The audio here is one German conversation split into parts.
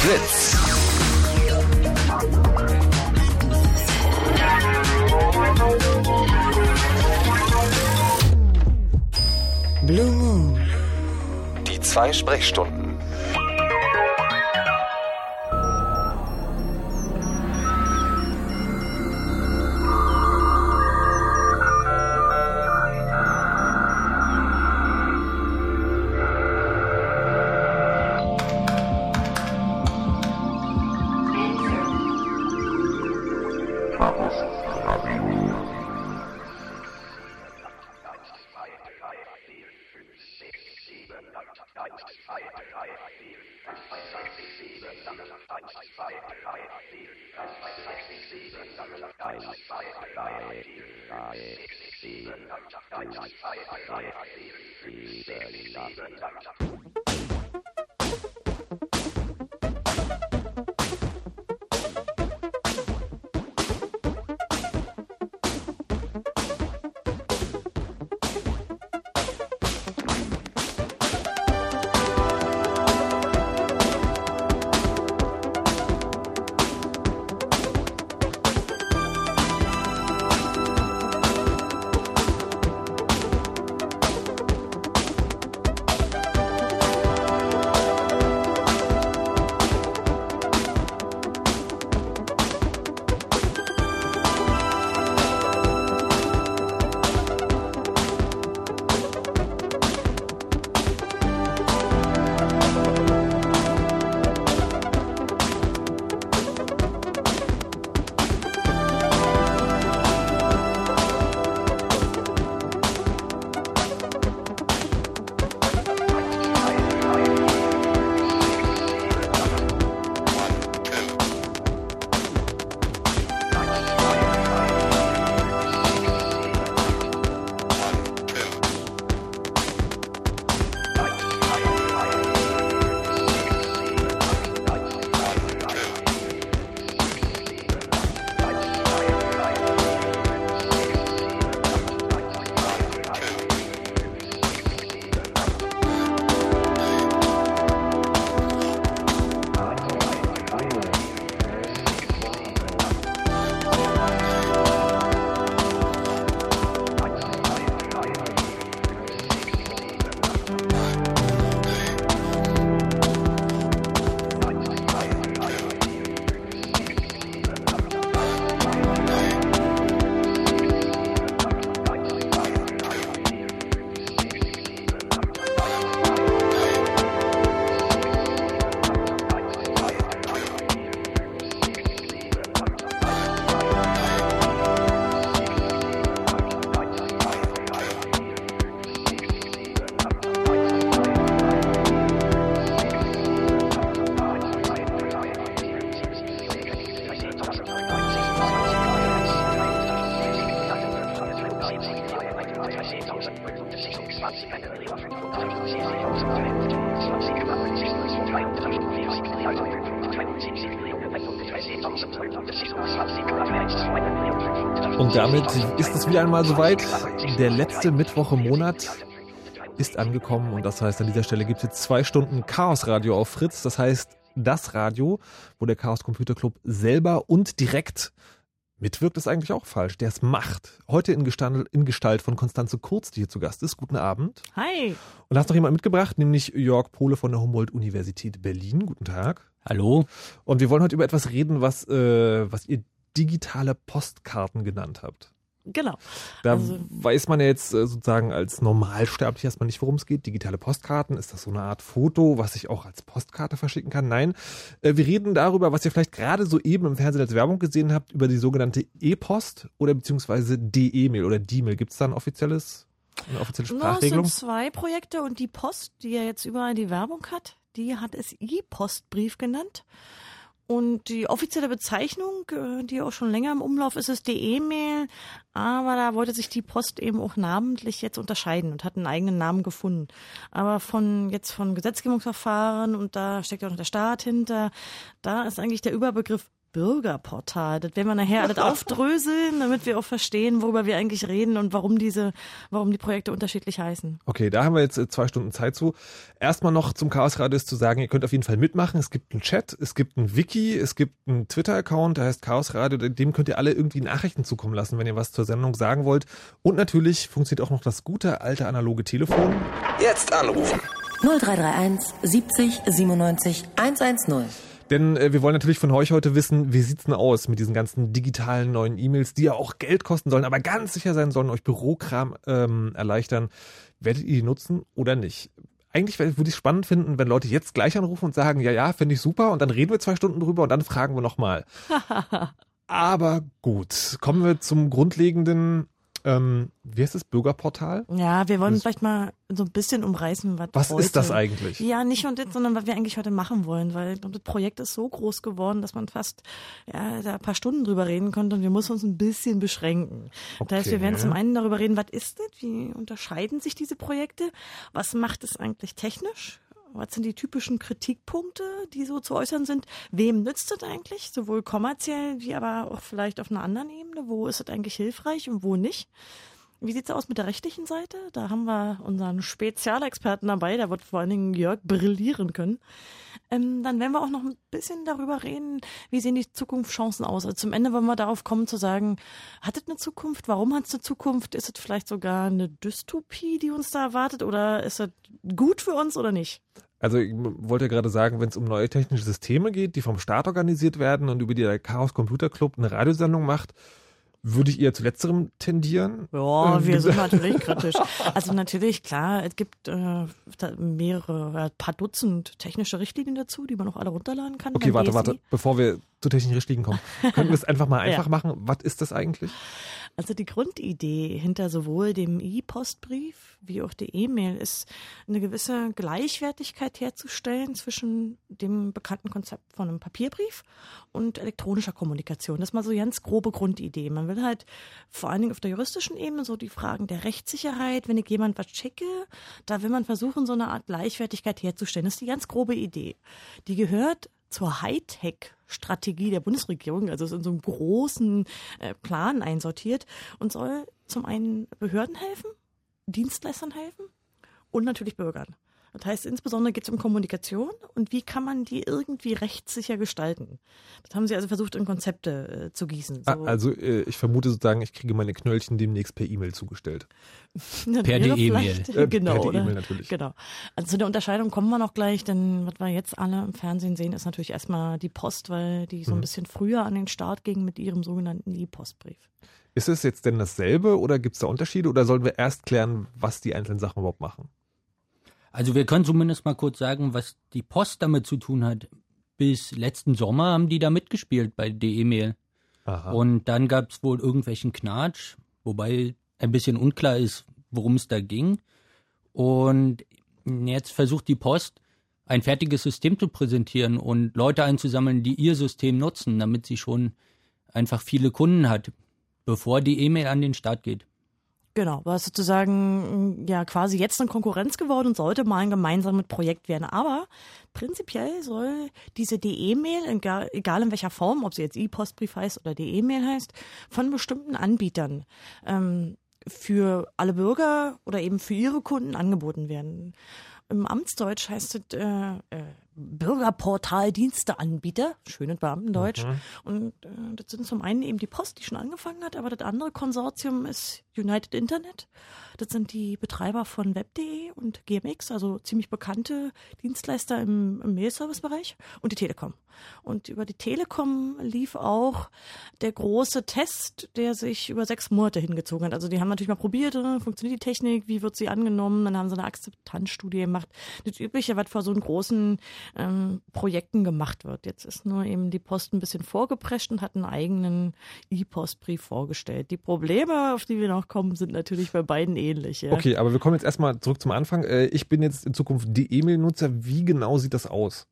Fritz. Blue Moon. Die zwei Sprechstunden. Und damit ist es wieder einmal soweit. Der letzte Mittwoch im Monat ist angekommen und das heißt, an dieser Stelle gibt es jetzt zwei Stunden Chaos Radio auf Fritz. Das heißt, das Radio, wo der Chaos Computer Club selber und direkt mitwirkt, ist eigentlich auch falsch. Der es macht. Heute in Gestalt, in Gestalt von Konstanze Kurz, die hier zu Gast ist. Guten Abend. Hi. Und hast noch jemand mitgebracht, nämlich Jörg Pohle von der Humboldt-Universität Berlin. Guten Tag. Hallo. Und wir wollen heute über etwas reden, was, äh, was ihr digitale Postkarten genannt habt. Genau. Da Also- weiß man ja jetzt äh, sozusagen als Normalsterblich erstmal nicht, worum es geht. Digitale Postkarten, ist das so eine Art Foto, was ich auch als Postkarte verschicken kann? Nein. Äh, Wir reden darüber, was ihr vielleicht gerade soeben im Fernsehen als Werbung gesehen habt, über die sogenannte E-Post oder beziehungsweise DE-Mail oder D-Mail. Gibt es da ein offizielles, eine offizielle Na, es Sprachregelung? sind zwei Projekte und die Post, die ja jetzt überall die Werbung hat, die hat es E-Postbrief genannt. Und die offizielle Bezeichnung, äh, die auch schon länger im Umlauf ist, ist DE-Mail. Aber da wollte sich die Post eben auch namentlich jetzt unterscheiden und hat einen eigenen Namen gefunden. Aber von jetzt von Gesetzgebungsverfahren und da steckt ja auch noch der Staat hinter, da ist eigentlich der Überbegriff Bürgerportal. Das werden wir nachher alles aufdröseln, damit wir auch verstehen, worüber wir eigentlich reden und warum diese, warum die Projekte unterschiedlich heißen. Okay, da haben wir jetzt äh, zwei Stunden Zeit zu. Erstmal noch zum Chaos Radio ist zu sagen, ihr könnt auf jeden Fall mitmachen. Es gibt einen Chat, es gibt ein Wiki, es gibt einen Twitter-Account, der heißt Chaos Radio. Dem könnt ihr alle irgendwie Nachrichten zukommen lassen, wenn ihr was zur Sendung sagen wollt. Und natürlich funktioniert auch noch das gute alte analoge Telefon. Jetzt anrufen. 0331 70 97 110. Denn äh, wir wollen natürlich von euch heute wissen, wie sieht's denn aus mit diesen ganzen digitalen neuen E-Mails, die ja auch Geld kosten sollen, aber ganz sicher sein sollen, euch Bürokram ähm, erleichtern. Werdet ihr die nutzen oder nicht? Eigentlich würde ich es spannend finden, wenn Leute jetzt gleich anrufen und sagen, ja, ja, finde ich super und dann reden wir zwei Stunden drüber und dann fragen wir nochmal. aber gut, kommen wir zum grundlegenden ähm, wie heißt das, Bürgerportal? Ja, wir wollen das vielleicht mal so ein bisschen umreißen, was Was heute, ist das eigentlich? Ja, nicht und jetzt, sondern was wir eigentlich heute machen wollen, weil das Projekt ist so groß geworden, dass man fast ja, da ein paar Stunden drüber reden konnte und wir müssen uns ein bisschen beschränken. Okay. Das heißt, wir werden zum einen darüber reden, was ist das, wie unterscheiden sich diese Projekte, was macht es eigentlich technisch, was sind die typischen Kritikpunkte, die so zu äußern sind? Wem nützt das eigentlich? Sowohl kommerziell wie aber auch vielleicht auf einer anderen Ebene. Wo ist es eigentlich hilfreich und wo nicht? Wie sieht's aus mit der rechtlichen Seite? Da haben wir unseren Spezialexperten dabei, der wird vor allen Dingen Jörg brillieren können. Ähm, dann werden wir auch noch ein bisschen darüber reden, wie sehen die Zukunftschancen aus. Also zum Ende wollen wir darauf kommen zu sagen, hat es eine Zukunft? Warum hat es eine Zukunft? Ist es vielleicht sogar eine Dystopie, die uns da erwartet? Oder ist es gut für uns oder nicht? Also ich wollte gerade sagen, wenn es um neue technische Systeme geht, die vom Staat organisiert werden und über die der Chaos Computer Club eine Radiosendung macht, würde ich eher zu letzterem tendieren. Ja, ähm, wir sind natürlich kritisch. Also natürlich, klar, es gibt äh, mehrere, ein paar Dutzend technische Richtlinien dazu, die man auch alle runterladen kann. Okay, warte, warte, bevor wir zu technischen Richtlinien kommen. Können wir es einfach mal einfach ja. machen? Was ist das eigentlich? Also die Grundidee hinter sowohl dem E-Postbrief wie auch der E-Mail ist, eine gewisse Gleichwertigkeit herzustellen zwischen dem bekannten Konzept von einem Papierbrief und elektronischer Kommunikation. Das ist mal so ganz grobe Grundidee. Man will halt vor allen Dingen auf der juristischen Ebene so die Fragen der Rechtssicherheit, wenn ich jemand was schicke, da will man versuchen, so eine Art Gleichwertigkeit herzustellen. Das ist die ganz grobe Idee. Die gehört zur Hightech-Strategie der Bundesregierung, also ist in so einem großen äh, Plan einsortiert und soll zum einen Behörden helfen, Dienstleistern helfen und natürlich Bürgern. Das heißt, insbesondere geht es um Kommunikation und wie kann man die irgendwie rechtssicher gestalten. Das haben sie also versucht, in Konzepte äh, zu gießen. Ah, so. Also äh, ich vermute sozusagen, ich kriege meine Knöllchen demnächst per E-Mail zugestellt. per E-Mail. Äh, genau, per E-Mail natürlich. Genau. Also zu der Unterscheidung kommen wir noch gleich, denn was wir jetzt alle im Fernsehen sehen, ist natürlich erstmal die Post, weil die so ein mhm. bisschen früher an den Start ging mit ihrem sogenannten E-Postbrief. Ist es jetzt denn dasselbe oder gibt es da Unterschiede oder sollen wir erst klären, was die einzelnen Sachen überhaupt machen? Also wir können zumindest mal kurz sagen, was die Post damit zu tun hat. Bis letzten Sommer haben die da mitgespielt bei DE-Mail. Und dann gab es wohl irgendwelchen Knatsch, wobei ein bisschen unklar ist, worum es da ging. Und jetzt versucht die Post, ein fertiges System zu präsentieren und Leute einzusammeln, die ihr System nutzen, damit sie schon einfach viele Kunden hat, bevor die E-Mail an den Start geht. Genau, war sozusagen ja quasi jetzt eine Konkurrenz geworden und sollte mal ein gemeinsames Projekt werden. Aber prinzipiell soll diese DE-Mail, egal, egal in welcher Form, ob sie jetzt E-Postbrief heißt oder DE-Mail heißt, von bestimmten Anbietern ähm, für alle Bürger oder eben für ihre Kunden angeboten werden. Im Amtsdeutsch heißt es äh, äh, Bürgerportaldiensteanbieter, schönes Beamtendeutsch. Mhm. Und äh, das sind zum einen eben die Post, die schon angefangen hat, aber das andere Konsortium ist United Internet. Das sind die Betreiber von Web.de und GMX, also ziemlich bekannte Dienstleister im, im Mail-Service-Bereich und die Telekom. Und über die Telekom lief auch der große Test, der sich über sechs Monate hingezogen hat. Also die haben natürlich mal probiert, äh, funktioniert die Technik, wie wird sie angenommen, dann haben sie eine Akzeptanzstudie gemacht. Das Übliche, was vor so einem großen ähm, Projekten gemacht wird. Jetzt ist nur eben die Post ein bisschen vorgeprescht und hat einen eigenen E-Postbrief vorgestellt. Die Probleme, auf die wir noch kommen, sind natürlich bei beiden ähnlich. Ja. Okay, aber wir kommen jetzt erstmal zurück zum Anfang. Äh, ich bin jetzt in Zukunft die E-Mail-Nutzer. Wie genau sieht das aus?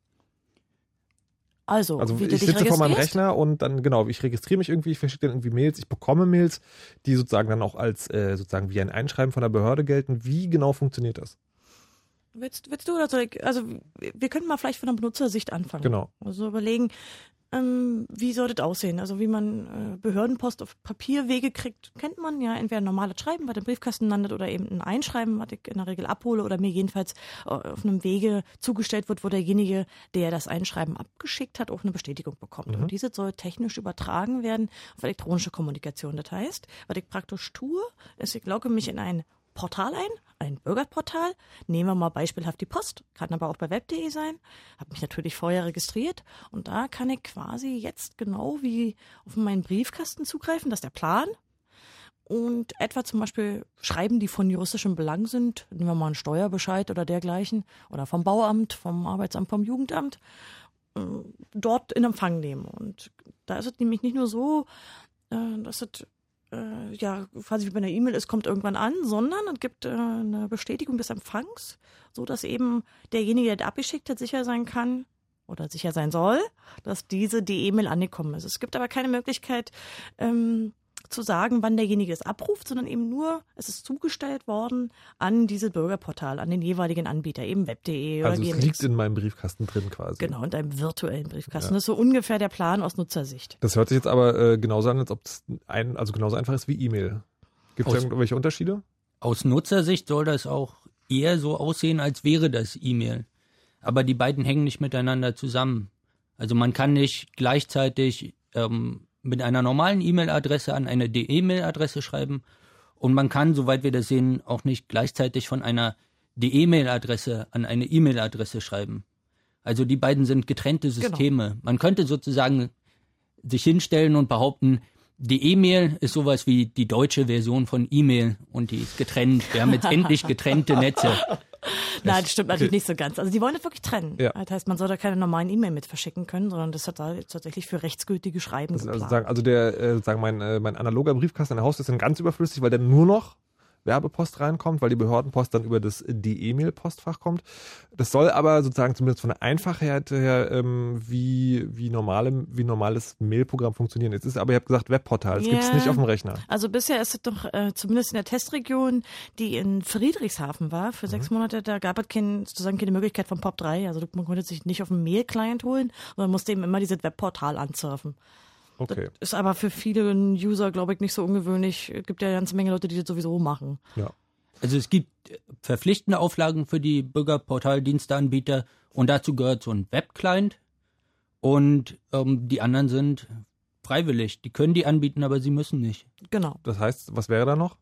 Also, also ich sitze vor meinem Rechner und dann, genau, ich registriere mich irgendwie, ich verschicke dann irgendwie Mails, ich bekomme Mails, die sozusagen dann auch als äh, sozusagen wie ein Einschreiben von der Behörde gelten. Wie genau funktioniert das? Willst, willst du oder soll ich, also wir können mal vielleicht von der Benutzersicht anfangen. Genau. Also überlegen, ähm, wie soll das aussehen? Also wie man äh, Behördenpost auf Papierwege kriegt, kennt man ja entweder ein normales Schreiben, was im Briefkasten landet, oder eben ein Einschreiben, was ich in der Regel abhole oder mir jedenfalls äh, auf einem Wege zugestellt wird, wo derjenige, der das Einschreiben abgeschickt hat, auch eine Bestätigung bekommt. Mhm. Und diese soll technisch übertragen werden auf elektronische Kommunikation. Das heißt, was ich praktisch tue, ist, ich logge mich in ein Portal ein, ein Bürgerportal. Nehmen wir mal beispielhaft die Post, kann aber auch bei web.de sein. Habe mich natürlich vorher registriert und da kann ich quasi jetzt genau wie auf meinen Briefkasten zugreifen. Das ist der Plan. Und etwa zum Beispiel Schreiben, die von juristischem Belang sind, nehmen wir mal einen Steuerbescheid oder dergleichen, oder vom Bauamt, vom Arbeitsamt, vom Jugendamt, äh, dort in Empfang nehmen. Und da ist es nämlich nicht nur so, äh, dass es äh, ja quasi wie bei einer E-Mail es kommt irgendwann an, sondern es gibt äh, eine Bestätigung des Empfangs, so dass eben derjenige, der abgeschickt hat, sicher sein kann oder sicher sein soll, dass diese die E-Mail angekommen ist. Es gibt aber keine Möglichkeit, ähm, zu sagen, wann derjenige es abruft, sondern eben nur, es ist zugestellt worden an dieses Bürgerportal, an den jeweiligen Anbieter, eben web.de oder Also es liegt in meinem Briefkasten drin quasi. Genau, in deinem virtuellen Briefkasten. Ja. Das ist so ungefähr der Plan aus Nutzersicht. Das hört sich jetzt aber äh, genauso an, als ob es ein, also genauso einfach ist wie E-Mail. Gibt es irgendwelche Unterschiede? Aus Nutzersicht soll das auch eher so aussehen, als wäre das E-Mail. Aber die beiden hängen nicht miteinander zusammen. Also man kann nicht gleichzeitig ähm, mit einer normalen E-Mail-Adresse an eine DE-Mail-Adresse schreiben und man kann, soweit wir das sehen, auch nicht gleichzeitig von einer DE-Mail-Adresse an eine E-Mail-Adresse schreiben. Also die beiden sind getrennte genau. Systeme. Genau. Man könnte sozusagen sich hinstellen und behaupten, die E-Mail ist sowas wie die deutsche Version von E-Mail und die ist getrennt. Wir haben jetzt endlich getrennte Netze. Nein, das stimmt natürlich nicht so ganz. Also die wollen das wirklich trennen. Ja. Das heißt, man soll da keine normalen E-Mail mit verschicken können, sondern das hat da tatsächlich für rechtsgültige Schreiben also, also, sagen, also der, äh, sagen mein, äh, mein analoger Briefkasten in der Haus ist dann ganz überflüssig, weil der nur noch Werbepost reinkommt, weil die Behördenpost dann über das die E-Mail-Postfach kommt. Das soll aber sozusagen zumindest von der Einfachheit her ähm, wie, wie, normale, wie normales Mailprogramm funktionieren. Jetzt ist aber, ihr habt gesagt, Webportal. Das yeah. gibt es nicht auf dem Rechner. Also bisher ist es doch äh, zumindest in der Testregion, die in Friedrichshafen war, für mhm. sechs Monate, da gab es kein, sozusagen keine Möglichkeit von POP 3. Also man konnte sich nicht auf dem Mail-Client holen, sondern musste eben immer dieses Webportal ansurfen. Okay. Das ist aber für viele User, glaube ich, nicht so ungewöhnlich. Es gibt ja eine ganze Menge Leute, die das sowieso machen. Ja. Also es gibt verpflichtende Auflagen für die Bürgerportaldiensteanbieter und dazu gehört so ein Webclient und ähm, die anderen sind freiwillig. Die können die anbieten, aber sie müssen nicht. Genau. Das heißt, was wäre da noch?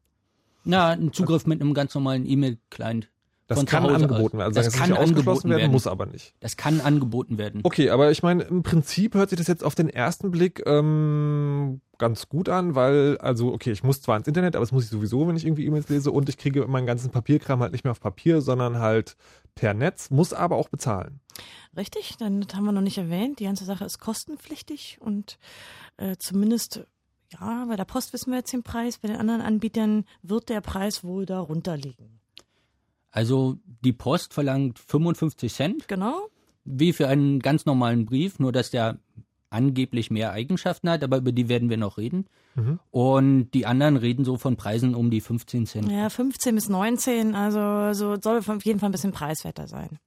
Na, ein Zugriff mit einem ganz normalen E-Mail-Client. Das kann angeboten werden. Also das, das kann angeboten werden, muss aber nicht. Das kann angeboten werden. Okay, aber ich meine, im Prinzip hört sich das jetzt auf den ersten Blick ähm, ganz gut an, weil, also, okay, ich muss zwar ins Internet, aber das muss ich sowieso, wenn ich irgendwie E-Mails lese und ich kriege meinen ganzen Papierkram halt nicht mehr auf Papier, sondern halt per Netz, muss aber auch bezahlen. Richtig, dann haben wir noch nicht erwähnt, die ganze Sache ist kostenpflichtig und äh, zumindest ja, bei der Post wissen wir jetzt den Preis, bei den anderen Anbietern wird der Preis wohl darunter liegen. Also die Post verlangt 55 Cent. Genau. Wie für einen ganz normalen Brief, nur dass der angeblich mehr Eigenschaften hat, aber über die werden wir noch reden. Mhm. Und die anderen reden so von Preisen um die 15 Cent. Ja, 15 bis 19, also, also soll auf jeden Fall ein bisschen preiswerter sein.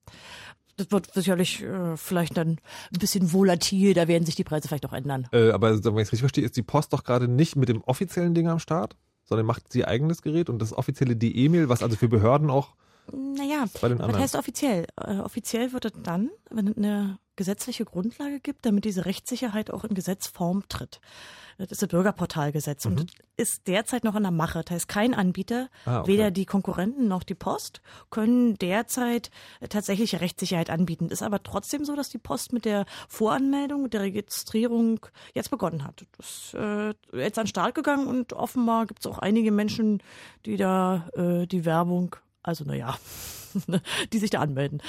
Das wird sicherlich äh, vielleicht dann ein bisschen volatil, da werden sich die Preise vielleicht auch ändern. Äh, aber wenn ich es richtig verstehe, ist die Post doch gerade nicht mit dem offiziellen Ding am Start, sondern macht sie eigenes Gerät und das offizielle D-E-Mail, was also für Behörden auch naja, was heißt offiziell? Äh, offiziell wird es dann, wenn es eine gesetzliche Grundlage gibt, damit diese Rechtssicherheit auch in Gesetzform tritt. Das ist das Bürgerportalgesetz mhm. und ist derzeit noch in der Mache. Das heißt, kein Anbieter, ah, okay. weder die Konkurrenten noch die Post, können derzeit tatsächliche Rechtssicherheit anbieten. Ist aber trotzdem so, dass die Post mit der Voranmeldung, mit der Registrierung jetzt begonnen hat. Das ist äh, jetzt an den Start gegangen und offenbar gibt es auch einige Menschen, die da äh, die Werbung also naja, die sich da anmelden.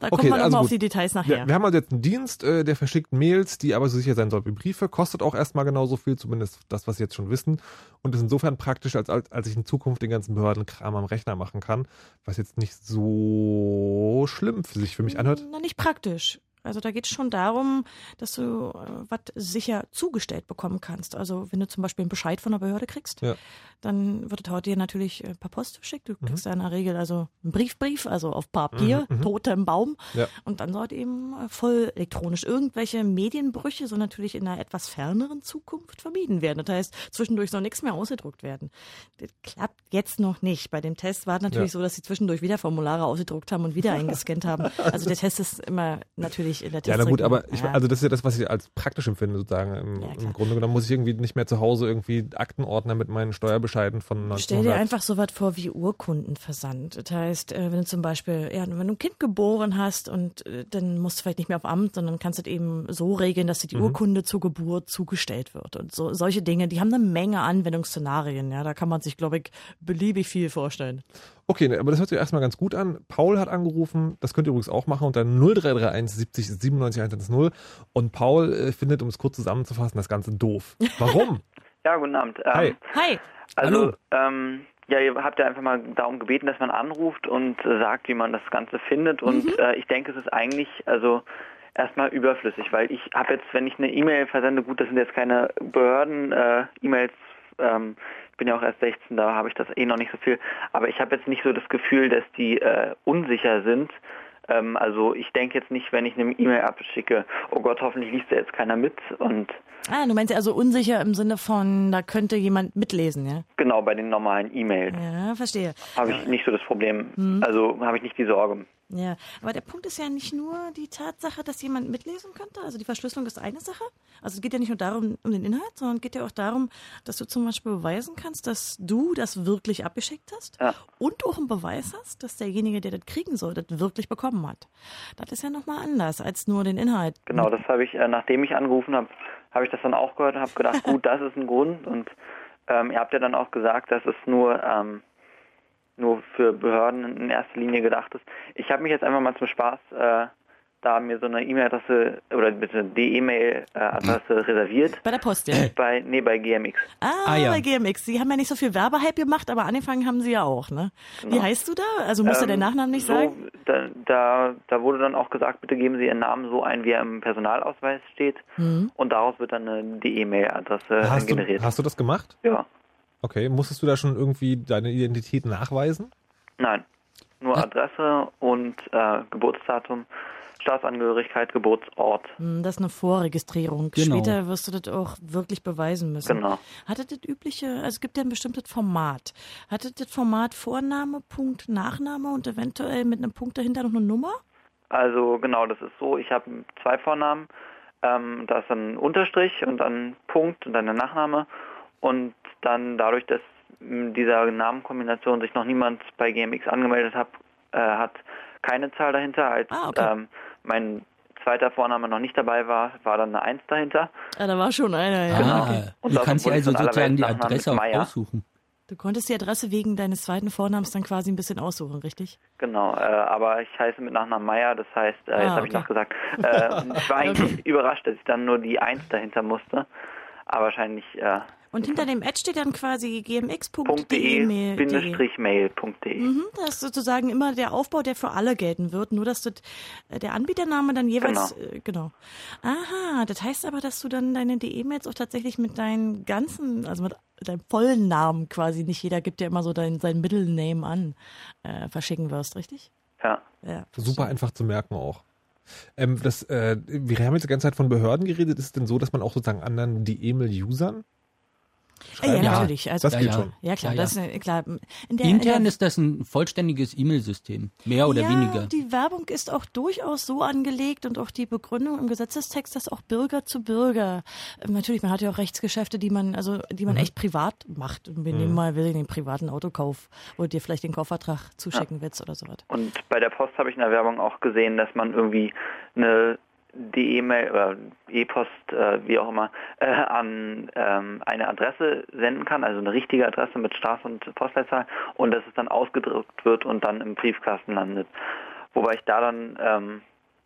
Da kommt okay, man also auf die Details nachher. Wir, wir, haben also jetzt einen Dienst, äh, der verschickt Mails, die aber so sicher sein soll wie Briefe. Kostet auch erstmal genauso viel, zumindest das, was Sie jetzt schon wissen. Und ist insofern praktisch, als, als, als ich in Zukunft den ganzen Behördenkram am Rechner machen kann, was jetzt nicht so schlimm für sich für mich anhört. Na, nicht praktisch. Also da geht es schon darum, dass du äh, was sicher zugestellt bekommen kannst. Also wenn du zum Beispiel einen Bescheid von der Behörde kriegst, ja. dann wird es dir natürlich äh, per Post geschickt. Du mhm. kriegst ja in der Regel also einen Briefbrief, also auf Papier, mhm, mhm. Tote im Baum. Ja. Und dann sollte eben äh, voll elektronisch irgendwelche Medienbrüche so natürlich in einer etwas ferneren Zukunft vermieden werden. Das heißt, zwischendurch soll nichts mehr ausgedruckt werden. Das klappt jetzt noch nicht. Bei dem Test war es natürlich ja. so, dass sie zwischendurch wieder Formulare ausgedruckt haben und wieder eingescannt haben. Also der Test ist immer natürlich in der Test. Ja, na gut, aber ich, also das ist ja das, was ich als praktisch empfinde sozusagen. Im, ja, Im Grunde genommen muss ich irgendwie nicht mehr zu Hause irgendwie Aktenordner mit meinen Steuerbescheiden von 1900. Stell dir einfach so was vor wie Urkundenversand. Das heißt, äh, wenn du zum Beispiel, ja, wenn du ein Kind geboren hast und äh, dann musst du vielleicht nicht mehr auf Amt, sondern kannst du eben so regeln, dass dir die mhm. Urkunde zur Geburt zugestellt wird. Und so solche Dinge, die haben eine Menge Anwendungsszenarien. Ja, da kann man sich, glaube ich, beliebig viel vorstellen. Okay, aber das hört sich erstmal ganz gut an. Paul hat angerufen, das könnt ihr übrigens auch machen unter 0331 70 97 110. Und Paul äh, findet, um es kurz zusammenzufassen, das Ganze doof. Warum? ja, guten Abend. Ähm, Hi. Hi. Also, ähm, ja, ihr habt ja einfach mal darum gebeten, dass man anruft und äh, sagt, wie man das Ganze findet. Und mhm. äh, ich denke, es ist eigentlich, also erstmal überflüssig, weil ich habe jetzt, wenn ich eine E-Mail versende, gut, das sind jetzt keine Behörden-E-Mails, äh, ähm, bin ja auch erst 16, da habe ich das eh noch nicht so viel. Aber ich habe jetzt nicht so das Gefühl, dass die äh, unsicher sind. Ähm, also ich denke jetzt nicht, wenn ich eine E-Mail abschicke, oh Gott, hoffentlich liest da jetzt keiner mit und Ah, du meinst also unsicher im Sinne von, da könnte jemand mitlesen, ja? Genau, bei den normalen E-Mails. Ja, verstehe. Habe ich nicht so das Problem. Hm. Also habe ich nicht die Sorge. Ja, aber der Punkt ist ja nicht nur die Tatsache, dass jemand mitlesen könnte. Also die Verschlüsselung ist eine Sache. Also es geht ja nicht nur darum, um den Inhalt, sondern es geht ja auch darum, dass du zum Beispiel beweisen kannst, dass du das wirklich abgeschickt hast ja. und auch einen Beweis hast, dass derjenige, der das kriegen soll, das wirklich bekommen hat. Das ist ja nochmal anders als nur den Inhalt. Genau, das habe ich, äh, nachdem ich angerufen habe, habe ich das dann auch gehört und habe gedacht, gut, das ist ein Grund. Und ähm, ihr habt ja dann auch gesagt, dass es nur ähm, nur für Behörden in erster Linie gedacht ist. Ich habe mich jetzt einfach mal zum Spaß äh, da mir so eine E-Mail-Adresse oder bitte die E-Mail-Adresse mhm. reserviert. Bei der Post, ja? Bei, nee, bei GMX. Ah, ah ja. bei GMX. Sie haben ja nicht so viel Werbehype gemacht, aber angefangen haben Sie ja auch, ne? Genau. Wie heißt du da? Also musst ähm, du den Nachnamen nicht so, sagen? Da, da, da, wurde dann auch gesagt, bitte geben Sie Ihren Namen so ein, wie er im Personalausweis steht. Mhm. Und daraus wird dann eine, die E-Mail-Adresse generiert. Du, hast du das gemacht? Ja. Okay, musstest du da schon irgendwie deine Identität nachweisen? Nein, nur Adresse und äh, Geburtsdatum. Staatsangehörigkeit, Geburtsort. Hm, das ist eine Vorregistrierung. Genau. Später wirst du das auch wirklich beweisen müssen. Genau. Hattet das übliche, also es gibt ja ein bestimmtes Format. Hattet das Format Vorname, Punkt, Nachname und eventuell mit einem Punkt dahinter noch eine Nummer? Also genau, das ist so. Ich habe zwei Vornamen. Ähm, da ist dann ein Unterstrich und dann Punkt und dann der Nachname. Und dann dadurch, dass in dieser Namenkombination sich noch niemand bei GMX angemeldet hat, äh, hat keine Zahl dahinter. Als ah, okay. ähm, mein zweiter Vorname noch nicht dabei war, war dann eine Eins dahinter. Ja, da war schon einer, ja. Ah, okay. Und du kannst dir also sozusagen die Adresse auch aussuchen. Du konntest die Adresse wegen deines zweiten Vornamens dann quasi ein bisschen aussuchen, richtig? Genau, äh, aber ich heiße mit Nachnamen Meier, das heißt, äh, ah, jetzt habe okay. ich noch gesagt, äh, ich war eigentlich okay. überrascht, dass ich dann nur die Eins dahinter musste, aber wahrscheinlich äh, und hinter dem Ad steht dann quasi gmx.de mail.de. Mhm, das ist sozusagen immer der Aufbau, der für alle gelten wird, nur dass das, äh, der Anbietername dann jeweils genau. Äh, genau. Aha, das heißt aber, dass du dann deine DE-Mails auch tatsächlich mit deinen ganzen, also mit deinem vollen Namen quasi, nicht jeder gibt ja immer so dein, sein Middle Name an, äh, verschicken wirst, richtig? Ja. ja Super einfach zu merken auch. Ähm, das, äh, wir haben jetzt die ganze Zeit von Behörden geredet. Ist es denn so, dass man auch sozusagen anderen die E-Mail-Usern ja, ja, natürlich. Also, das geht ja, schon. Ja, klar. Ja, das, klar. Der, Intern der, ist das ein vollständiges E-Mail-System, mehr oder weniger. Die Werbung ist auch durchaus so angelegt und auch die Begründung im Gesetzestext, dass auch Bürger zu Bürger, ähm, natürlich, man hat ja auch Rechtsgeschäfte, die man, also die man mhm. echt privat macht. Und wir mhm. nehmen mal will den privaten Autokauf, wo du dir vielleicht den Kaufvertrag zuschicken willst oder sowas. Und bei der Post habe ich in der Werbung auch gesehen, dass man irgendwie eine die E-Mail oder E-Post, äh, wie auch immer, äh, an ähm, eine Adresse senden kann, also eine richtige Adresse mit Straße und Postleitzahl und dass es dann ausgedruckt wird und dann im Briefkasten landet. Wobei ich da dann, ähm,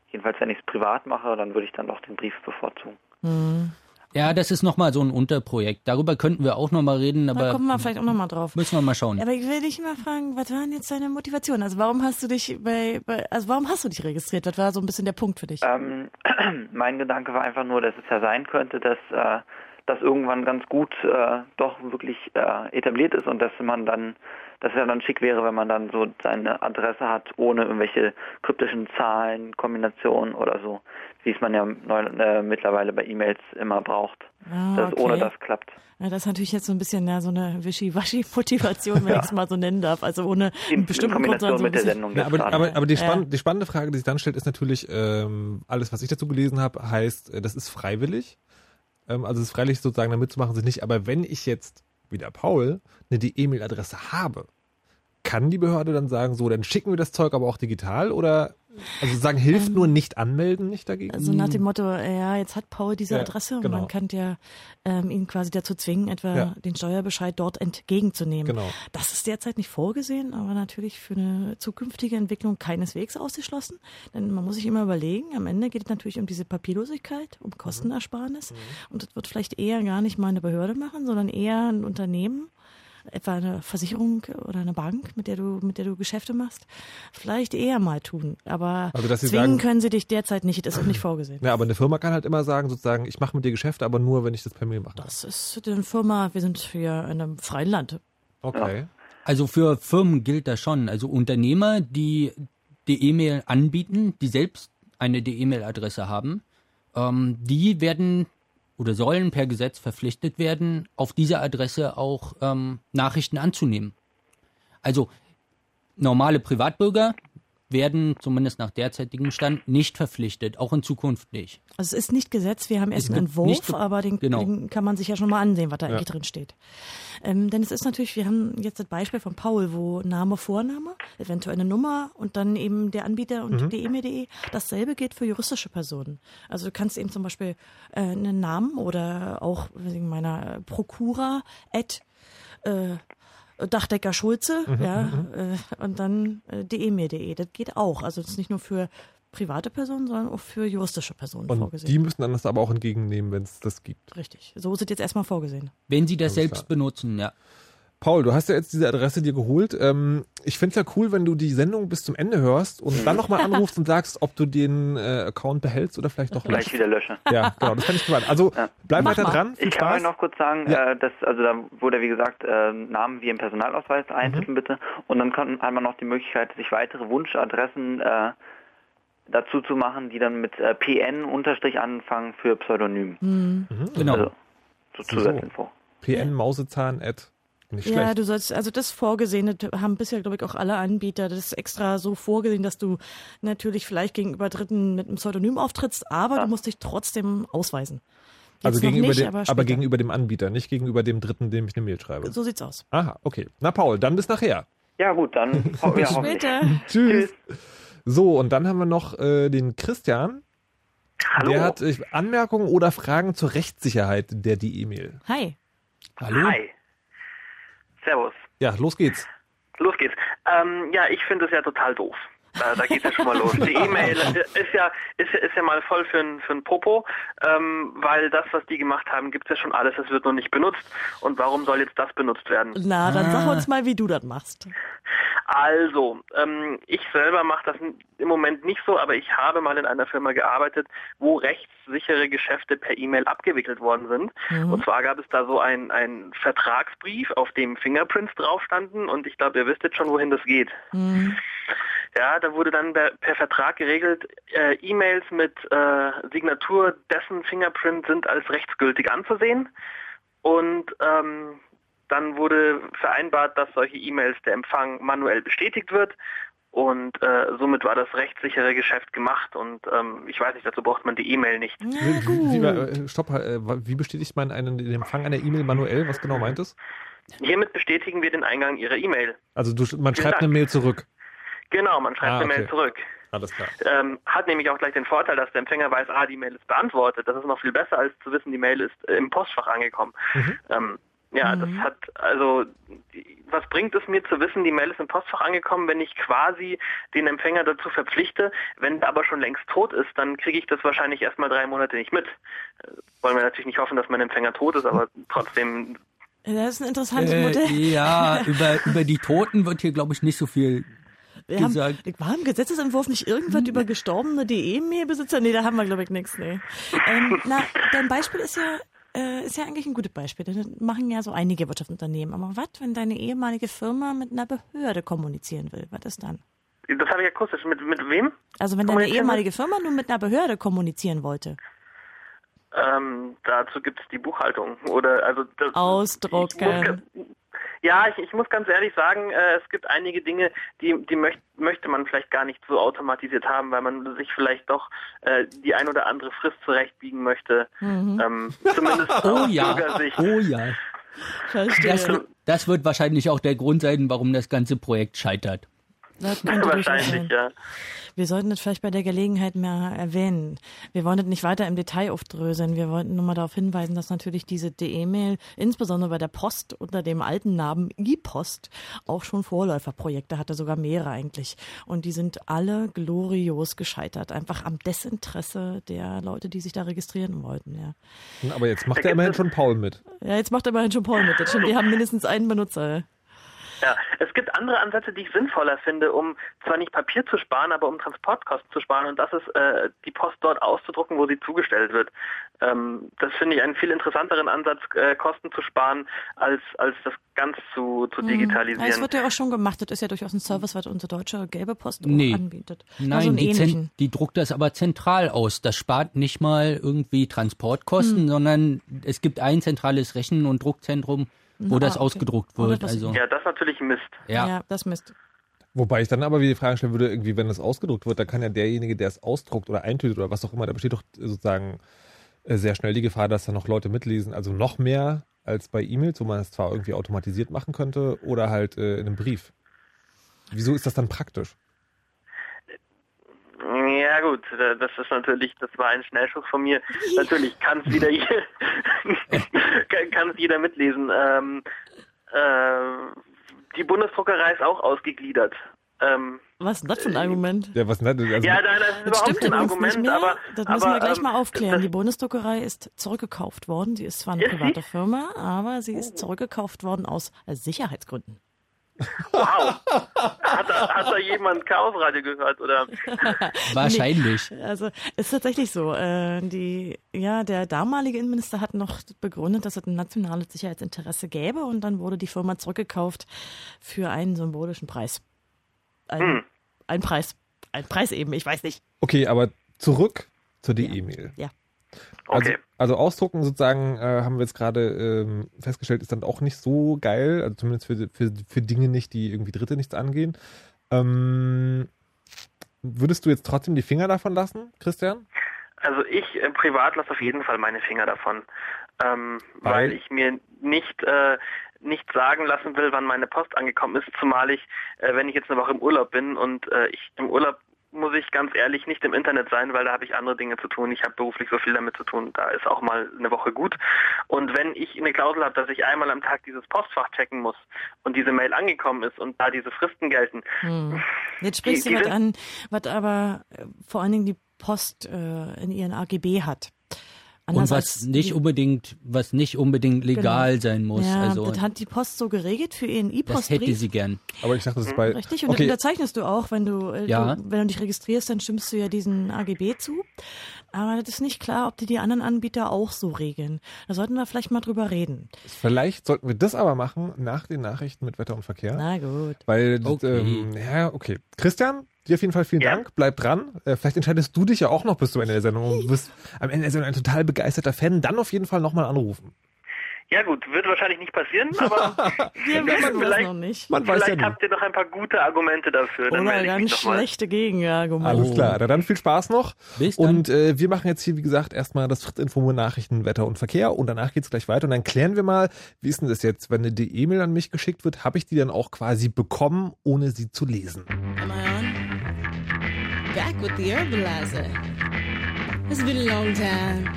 jedenfalls wenn ich es privat mache, dann würde ich dann doch den Brief bevorzugen. Mhm. Ja, das ist nochmal so ein Unterprojekt. Darüber könnten wir auch nochmal reden, aber. Da kommen wir vielleicht auch nochmal drauf. Müssen wir mal schauen. Aber ich will dich mal fragen, was war denn jetzt deine Motivation? Also warum hast du dich bei, bei also warum hast du dich registriert? Was war so ein bisschen der Punkt für dich? Ähm, mein Gedanke war einfach nur, dass es ja sein könnte, dass äh, das irgendwann ganz gut äh, doch wirklich äh, etabliert ist und dass man dann, dass es ja dann schick wäre, wenn man dann so seine Adresse hat, ohne irgendwelche kryptischen Zahlen, Kombinationen oder so, wie es man ja neu, äh, mittlerweile bei E-Mails immer braucht. Ah, dass okay. ohne das klappt. Ja, das ist natürlich jetzt so ein bisschen ja, so eine Wischi-Waschi-Motivation, wenn Ja. ich es mal so nennen darf. Also ohne In, einen bestimmten Grund, Kombination so mit der Sendung. Ja, aber, aber, aber die, Ja. spann die spannende Frage, die sich dann stellt, ist natürlich, ähm, alles, was ich dazu gelesen habe, heißt, äh, das ist freiwillig. Ähm, also es ist freiwillig sozusagen, da mitzumachen sie nicht. Aber wenn ich jetzt, wie der Paul, eine die E-Mail-Adresse habe, kann die Behörde dann sagen, so, dann schicken wir das Zeug aber auch digital oder also sagen, hilft nur nicht anmelden, nicht dagegen? Also nach dem Motto, ja, jetzt hat Paul diese Ja, Adresse und genau. man kann ja ähm, ihn quasi dazu zwingen, etwa Ja. den Steuerbescheid dort entgegenzunehmen. Genau. Das ist derzeit nicht vorgesehen, aber natürlich für eine zukünftige Entwicklung keineswegs ausgeschlossen. Denn man muss sich immer überlegen, am Ende geht es natürlich um diese Papierlosigkeit, um Kostenersparnis. Und das wird vielleicht eher gar nicht mal eine Behörde machen, sondern eher ein Unternehmen, etwa eine Versicherung oder eine Bank, mit der du, mit der du Geschäfte machst, vielleicht eher mal tun. Aber Also, dass sie zwingen sagen- können sie dich derzeit nicht, das ist auch nicht vorgesehen. Ja, aber eine Firma kann halt immer sagen, sozusagen, ich mache mit dir Geschäfte, aber nur, wenn ich das per Mail mache. Das ist eine Firma, wir sind hier in einem freien Land. Okay. Also für Firmen gilt das schon. Also Unternehmer, die die E-Mail anbieten, die selbst eine die E-Mail-Adresse haben, ähm, die werden oder sollen per Gesetz verpflichtet werden, auf dieser Adresse auch ähm, Nachrichten anzunehmen. Also normale Privatbürger werden zumindest nach derzeitigem Stand nicht verpflichtet, auch in Zukunft nicht. Also es ist nicht Gesetz, wir haben erst Es einen Entwurf, aber den, genau. den kann man sich ja schon mal ansehen, was da eigentlich drin steht. Ähm, denn es ist natürlich, wir haben jetzt das Beispiel von Paul, wo Name, Vorname, eventuell eine Nummer und dann eben der Anbieter und die e-mail.de. Dasselbe gilt für juristische Personen. Also du kannst eben zum Beispiel äh, einen Namen oder auch wegen meiner Prokura at äh, Dachdecker Schulze, ja, äh, und dann äh, de.mail.de. Das geht auch. Also das ist nicht nur für private Personen, sondern auch für juristische Personen Und vorgesehen. die müssen dann das aber auch entgegennehmen, wenn es das gibt. Richtig. So ist es jetzt erstmal vorgesehen. Wenn sie das Alles selbst klar. benutzen, ja. Paul, du hast ja jetzt diese Adresse dir geholt. Ähm, ich find's ja cool, wenn du die Sendung bis zum Ende hörst und dann nochmal anrufst und sagst, ob du den äh, Account behältst oder vielleicht doch Gleich löscht. wieder lösche. Ja, genau, das fand ich spannend. Also bleib Mach weiter mal. dran. Viel Ich kann Spaß. euch noch kurz sagen, Ja. äh, dass, also da wurde wie gesagt äh, Namen wie im Personalausweis Mhm. eintippen bitte und dann kann, hat man noch die Möglichkeit, sich weitere Wunschadressen äh, dazu zu machen, die dann mit äh, PN unterstrich anfangen für Pseudonym. Genau. Also so Zusatzinfo. PN Mausezahn at nicht Ja, du sollst, also das Vorgesehene haben bisher, glaube ich, auch alle Anbieter. Das ist extra so vorgesehen, dass du natürlich vielleicht gegenüber Dritten mit einem Pseudonym auftrittst, aber du musst dich trotzdem ausweisen. Jetzt also gegenüber nicht, dem, aber, aber, gegenüber dem Anbieter, nicht gegenüber dem Dritten, dem ich eine Mail schreibe. So sieht's aus. Aha, okay. Na Paul, dann bis nachher. Ja gut, dann ja, hoffentlich. Später. Tschüss. So, und dann haben wir noch äh, den Christian. Hallo. Der hat äh, Anmerkungen oder Fragen zur Rechtssicherheit der die E-Mail. Hi. Hallo? Hi. Servus. Ja, los geht's. Los geht's. Ähm, ja, ich finde es ja total doof. Da, da geht ja schon mal los. Die E-Mail ist ja, ist, ja- ist ja mal voll für ein, für ein Popo, ähm, weil das, was die gemacht haben, gibt's ja schon alles, es wird noch nicht benutzt. Und warum soll jetzt das benutzt werden? Na, dann Ah. sag uns mal, wie du das machst. Also, ähm, ich selber mache das im Moment nicht so, aber ich habe mal in einer Firma gearbeitet, wo rechtssichere Geschäfte per E-Mail abgewickelt worden sind. Und zwar gab es da so ein, ein Vertragsbrief, auf dem Fingerprints drauf standen und ich glaube, ihr wisst jetzt schon, wohin das geht. Ja, da wurde dann per, per Vertrag geregelt, äh, E-Mails mit äh, Signatur dessen Fingerprint sind als rechtsgültig anzusehen. Und ähm, dann wurde vereinbart, dass solche E-Mails der Empfang manuell bestätigt wird. Und äh, somit war das rechtssichere Geschäft gemacht. Und ähm, ich weiß nicht, dazu braucht man die E-Mail nicht. Wie, äh, stopp, äh, wie bestätigt man einen den Empfang einer E-Mail manuell? Was genau meint es? Hiermit bestätigen wir den Eingang Ihrer E-Mail. Also du, man schreibt Dank. eine Mail zurück. Genau, man schreibt Ah, eine Mail okay. zurück. Alles klar. Ähm, hat nämlich auch gleich den Vorteil, dass der Empfänger weiß, ah, die Mail ist beantwortet. Das ist noch viel besser, als zu wissen, die Mail ist äh, im Postfach angekommen. Ähm, Ja, mhm. das hat, also, was bringt es mir zu wissen, die Mail ist im Postfach angekommen, wenn ich quasi den Empfänger dazu verpflichte, wenn er aber schon längst tot ist, dann kriege ich das wahrscheinlich erstmal drei Monate nicht mit. Äh, wollen wir natürlich nicht hoffen, dass mein Empfänger tot ist, aber trotzdem. Das ist ein interessantes äh, Modell. Ja, über, über die Toten wird hier, glaube ich, nicht so viel wir gesagt. Haben, war im Gesetzesentwurf nicht irgendwas über gestorbene DE-Mail-Besitzer? Nee, da haben wir, glaube ich, nichts. Nee. Ähm, na, dein Beispiel ist ja äh, ist ja eigentlich ein gutes Beispiel. Das machen ja so einige Wirtschaftsunternehmen. Aber was, wenn deine ehemalige Firma mit einer Behörde kommunizieren will? Was ist dann? Das habe ich akustisch. Mit, mit wem? Also wenn deine ehemalige Firma nur mit einer Behörde kommunizieren wollte. Ähm, dazu gibt es die Buchhaltung. Oder also das, Ausdrucken. Ja, ich, ich muss ganz ehrlich sagen, äh, es gibt einige Dinge, die, die möcht, möchte man vielleicht gar nicht so automatisiert haben, weil man sich vielleicht doch äh, die ein oder andere Frist zurechtbiegen möchte. Mhm. Ähm, zumindest oh, ja. Bürgersicht. Oh ja. Das, das wird wahrscheinlich auch der Grund sein, warum das ganze Projekt scheitert. Wahrscheinlich, ja. Wir sollten das vielleicht bei der Gelegenheit mehr erwähnen. Wir wollen das nicht weiter im Detail aufdröseln. Wir wollten nur mal darauf hinweisen, dass natürlich diese DE-Mail, insbesondere bei der Post unter dem alten Namen E-Post, auch schon Vorläuferprojekte hatte, sogar mehrere eigentlich. Und die sind alle glorios gescheitert. Einfach am Desinteresse der Leute, die sich da registrieren wollten. Ja. Aber jetzt macht er immerhin schon Paul mit. Ja, jetzt macht er immerhin schon Paul mit. Das stimmt, die haben mindestens einen Benutzer. Ja, es gibt andere Ansätze, die ich sinnvoller finde, um zwar nicht Papier zu sparen, aber um Transportkosten zu sparen und das ist äh, die Post dort auszudrucken, wo sie zugestellt wird. Ähm, das finde ich einen viel interessanteren Ansatz, äh, Kosten zu sparen, als, als das ganz zu, zu mhm. digitalisieren. Ja, es wird ja auch schon gemacht, das ist ja durchaus ein Service, was unsere deutsche gelbe Post nee. anbietet. Nein, also die, die, druckt das aber zentral aus. Das spart nicht mal irgendwie Transportkosten, mhm. sondern es gibt ein zentrales Rechen- und Druckzentrum, wo ah, das okay. ausgedruckt wird. Also. Ja, das ist natürlich Mist. Ja. ja, das Mist. Wobei ich dann aber wieder die Frage stellen würde, irgendwie, wenn das ausgedruckt wird, dann kann ja derjenige, der es ausdruckt oder eintütet oder was auch immer, da besteht doch sozusagen äh, sehr schnell die Gefahr, dass da noch Leute mitlesen. Also noch mehr als bei E-Mails, wo man es zwar irgendwie automatisiert machen könnte oder halt äh, in einem Brief. Wieso ist das dann praktisch? Ja gut, das ist natürlich, das war ein Schnellschuss von mir. Natürlich kann es wieder kann es jeder mitlesen. Ähm, äh, die Bundesdruckerei ist auch ausgegliedert. Ähm, was ist das für ein Argument? Ja, was nicht, also ja, nein, das ist das überhaupt kein Argument, mehr. aber das müssen aber, wir gleich ähm, mal aufklären. Die Bundesdruckerei ist zurückgekauft worden. Sie ist zwar eine private Firma, aber sie ist zurückgekauft worden aus Sicherheitsgründen. Wow. Hat da, hat da jemand Chaosradio gehört, oder? Wahrscheinlich. Nee, also ist tatsächlich so. Äh, die, ja, der damalige Innenminister hat noch begründet, dass es ein nationales Sicherheitsinteresse gäbe und dann wurde die Firma zurückgekauft für einen symbolischen Preis. Ein, hm. ein Preis. Ein Preis eben, ich weiß nicht. Okay, aber zurück zur E-Mail. Ja. Also, okay. also ausdrucken sozusagen, äh, haben wir jetzt gerade ähm, festgestellt, ist dann auch nicht so geil, also zumindest für, für, für Dinge nicht, die irgendwie Dritte nichts angehen. Ähm, würdest du jetzt trotzdem die Finger davon lassen, Christian? Also ich äh, privat lasse auf jeden Fall meine Finger davon, ähm, weil? weil? ich mir nicht äh, nicht sagen lassen will, wann meine Post angekommen ist, zumal ich, äh, wenn ich jetzt eine Woche im Urlaub bin und äh, ich im Urlaub muss ich ganz ehrlich nicht im Internet sein, weil da habe ich andere Dinge zu tun. Ich habe beruflich so viel damit zu tun. Da ist auch mal eine Woche gut. Und wenn ich eine Klausel habe, dass ich einmal am Tag dieses Postfach checken muss und diese Mail angekommen ist und da diese Fristen gelten. Hm. Jetzt sprichst die, du was an, was aber äh, vor allen Dingen die Post äh, in ihren AGB hat. Anders und was nicht unbedingt, was nicht unbedingt legal genau. sein muss. Ja, also das hat die Post so geregelt für ihren E-Post. Das hätte sie gern. Aber ich dachte, das ist bei richtig und okay. das unterzeichnest du auch, wenn du, äh, ja. du, wenn du dich registrierst, dann stimmst du ja diesen AGB zu. Aber das ist nicht klar, ob die die anderen Anbieter auch so regeln. Da sollten wir vielleicht mal drüber reden. Vielleicht sollten wir das aber machen nach den Nachrichten mit Wetter und Verkehr. Na gut. Weil, okay. ähm, ja, okay. Christian, Dir auf jeden Fall vielen ja. Dank. Bleib dran. Äh, vielleicht entscheidest du dich ja auch noch bis zum Ende der Sendung und bist am Ende der Sendung ein total begeisterter Fan. Dann auf jeden Fall nochmal anrufen. Ja gut, wird wahrscheinlich nicht passieren, aber wir wissen vielleicht, noch nicht. Man vielleicht ja habt ihr noch ein paar gute Argumente dafür. Dann Oder ganz schlechte Gegenargumente. Alles klar, dann viel Spaß noch. Und äh, wir machen jetzt hier, wie gesagt, erstmal das Fritz-Info mit Nachrichten, Wetter und Verkehr und danach geht's gleich weiter und dann klären wir mal, wie ist denn das jetzt, wenn eine E-Mail an mich geschickt wird, habe ich die dann auch quasi bekommen, ohne sie zu lesen. Am I on? Back with the Herbalizer. It's been a long time.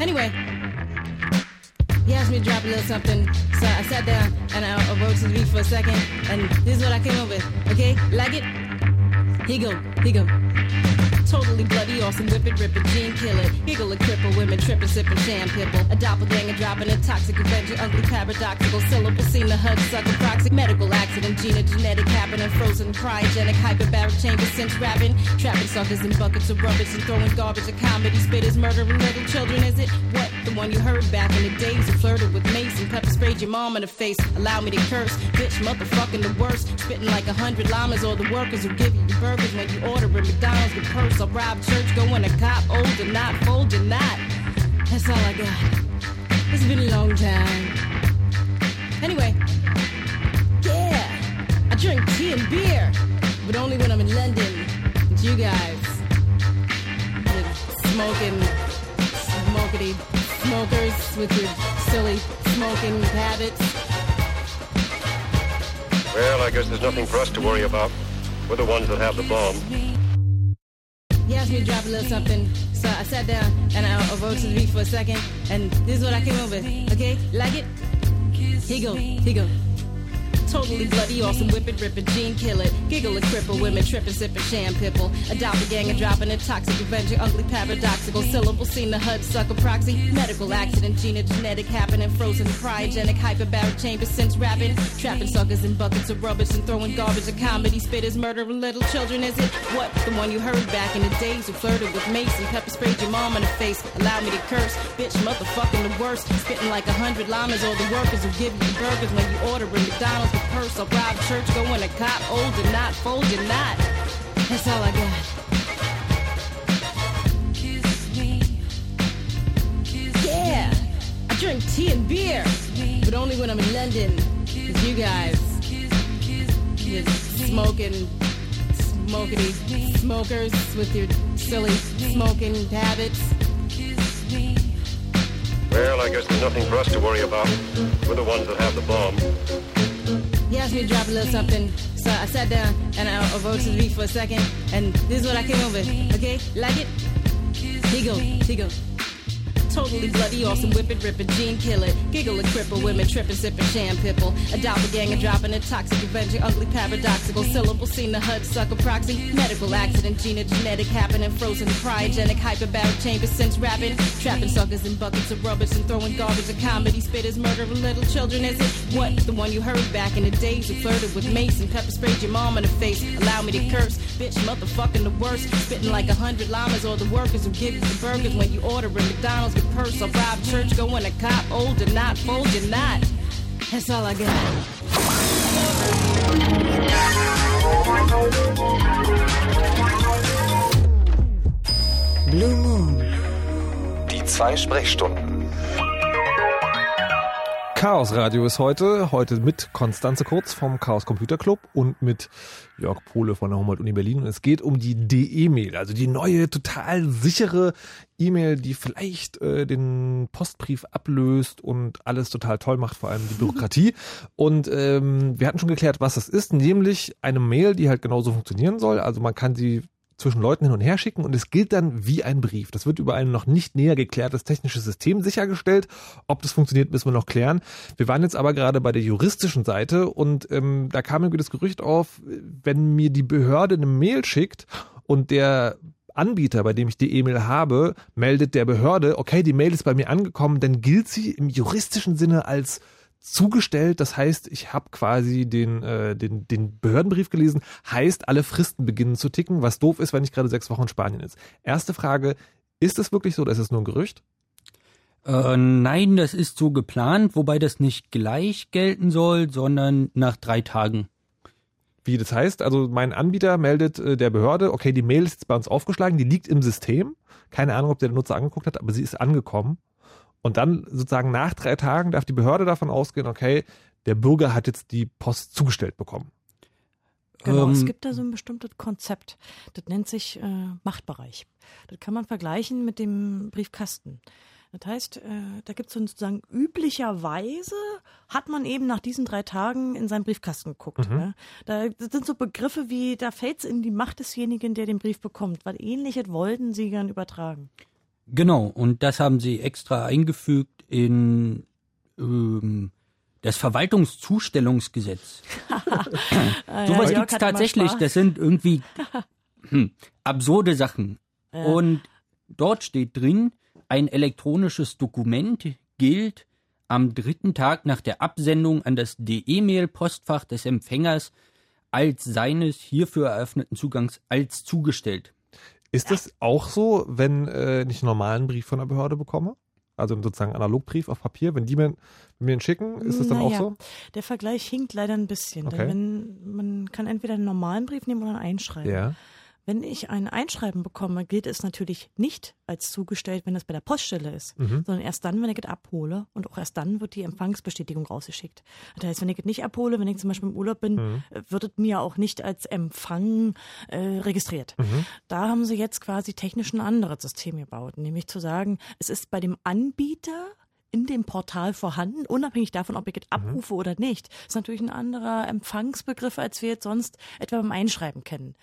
Anyway. He asked me to drop a little something, so I sat down and I, I wrote to the beat for a second, and this is what I came up with. Okay, like it? Here go, here go. Totally bloody, awesome, whip it, rip it, gene kill it. Giggle a cripple, women tripping, sipping sham pipple. A doppelganger dropping a toxic avenger, ugly paradoxical syllable. Seen the hud sucker proxy. Medical accident, Gina genetic happening, frozen, cryogenic, hyperbaric chamber, sense rapping. Trapping suckers in buckets of rubbish and throwing garbage. A comedy spitters, murdering little children, is it? What? The one you heard back in the days who flirted with Mason. Pepper sprayed your mom in the face. Allow me to curse. Bitch, motherfucking the worst. Spitting like a hundred llamas or the workers who give you your burgers when you order at McDonald's with purse. I'll rob church, going to cop, old or not, fold or not. That's all I got. It's been a long time. Anyway, yeah, I drink tea and beer, but only when I'm in London. With you guys. With smoking, smokity smokers with your silly smoking habits. Well, I guess there's nothing for us to worry about. We're the ones that have the bomb. He asked me to drop a little something, so I sat down and I, wrote to the beat for a second, and this is what I came up with. Okay, like it? Here go, here go. Totally bloody, awesome, whip it, gene kill it. Giggle and cripple, women tripping, sipping sham pipple. Adopt a doppelganger dropping a toxic avenger, ugly paradoxical syllable. Seen the HUD sucker proxy. Medical accident, Gina genetic happening. Frozen cryogenic, hyperbaric chamber since rapping. Trapping suckers in buckets of rubbish and throwing garbage. A comedy spitters, murdering little children. Is it what? The one you heard back in the days who flirted with Mason. Pepper sprayed your mom in the face. Allow me to curse. Bitch, motherfucking the worst. Spitting like a hundred llamas or the workers who give you burgers when you order at McDonald's purse. I'll rob church, going to cop, old or not, fold or not. That's all I got. Yeah, I drink tea and beer, but only when I'm in London. Cause you guys, you're smoking, smokity smokers with your silly smoking habits. Well, I guess there's nothing for us to worry about. We're the ones that have the bomb. He asked me to drop a little something, so I sat down and I, I wrote to the beat for a second, and this is what I came up with. Okay, like it? Here go, here go. Totally bloody, awesome, whip it, rip it, gene kill it. Giggle and cripple, women tripping, sipping sham pipple. A doppelganger dropping a toxic avenger, ugly paradoxical syllable. Seen the HUD sucker proxy. Medical accident, Gina genetic happening. Frozen cryogenic, hyperbaric chamber sense rapping. Trapping suckers in buckets of rubbish and throwing garbage. at comedy spitters, murdering little children. Is it what? The one you heard back in the days who flirted with Mason. Pepper sprayed your mom in the face. Allow me to curse. Bitch, motherfucking the worst. Spitting like a hundred llamas or the workers who give you the burgers when you order at McDonald's with purse. I'll rob church, going to cop, old not, fold not. That's all I got. Blue Moon. Die zwei Sprechstunden. Chaos Radio ist heute, heute mit Konstanze Kurz vom Chaos Computer Club und mit Jörg Pohle von der Humboldt-Uni Berlin. Und es geht um die DE-Mail, also die neue, total sichere E-Mail, die vielleicht äh, den Postbrief ablöst und alles total toll macht, vor allem die Bürokratie. Und ähm, wir hatten schon geklärt, was das ist, nämlich eine Mail, die halt genauso funktionieren soll. Also man kann sie zwischen Leuten hin und her schicken und es gilt dann wie ein Brief. Das wird über ein noch nicht näher geklärtes technisches System sichergestellt. Ob das funktioniert, müssen wir noch klären. Wir waren jetzt aber gerade bei der juristischen Seite und ähm, da kam irgendwie das Gerücht auf, wenn mir die Behörde eine Mail schickt und der Anbieter, bei dem ich die E-Mail habe, meldet der Behörde, okay, die Mail ist bei mir angekommen, dann gilt sie im juristischen Sinne als zugestellt. Das heißt, ich habe quasi den, äh, den, den Behördenbrief gelesen. Heißt, alle Fristen beginnen zu ticken, was doof ist, wenn ich gerade sechs Wochen in Spanien ist. Erste Frage, ist es wirklich so oder ist es nur ein Gerücht? Äh, nein, das ist so geplant, wobei das nicht gleich gelten soll, sondern nach drei Tagen. Wie das heißt, also mein Anbieter meldet äh, der Behörde, okay, die Mail ist jetzt bei uns aufgeschlagen, die liegt im System. Keine Ahnung, ob der Nutzer angeguckt hat, aber sie ist angekommen. Und dann sozusagen nach drei Tagen darf die Behörde davon ausgehen, okay, der Bürger hat jetzt die Post zugestellt bekommen. Genau, es Ähm, gibt da so ein bestimmtes Konzept. Das nennt sich äh, Machtbereich. Das kann man vergleichen mit dem Briefkasten. Das heißt, äh, da gibt es sozusagen üblicherweise hat man eben nach diesen drei Tagen in seinen Briefkasten geguckt. Ne? Da das sind so Begriffe wie, da fällt es in die Macht desjenigen, der den Brief bekommt, weil ähnliches wollten sie gern übertragen. Genau, und das haben sie extra eingefügt in ähm, das Verwaltungszustellungsgesetz. Sowas gibt's hat immer tatsächlich. Das sind irgendwie hm, absurde Sachen. Ja. Und dort steht drin, ein elektronisches Dokument gilt am dritten Tag nach der Absendung an das D-E-Mail-Postfach des Empfängers als seines hierfür eröffneten Zugangs als zugestellt. Ist das auch so, wenn äh, ich einen normalen Brief von der Behörde bekomme? Also sozusagen Analogbrief auf Papier, wenn die mir, mir einen schicken, ist das dann auch Naja, so? Der Vergleich hinkt leider ein bisschen. Okay. Denn wenn, man kann entweder einen normalen Brief nehmen oder ein Einschreiben. Ja. Wenn ich ein Einschreiben bekomme, gilt es natürlich nicht als zugestellt, wenn es bei der Poststelle ist, Mhm. sondern erst dann, wenn ich es abhole und auch erst dann wird die Empfangsbestätigung rausgeschickt. Das heißt, wenn ich es nicht abhole, wenn ich zum Beispiel im Urlaub bin, Mhm. wird es mir auch nicht als Empfang äh, registriert. Mhm. Da haben sie jetzt quasi technisch ein anderes System gebaut, nämlich zu sagen, es ist bei dem Anbieter in dem Portal vorhanden, unabhängig davon, ob ich es abrufe oder nicht. Das ist natürlich ein anderer Empfangsbegriff, als wir jetzt sonst etwa beim Einschreiben kennen.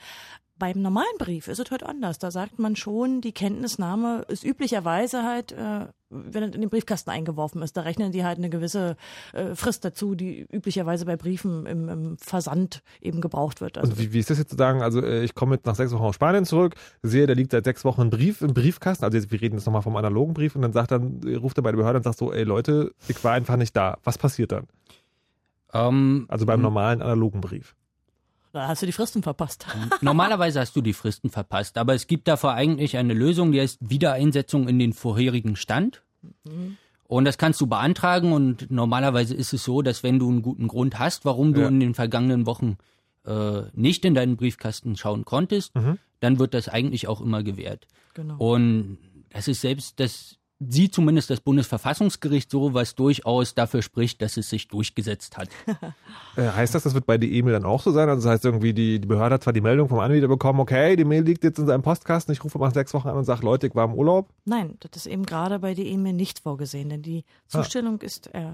Beim normalen Brief ist es heute anders. Da sagt man schon, die Kenntnisnahme ist üblicherweise halt, äh, wenn es in den Briefkasten eingeworfen ist, da rechnen die halt eine gewisse äh, Frist dazu, die üblicherweise bei Briefen im, im Versand eben gebraucht wird. Also Und wie, wie ist das jetzt zu sagen? Also äh, ich komme jetzt nach sechs Wochen aus Spanien zurück, sehe, da liegt seit sechs Wochen ein Brief im Briefkasten. Also jetzt, wir reden jetzt nochmal vom analogen Brief und dann sagt dann, äh, ruft er bei der Behörde und sagt so, ey Leute, ich war einfach nicht da. Was passiert dann? Ähm, Also beim normalen analogen Brief. Da hast du die Fristen verpasst. Normalerweise hast du die Fristen verpasst, aber es gibt dafür eigentlich eine Lösung, die heißt Wiedereinsetzung in den vorherigen Stand. Und das kannst du beantragen und normalerweise ist es so, dass wenn du einen guten Grund hast, warum du Ja. in den vergangenen Wochen äh, nicht in deinen Briefkasten schauen konntest, Mhm. dann wird das eigentlich auch immer gewährt. Genau. Und das ist selbst, das sieht zumindest das Bundesverfassungsgericht so, was durchaus dafür spricht, dass es sich durchgesetzt hat. Äh, heißt das, das wird bei der E-Mail dann auch so sein? Also das heißt irgendwie, die, die Behörde hat zwar die Meldung vom Anbieter bekommen, okay, die Mail liegt jetzt in seinem Postkasten, ich rufe nach sechs Wochen an und sage, Leute, ich war im Urlaub. Nein, das ist eben gerade bei der E-Mail nicht vorgesehen, denn die Ah. Zustellung ist äh,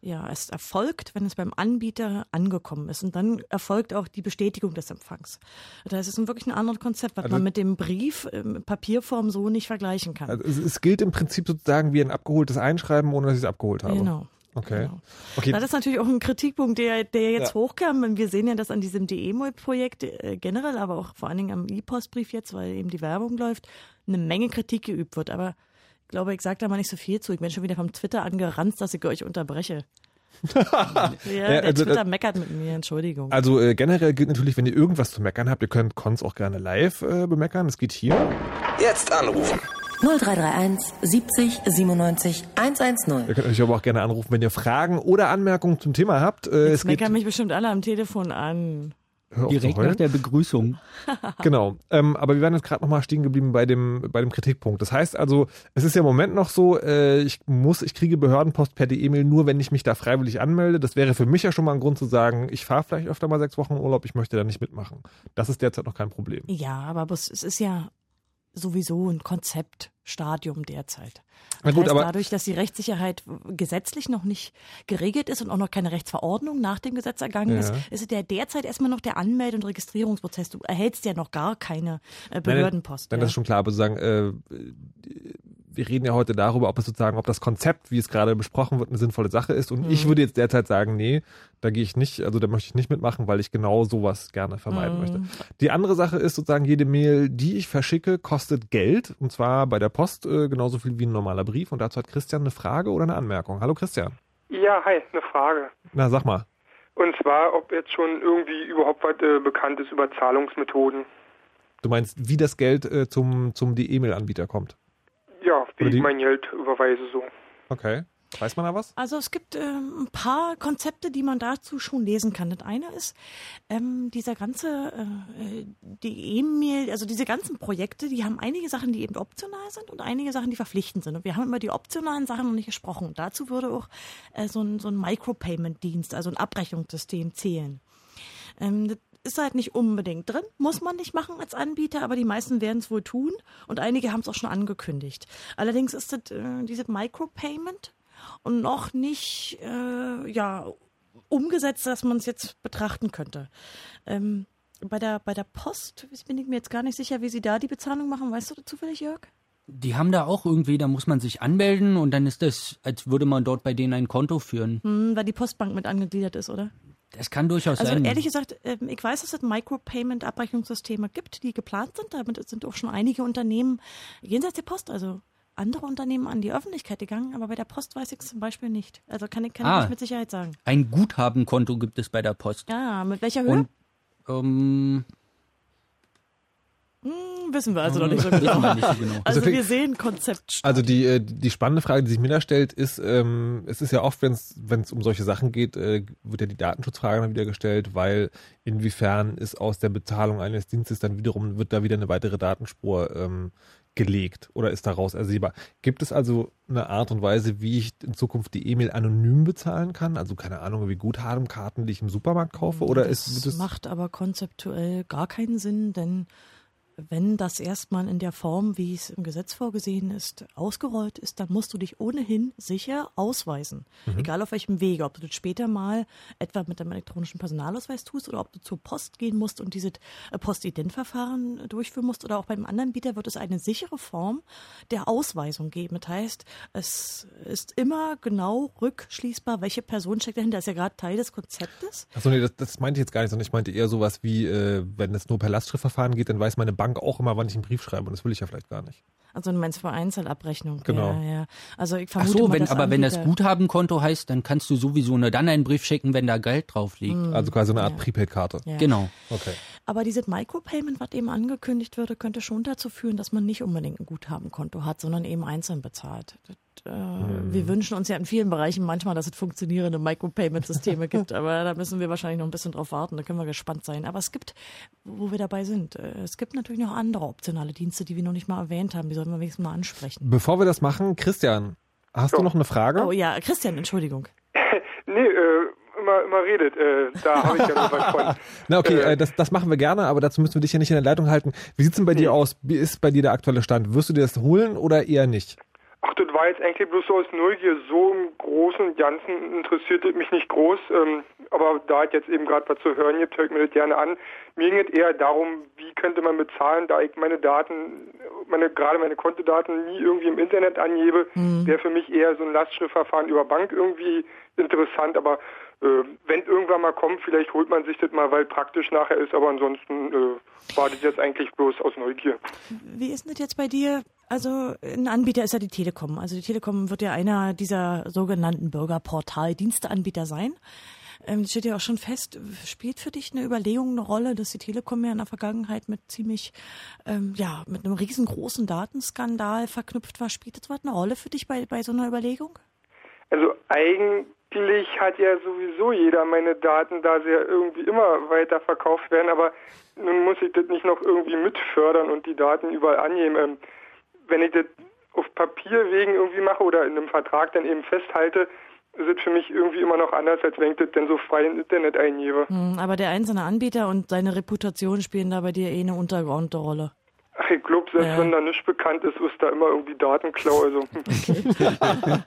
ja es erfolgt, wenn es beim Anbieter angekommen ist und dann erfolgt auch die Bestätigung des Empfangs. Das ist ein wirklich ein anderes Konzept, was Also- man mit dem Brief in Papierform so nicht vergleichen kann. Also es, es gilt im Prinzip sozusagen wie ein abgeholtes Einschreiben, ohne dass ich es abgeholt habe. Genau. Okay. Genau. Okay. Das ist natürlich auch ein Kritikpunkt, der, der jetzt Ja. hochkam. Wir sehen ja das an diesem DE-Projekt äh, generell, aber auch vor allen Dingen am E-Postbrief jetzt, weil eben die Werbung läuft, eine Menge Kritik geübt wird. Aber glaube, ich sage da mal nicht so viel zu. Ich bin schon wieder vom Twitter angeranzt, dass ich euch unterbreche. ja, der also, Twitter äh, meckert mit mir, Entschuldigung. Also äh, generell gilt natürlich, wenn ihr irgendwas zu meckern habt, ihr könnt Cons auch gerne live äh, bemeckern. Es geht hier. Jetzt anrufen. 0331 70 97 110. Ihr könnt euch aber auch gerne anrufen, wenn ihr Fragen oder Anmerkungen zum Thema habt. Äh, Jetzt es geht meckern mich bestimmt alle am Telefon an. Direkt nach der Begrüßung. Genau. Ähm, aber wir waren jetzt gerade nochmal stehen geblieben bei dem, bei dem Kritikpunkt. Das heißt also, es ist ja im Moment noch so, äh, ich muss, ich kriege Behördenpost per E-Mail nur, wenn ich mich da freiwillig anmelde. Das wäre für mich ja schon mal ein Grund zu sagen, ich fahre vielleicht öfter mal sechs Wochen Urlaub, ich möchte da nicht mitmachen. Das ist derzeit noch kein Problem. Ja, aber es es ist ja sowieso ein Konzeptstadium derzeit. Das gut, heißt, aber- dadurch, dass die Rechtssicherheit gesetzlich noch nicht geregelt ist und auch noch keine Rechtsverordnung nach dem Gesetz ergangen Ja. ist, ist es ja derzeit erstmal noch der Anmelde- und Registrierungsprozess. Du erhältst ja noch gar keine äh, Behördenpost. Nein, ja. das ist schon klar, aber sozusagen, äh, wir reden ja heute darüber, ob es sozusagen, ob das Konzept, wie es gerade besprochen wird, eine sinnvolle Sache ist. Und ich Mhm. würde jetzt derzeit sagen, nee, da gehe ich nicht, also da möchte ich nicht mitmachen, weil ich genau sowas gerne vermeiden Mhm. möchte. Die andere Sache ist sozusagen, jede Mail, die ich verschicke, kostet Geld. Und zwar bei der Post äh, genauso viel wie ein normaler Brief. Und dazu hat Christian eine Frage oder eine Anmerkung. Hallo Christian. Ja, hi, eine Frage. Na, sag mal. Und zwar, ob jetzt schon irgendwie überhaupt was äh, bekannt ist über Zahlungsmethoden. Du meinst, wie das Geld äh, zum, zum die E-Mail-Anbieter kommt? Wie ich mein Geld überweise so. Okay. Weiß man da was? Also es gibt ähm, ein paar Konzepte, die man dazu schon lesen kann. Das eine ist ähm, dieser ganze äh, die E-Mail, also diese ganzen Projekte, die haben einige Sachen, die eben optional sind und einige Sachen, die verpflichtend sind. Und wir haben über die optionalen Sachen noch nicht gesprochen. Und dazu würde auch äh, so ein, so ein Micropayment-Dienst, also ein Abrechnungssystem zählen. Ähm, das ist halt nicht unbedingt drin, muss man nicht machen als Anbieter, aber die meisten werden es wohl tun und einige haben es auch schon angekündigt. Allerdings ist das äh, dieses Micropayment und noch nicht äh, ja umgesetzt, dass man es jetzt betrachten könnte. Ähm, bei der bei der Post bin ich mir jetzt gar nicht sicher, wie sie da die Bezahlung machen. Weißt du das zufällig, Jörg? Die haben da auch irgendwie, da muss man sich anmelden und dann ist das, als würde man dort bei denen ein Konto führen. Hm, weil die Postbank mit angegliedert ist, oder? Das kann durchaus Also sein. ehrlich gesagt, ähm, ich weiß, dass es Micropayment-Abrechnungssysteme gibt, die geplant sind. Damit sind auch schon einige Unternehmen jenseits der Post, also andere Unternehmen an die Öffentlichkeit gegangen, aber bei der Post weiß ich es zum Beispiel nicht. Also kann ich, kann ich Ah. nicht mit Sicherheit sagen. Ein Guthabenkonto gibt es bei der Post. Ja, mit welcher Höhe? Und ähm, Hm, wissen wir also noch nicht so genau. nicht so genau. Also Also wir sehen Konzept. Also die, äh, die spannende Frage, die sich mir da stellt, ist, ähm, es ist ja oft, wenn es um solche Sachen geht, äh, wird ja die Datenschutzfrage dann wieder gestellt, weil inwiefern ist aus der Bezahlung eines Dienstes dann wiederum, wird da wieder eine weitere Datenspur ähm, gelegt oder ist daraus ersehbar. Gibt es also eine Art und Weise, wie ich in Zukunft die E-Mail anonym bezahlen kann? Also keine Ahnung, wie Guthabenkarten, die ich im Supermarkt kaufe? Oder das ist es macht aber konzeptuell gar keinen Sinn, denn wenn das erstmal in der Form, wie es im Gesetz vorgesehen ist, ausgerollt ist, dann musst du dich ohnehin sicher ausweisen. Mhm. Egal auf welchem Wege, ob du das später mal etwa mit dem elektronischen Personalausweis tust oder ob du zur Post gehen musst und dieses äh, Postident-Verfahren durchführen musst oder auch beim anderen Bieter wird es eine sichere Form der Ausweisung geben. Das heißt, es ist immer genau rückschließbar, welche Person steckt dahinter. Das ist ja gerade Teil des Konzeptes. Achso, nee, das, das meinte ich jetzt gar nicht, sondern ich meinte eher sowas wie, äh, wenn es nur per Lastschriftverfahren geht, dann weiß meine Bank auch immer, wann ich einen Brief schreibe und das will ich ja vielleicht gar nicht. Also du meinst für Einzelabrechnung. Genau. Ja, ja. Also ich ach vermute so, mal, wenn, dass aber wenn das Guthabenkonto heißt, dann kannst du sowieso nur dann einen Brief schicken, wenn da Geld drauf liegt. Also quasi eine Art Ja. Prepaid-Karte. Ja. Genau. Okay. Aber dieses Micropayment, was eben angekündigt würde, könnte schon dazu führen, dass man nicht unbedingt ein Guthabenkonto hat, sondern eben einzeln bezahlt. Äh, Hm. Wir wünschen uns ja in vielen Bereichen manchmal, dass es funktionierende Micropayment-Systeme gibt, aber da müssen wir wahrscheinlich noch ein bisschen drauf warten, da können wir gespannt sein. Aber es gibt, wo wir dabei sind, äh, es gibt natürlich noch andere optionale Dienste, die wir noch nicht mal erwähnt haben, die sollten wir wenigstens mal ansprechen. Bevor wir das machen, Christian, hast du noch eine Frage? Oh ja, Christian, Entschuldigung. Nee, äh, immer, immer redet. Äh, da habe ich ja noch was von. Na okay, Äh, äh, das, das machen wir gerne, aber dazu müssen wir dich ja nicht in der Leitung halten. Wie sieht's denn bei dir aus? Wie ist bei dir der aktuelle Stand? Wirst du dir das holen oder eher nicht? Ach, das war jetzt eigentlich bloß so aus Neugier. So im Großen und Ganzen interessiert es mich nicht groß. Ähm, aber da es jetzt eben gerade was zu hören gibt, höre ich mir das gerne an. Mir ging es eher darum, wie könnte man bezahlen, da ich meine Daten, meine gerade meine Kontodaten nie irgendwie im Internet angebe, wäre für mich eher so ein Lastschriftverfahren über Bank irgendwie interessant. Aber wenn irgendwann mal kommt, vielleicht holt man sich das mal, weil praktisch nachher ist. Aber ansonsten äh, war das jetzt eigentlich bloß aus Neugier. Wie ist denn das jetzt bei dir? Also ein Anbieter ist ja die Telekom. Also die Telekom wird ja einer dieser sogenannten Bürgerportal-Diensteanbieter sein. Ähm, steht ja auch schon fest. Spielt für dich eine Überlegung eine Rolle, dass die Telekom ja in der Vergangenheit mit ziemlich, ähm, ja, mit einem riesengroßen Datenskandal verknüpft war? Spielt das was eine Rolle für dich bei, bei so einer Überlegung? Also eigentlich hat ja sowieso jeder meine Daten, da sie ja irgendwie immer weiter verkauft werden, aber nun muss ich das nicht noch irgendwie mitfördern und die Daten überall annehmen. Ähm, wenn ich das auf Papier wegen irgendwie mache oder in einem Vertrag dann eben festhalte, ist es für mich irgendwie immer noch anders, als wenn ich das dann so frei im Internet eingebe. Hm, aber der einzelne Anbieter und seine Reputation spielen da bei dir eh eine untergeordnete Rolle. Ich glaube, selbst Ja. wenn da nichts bekannt ist, ist da immer irgendwie Datenklau. Also,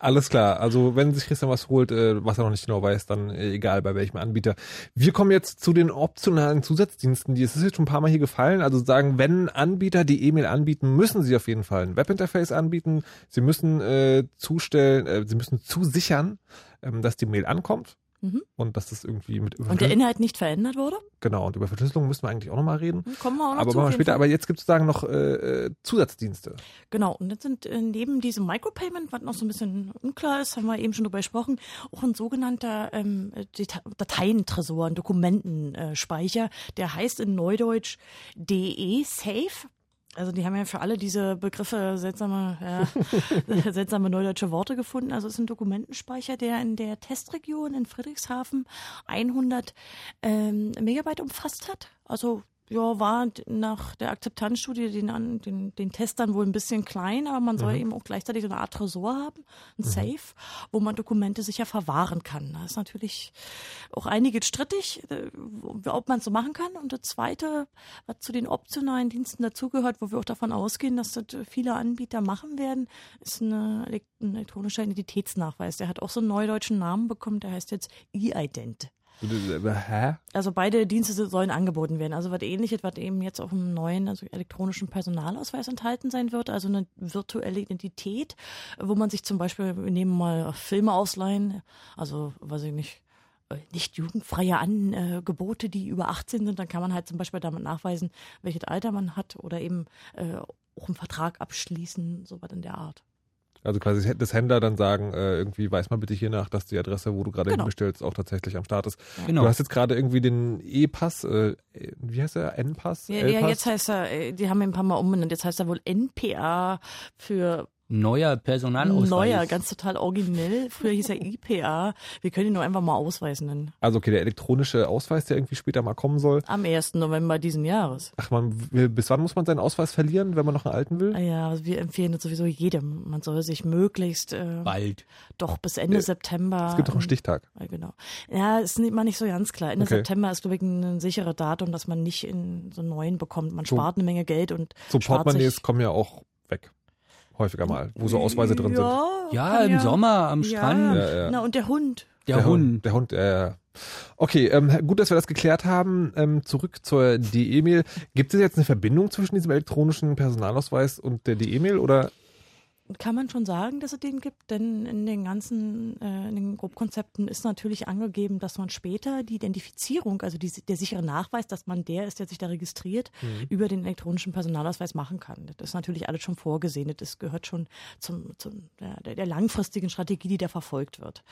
Alles klar. Also wenn sich Christian was holt, äh, was er noch nicht genau weiß, dann äh, egal bei welchem Anbieter. Wir kommen jetzt zu den optionalen Zusatzdiensten, die es ist jetzt schon ein paar Mal hier gefallen. Also sagen, wenn Anbieter die E-Mail anbieten, müssen sie auf jeden Fall ein Webinterface anbieten. Sie müssen äh, zustellen, äh, sie müssen zusichern, ähm, dass die Mail ankommt. Mhm. Und dass das irgendwie mit Und der Inhalt nicht verändert wurde? Genau, und über Verschlüsselung müssen wir eigentlich auch nochmal reden. Kommen wir auch noch Aber zu, jeden später. Fall. Aber jetzt gibt es sozusagen noch äh, äh, Zusatzdienste. Genau, und das sind äh, neben diesem Micropayment, was noch so ein bisschen unklar ist, haben wir eben schon drüber gesprochen, auch ein sogenannter ähm, Dateientresor, ein Dokumentenspeicher, der heißt in Neudeutsch DE Safe. Also die haben ja für alle diese Begriffe seltsame, ja, seltsame neudeutsche Worte gefunden. Also es ist ein Dokumentenspeicher, der in der Testregion in Friedrichshafen 100 ähm, Megabyte umfasst hat. Also ja, war nach der Akzeptanzstudie den, den, den Testern wohl ein bisschen klein, aber man soll Mhm. eben auch gleichzeitig so eine Art Tresor haben, ein Safe, wo man Dokumente sicher verwahren kann. Da ist natürlich auch einige strittig, äh, ob man es so machen kann. Und das Zweite, was zu den optionalen Diensten dazugehört, wo wir auch davon ausgehen, dass das viele Anbieter machen werden, ist eine, ein elektronischer Identitätsnachweis. Der hat auch so einen neudeutschen Namen bekommen, der heißt jetzt E-Ident. Hä? Also beide Dienste sollen angeboten werden. Also was ähnliches, was eben jetzt auch im neuen, also elektronischen Personalausweis enthalten sein wird, also eine virtuelle Identität, wo man sich zum Beispiel, wir nehmen mal Filme ausleihen, also weiß ich nicht, äh, nicht jugendfreie Angebote, die über 18 sind, dann kann man halt zum Beispiel damit nachweisen, welches Alter man hat oder eben äh, auch einen Vertrag abschließen, so was in der Art. Also quasi das Händler dann sagen, äh, irgendwie weiß mal bitte hier nach, dass die Adresse, wo du gerade genau. hinbestellst, auch tatsächlich am Start ist. Genau. Du hast jetzt gerade irgendwie den E-Pass, äh, wie heißt der? N-Pass? Ja, ja, jetzt heißt er, äh, die haben ihn ein paar Mal umbenannt, jetzt heißt er wohl NPA für Neuer Personalausweis. Neuer, ganz total originell. Früher hieß er IPA. Wir können ihn nur einfach mal Ausweis nennen. Also okay, der elektronische Ausweis, der irgendwie später mal kommen soll. Am 1. November diesen Jahres. Ach man, bis wann muss man seinen Ausweis verlieren, wenn man noch einen alten will? Ja, wir empfehlen das sowieso jedem. Man soll sich möglichst äh, bald. Doch bis Ende äh, September. Es gibt doch einen Stichtag. Ja, genau. Ja, ist nicht mal nicht so ganz klar. Ende okay. September ist glaube ich ein sicheres Datum, dass man nicht in so einen neuen bekommt. Man so, spart eine Menge Geld und so Portemonnaies kommen ja auch häufiger mal, wo so Ausweise drin ja, sind. Ja, im ja. Sommer am Strand. Ja, ja. Na, und der Hund. Der, der Hund. Hund. Der Hund, äh, Okay, ähm, gut, dass wir das geklärt haben. Ähm, zurück zur DE-Mail. Gibt es jetzt eine Verbindung zwischen diesem elektronischen Personalausweis und der DE-Mail oder kann man schon sagen, dass es den gibt, denn in den ganzen, äh, in den Grobkonzepten ist natürlich angegeben, dass man später die Identifizierung, also die, der sichere Nachweis, dass man der ist, der sich da registriert, mhm. über den elektronischen Personalausweis machen kann. Das ist natürlich alles schon vorgesehen. Das gehört schon zum, zum der, der langfristigen Strategie, die da verfolgt wird.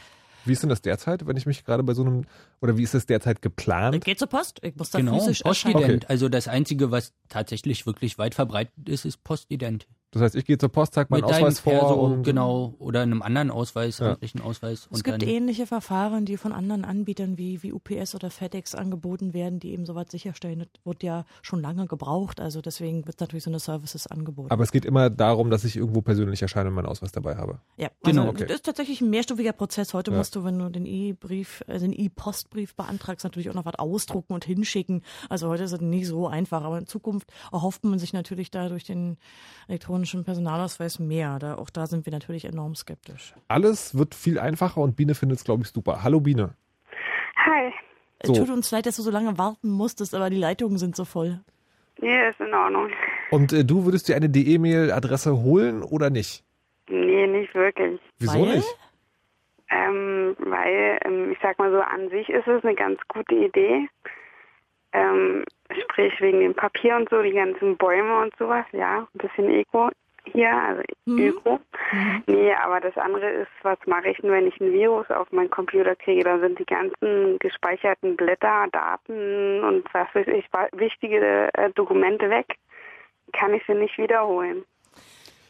Wie ist denn das derzeit, wenn ich mich gerade bei so einem, oder wie ist das derzeit geplant? Geht zur Post. Ich muss da genau, physisch Postident. Okay. Also das Einzige, was tatsächlich wirklich weit verbreitet ist, ist Postident. Das heißt, ich gehe zur Post, zeige meinen Ausweis vor. Perso, und genau, oder einem anderen Ausweis, ja. amtlichen Ausweis. es gibt ähnliche Verfahren, die von anderen Anbietern wie, wie UPS oder FedEx angeboten werden, die eben sowas sicherstellen. Das wird ja schon lange gebraucht, also deswegen wird natürlich so eine Services angeboten. Aber es geht immer darum, dass ich irgendwo persönlich erscheine und meinen Ausweis dabei habe. Ja, also genau. Okay. Das ist tatsächlich ein mehrstufiger Prozess. Heute ja. musst du, wenn du den E-Brief, also den E-Postbrief beantragst, natürlich auch noch was ausdrucken und hinschicken. Also heute ist es nicht so einfach, aber in Zukunft erhofft man sich natürlich da durch den elektronischen Personalausweis weiß mehr. Da, auch da sind wir natürlich enorm skeptisch. Alles wird viel einfacher und Biene findet es, glaube ich, super. Hallo Biene. Hi. So. Tut uns leid, dass du so lange warten musstest, aber die Leitungen sind so voll. Nee, ist in Ordnung. Und äh, du würdest dir eine DE-Mail-Adresse holen oder nicht? Nee, nicht wirklich. Wieso weil? nicht? Ähm, weil, ähm, ich sag mal so, an sich ist es eine ganz gute Idee. Ähm, sprich wegen dem Papier und so, die ganzen Bäume und sowas, ja, ein bisschen Eco hier, also mhm. Öko. Mhm. Nee, aber das andere ist, was mache ich denn, wenn ich ein Virus auf meinen Computer kriege? Dann sind die ganzen gespeicherten Blätter, Daten und was weiß ich, wichtige äh, Dokumente weg. Kann ich sie nicht wiederholen.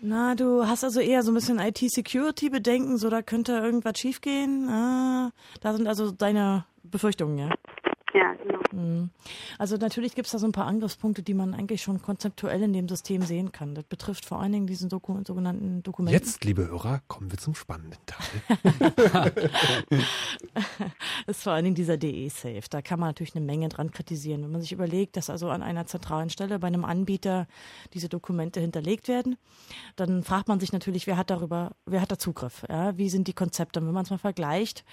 Na, du hast also eher so ein bisschen IT-Security-Bedenken, so da könnte irgendwas schiefgehen. Ah, da sind also deine Befürchtungen, ja? Ja. Also natürlich gibt es da so ein paar Angriffspunkte, die man eigentlich schon konzeptuell in dem System sehen kann. Das betrifft vor allen Dingen diesen Doku sogenannten Dokumenten. Jetzt, liebe Hörer, kommen wir zum spannenden Teil. das ist vor allen Dingen dieser DE-Safe. Da kann man natürlich eine Menge dran kritisieren. Wenn man sich überlegt, dass also an einer zentralen Stelle bei einem Anbieter diese Dokumente hinterlegt werden, dann fragt man sich natürlich, wer hat darüber, wer hat da Zugriff? Ja? Wie sind die Konzepte? Und wenn man es mal vergleicht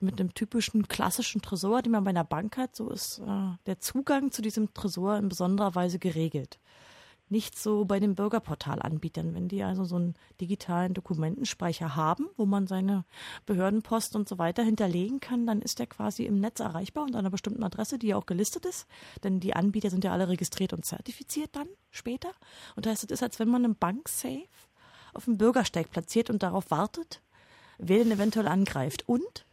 mit einem typischen klassischen Tresor, den man bei einer Bank hat, hat, so ist äh, der Zugang zu diesem Tresor in besonderer Weise geregelt. Nicht so bei den Bürgerportalanbietern, wenn die also so einen digitalen Dokumentenspeicher haben, wo man seine Behördenpost und so weiter hinterlegen kann, dann ist der quasi im Netz erreichbar unter einer bestimmten Adresse, die ja auch gelistet ist. Denn die Anbieter sind ja alle registriert und zertifiziert dann später. Und das heißt, es ist, als wenn man einen Banksafe auf dem Bürgersteig platziert und darauf wartet, wer den eventuell angreift. Und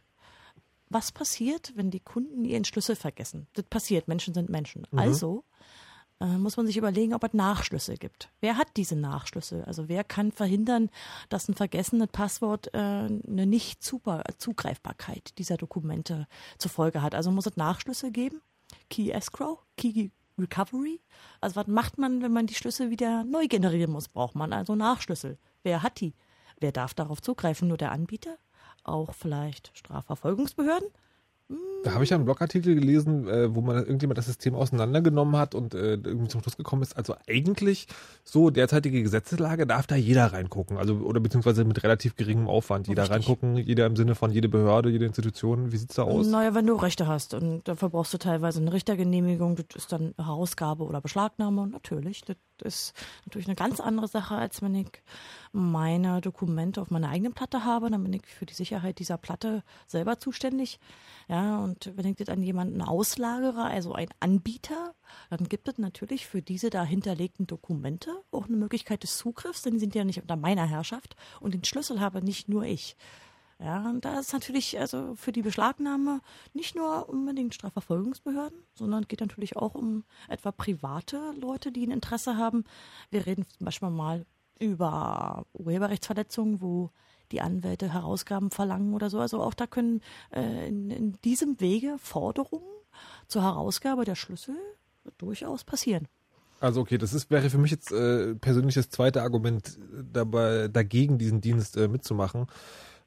was passiert, wenn die Kunden ihren Schlüssel vergessen? Das passiert, Menschen sind Menschen. Mhm. Also äh, muss man sich überlegen, ob es Nachschlüssel gibt. Wer hat diese Nachschlüssel? Also wer kann verhindern, dass ein vergessenes Passwort äh, eine nicht super Zugreifbarkeit dieser Dokumente zur Folge hat? Also muss es Nachschlüssel geben? Key Escrow? Key Recovery? Also was macht man, wenn man die Schlüssel wieder neu generieren muss? Braucht man also Nachschlüssel. Wer hat die? Wer darf darauf zugreifen? Nur der Anbieter? Auch vielleicht Strafverfolgungsbehörden? Da habe ich ja einen Blogartikel gelesen, äh, wo man irgendjemand das System auseinandergenommen hat und äh, irgendwie zum Schluss gekommen ist. Also eigentlich so derzeitige Gesetzeslage darf da jeder reingucken. Also oder beziehungsweise mit relativ geringem Aufwand jeder Richtig. reingucken. Jeder im Sinne von jede Behörde, jede Institution. Wie sieht's da aus? Naja, wenn du Rechte hast und dafür brauchst du teilweise eine Richtergenehmigung, das ist dann Herausgabe oder Beschlagnahme und natürlich, das ist natürlich eine ganz andere Sache, als wenn ich meine Dokumente auf meiner eigenen Platte habe, dann bin ich für die Sicherheit dieser Platte selber zuständig. Ja, und wenn ich das an jemanden auslagere, also ein Anbieter, dann gibt es natürlich für diese da hinterlegten Dokumente auch eine Möglichkeit des Zugriffs, denn die sind ja nicht unter meiner Herrschaft und den Schlüssel habe nicht nur ich. Ja, und da ist natürlich also für die Beschlagnahme nicht nur unbedingt Strafverfolgungsbehörden, sondern geht natürlich auch um etwa private Leute, die ein Interesse haben. Wir reden zum Beispiel mal über Urheberrechtsverletzungen, wo die Anwälte Herausgaben verlangen oder so. Also auch da können äh, in, in diesem Wege Forderungen zur Herausgabe der Schlüssel durchaus passieren. Also okay, das ist, wäre für mich jetzt äh, persönlich das zweite Argument dabei, dagegen, diesen Dienst äh, mitzumachen,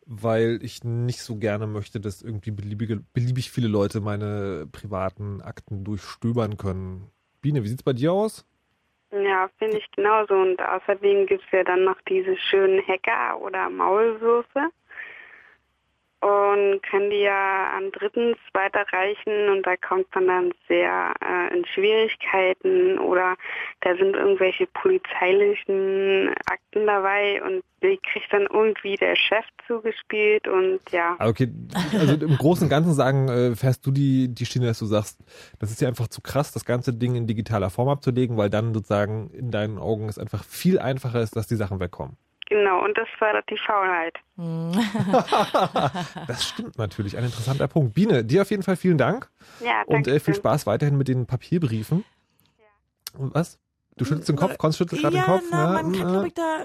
weil ich nicht so gerne möchte, dass irgendwie beliebige, beliebig viele Leute meine privaten Akten durchstöbern können. Biene, wie sieht's bei dir aus? Ja, finde ich genauso. Und außerdem gibt es ja dann noch diese schönen Hacker oder Maulwürfe. Und kann die ja an Drittens weiterreichen und da kommt man dann sehr äh, in Schwierigkeiten oder da sind irgendwelche polizeilichen Akten dabei und die kriegt dann irgendwie der Chef zugespielt und ja. Ah, Okay, also im Großen und Ganzen sagen, äh, fährst du die, die Schiene, dass du sagst, das ist ja einfach zu krass, das ganze Ding in digitaler Form abzulegen, weil dann sozusagen in deinen Augen es einfach viel einfacher ist, dass die Sachen wegkommen. Genau, und das fördert die Faulheit. Das stimmt natürlich, ein interessanter Punkt. Biene, dir auf jeden Fall vielen Dank Ja, und danke äh, viel. Spaß weiterhin mit den Papierbriefen. Und was? Du schüttelst den Kopf, Konst schüttelt gerade ja, den Kopf. na, ne? man, kann, Äh, glaub ich, da,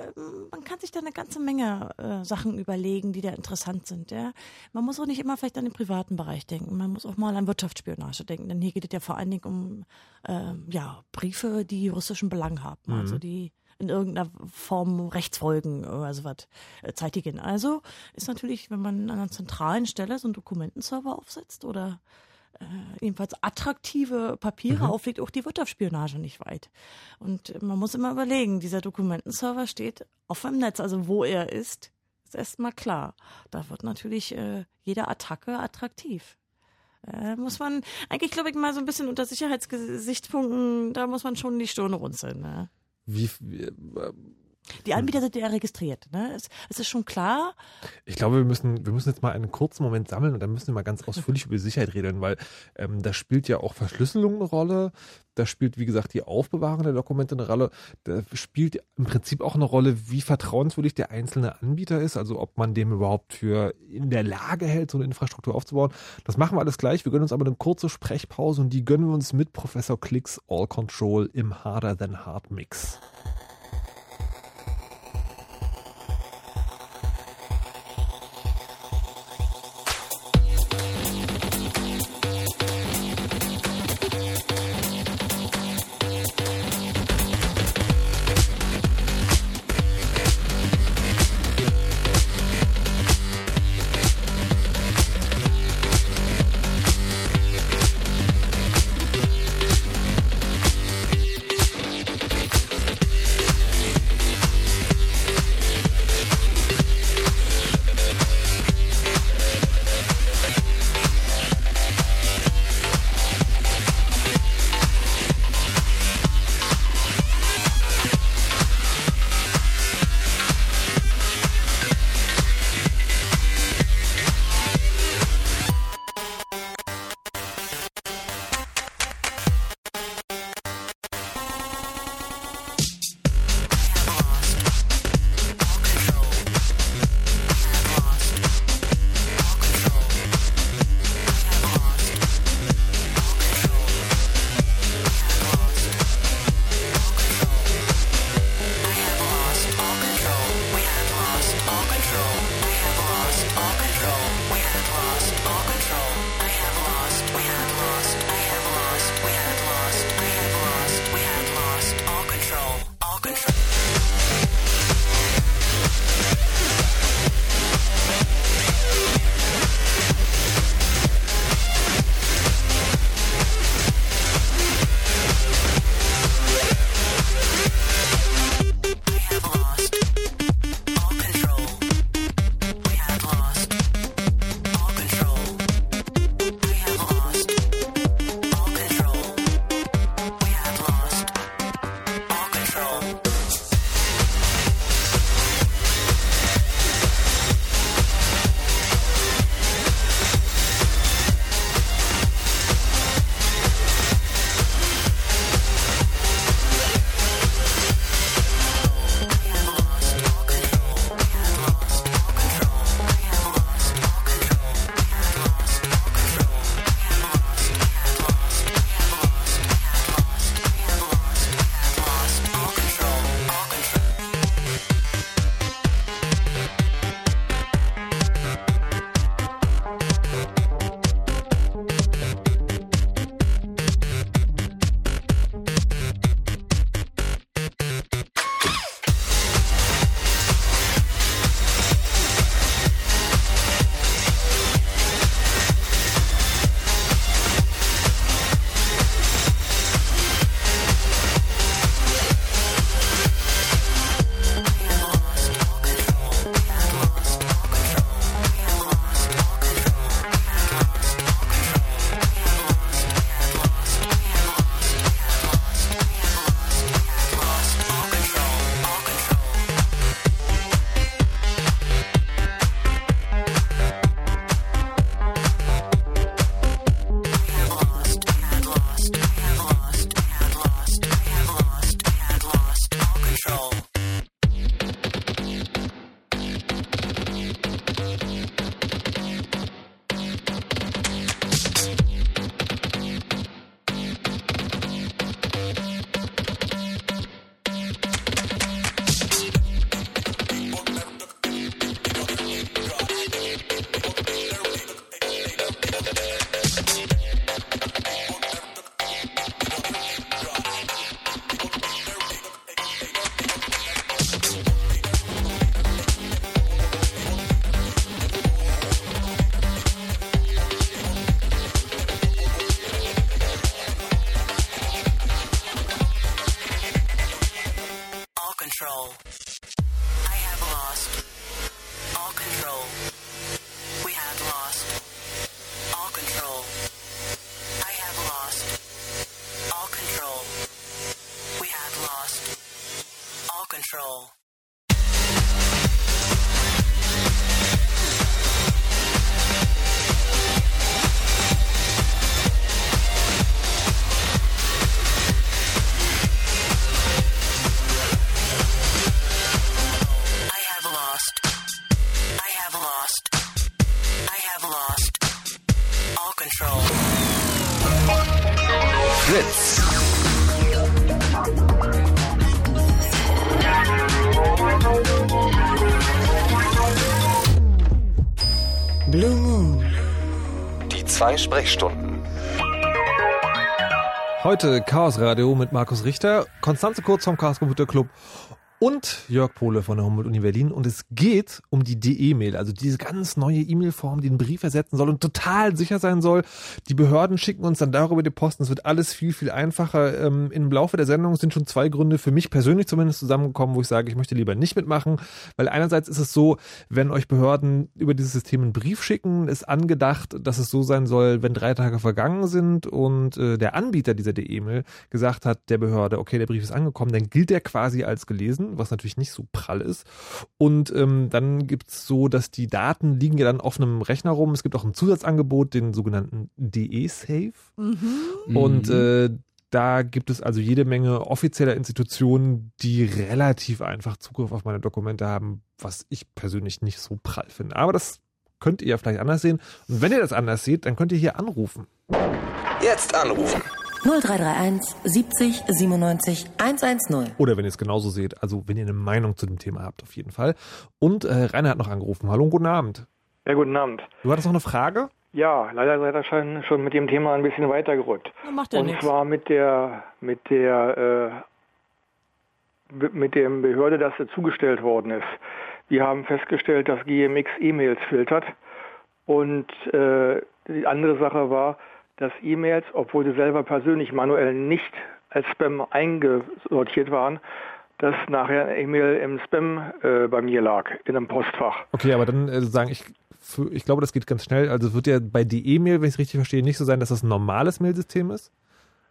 man kann sich da eine ganze Menge äh, Sachen überlegen, die da interessant sind. Ja? Man muss auch nicht immer vielleicht an den privaten Bereich denken. Man muss auch mal an Wirtschaftsspionage denken. Denn hier geht es ja vor allen Dingen um ähm, ja, Briefe, die juristischen Belang haben. Mhm. Also die in irgendeiner Form Rechtsfolgen oder so was äh, zeitigen. Also ist natürlich, wenn man an einer zentralen Stelle so einen Dokumentenserver aufsetzt oder äh, jedenfalls attraktive Papiere Mhm. auflegt, auch die Wirtschaftsspionage nicht weit. Und man muss immer überlegen, dieser Dokumentenserver steht offen im Netz, also wo er ist, ist erstmal klar. Da wird natürlich äh, jede Attacke attraktiv. Äh, muss man eigentlich, glaube ich, mal so ein bisschen unter Sicherheitsgesichtspunkten, da muss man schon die Stirn runzeln. Ne? Wie, wie, Die Anbieter sind ja registriert. Ne? Es, es ist schon klar, Ich glaube, wir müssen, wir müssen jetzt mal einen kurzen Moment sammeln und dann müssen wir mal ganz ausführlich über Sicherheit reden, weil ähm, da spielt ja auch Verschlüsselung eine Rolle, da spielt, wie gesagt, die Aufbewahrung der Dokumente eine Rolle, da spielt im Prinzip auch eine Rolle, wie vertrauenswürdig der einzelne Anbieter ist, also ob man dem überhaupt für in der Lage hält, so eine Infrastruktur aufzubauen. Das machen wir alles gleich. Wir gönnen uns aber eine kurze Sprechpause und die gönnen wir uns mit Professor Klicks All Control im Harder Than Hard Mix. Sprechstunden. Heute Chaos Radio mit Markus Richter, Konstanze Kurz vom Chaos Computer Club und Jörg Pohle von der Humboldt-Uni Berlin. Und es geht um die DE-Mail, also diese ganz neue E-Mail-Form, die einen Brief ersetzen soll und total sicher sein soll. Die Behörden schicken uns dann darüber die Posten. Es wird alles viel, viel einfacher. Ähm, Im Laufe der Sendung sind schon zwei Gründe für mich persönlich zumindest zusammengekommen, wo ich sage, ich möchte lieber nicht mitmachen. Weil einerseits ist es so, wenn euch Behörden über dieses System einen Brief schicken, ist angedacht, dass es so sein soll, wenn drei Tage vergangen sind und äh, der Anbieter dieser DE-Mail gesagt hat, der Behörde, okay, der Brief ist angekommen, dann gilt der quasi als gelesen, was natürlich nicht so prall ist. Und ähm, dann gibt's so, dass die Daten liegen ja dann auf einem Rechner rum. Es gibt auch ein Zusatzangebot, den sogenannten DE-Safe. Mhm. Und äh, da gibt es also jede Menge offizieller Institutionen, die relativ einfach Zugriff auf meine Dokumente haben, was ich persönlich nicht so prall finde. Aber das könnt ihr ja vielleicht anders sehen. Und wenn ihr das anders seht, dann könnt ihr hier anrufen. Jetzt anrufen. 0331 70 97 110. Oder wenn ihr es genauso seht, also wenn ihr eine Meinung zu dem Thema habt, auf jeden Fall. Und äh, Rainer hat noch angerufen. Hallo und guten Abend. Ja, guten Abend. Du hattest noch eine Frage? Ja, leider seid ihr schon, schon mit dem Thema ein bisschen weitergerückt. Na, macht ja Und nichts. zwar mit der mit der äh, mit dem Behörde, dass sie zugestellt worden ist. Wir haben festgestellt, dass GMX E-Mails filtert. Und äh, die andere Sache war, dass E-Mails, obwohl sie selber persönlich manuell nicht als Spam eingesortiert waren, dass nachher eine E-Mail im Spam äh, bei mir lag, in einem Postfach. Okay, aber dann äh, sagen, ich, für, ich glaube, das geht ganz schnell. Also es wird ja bei DE-Mail, wenn ich es richtig verstehe, nicht so sein, dass das ein normales Mailsystem ist?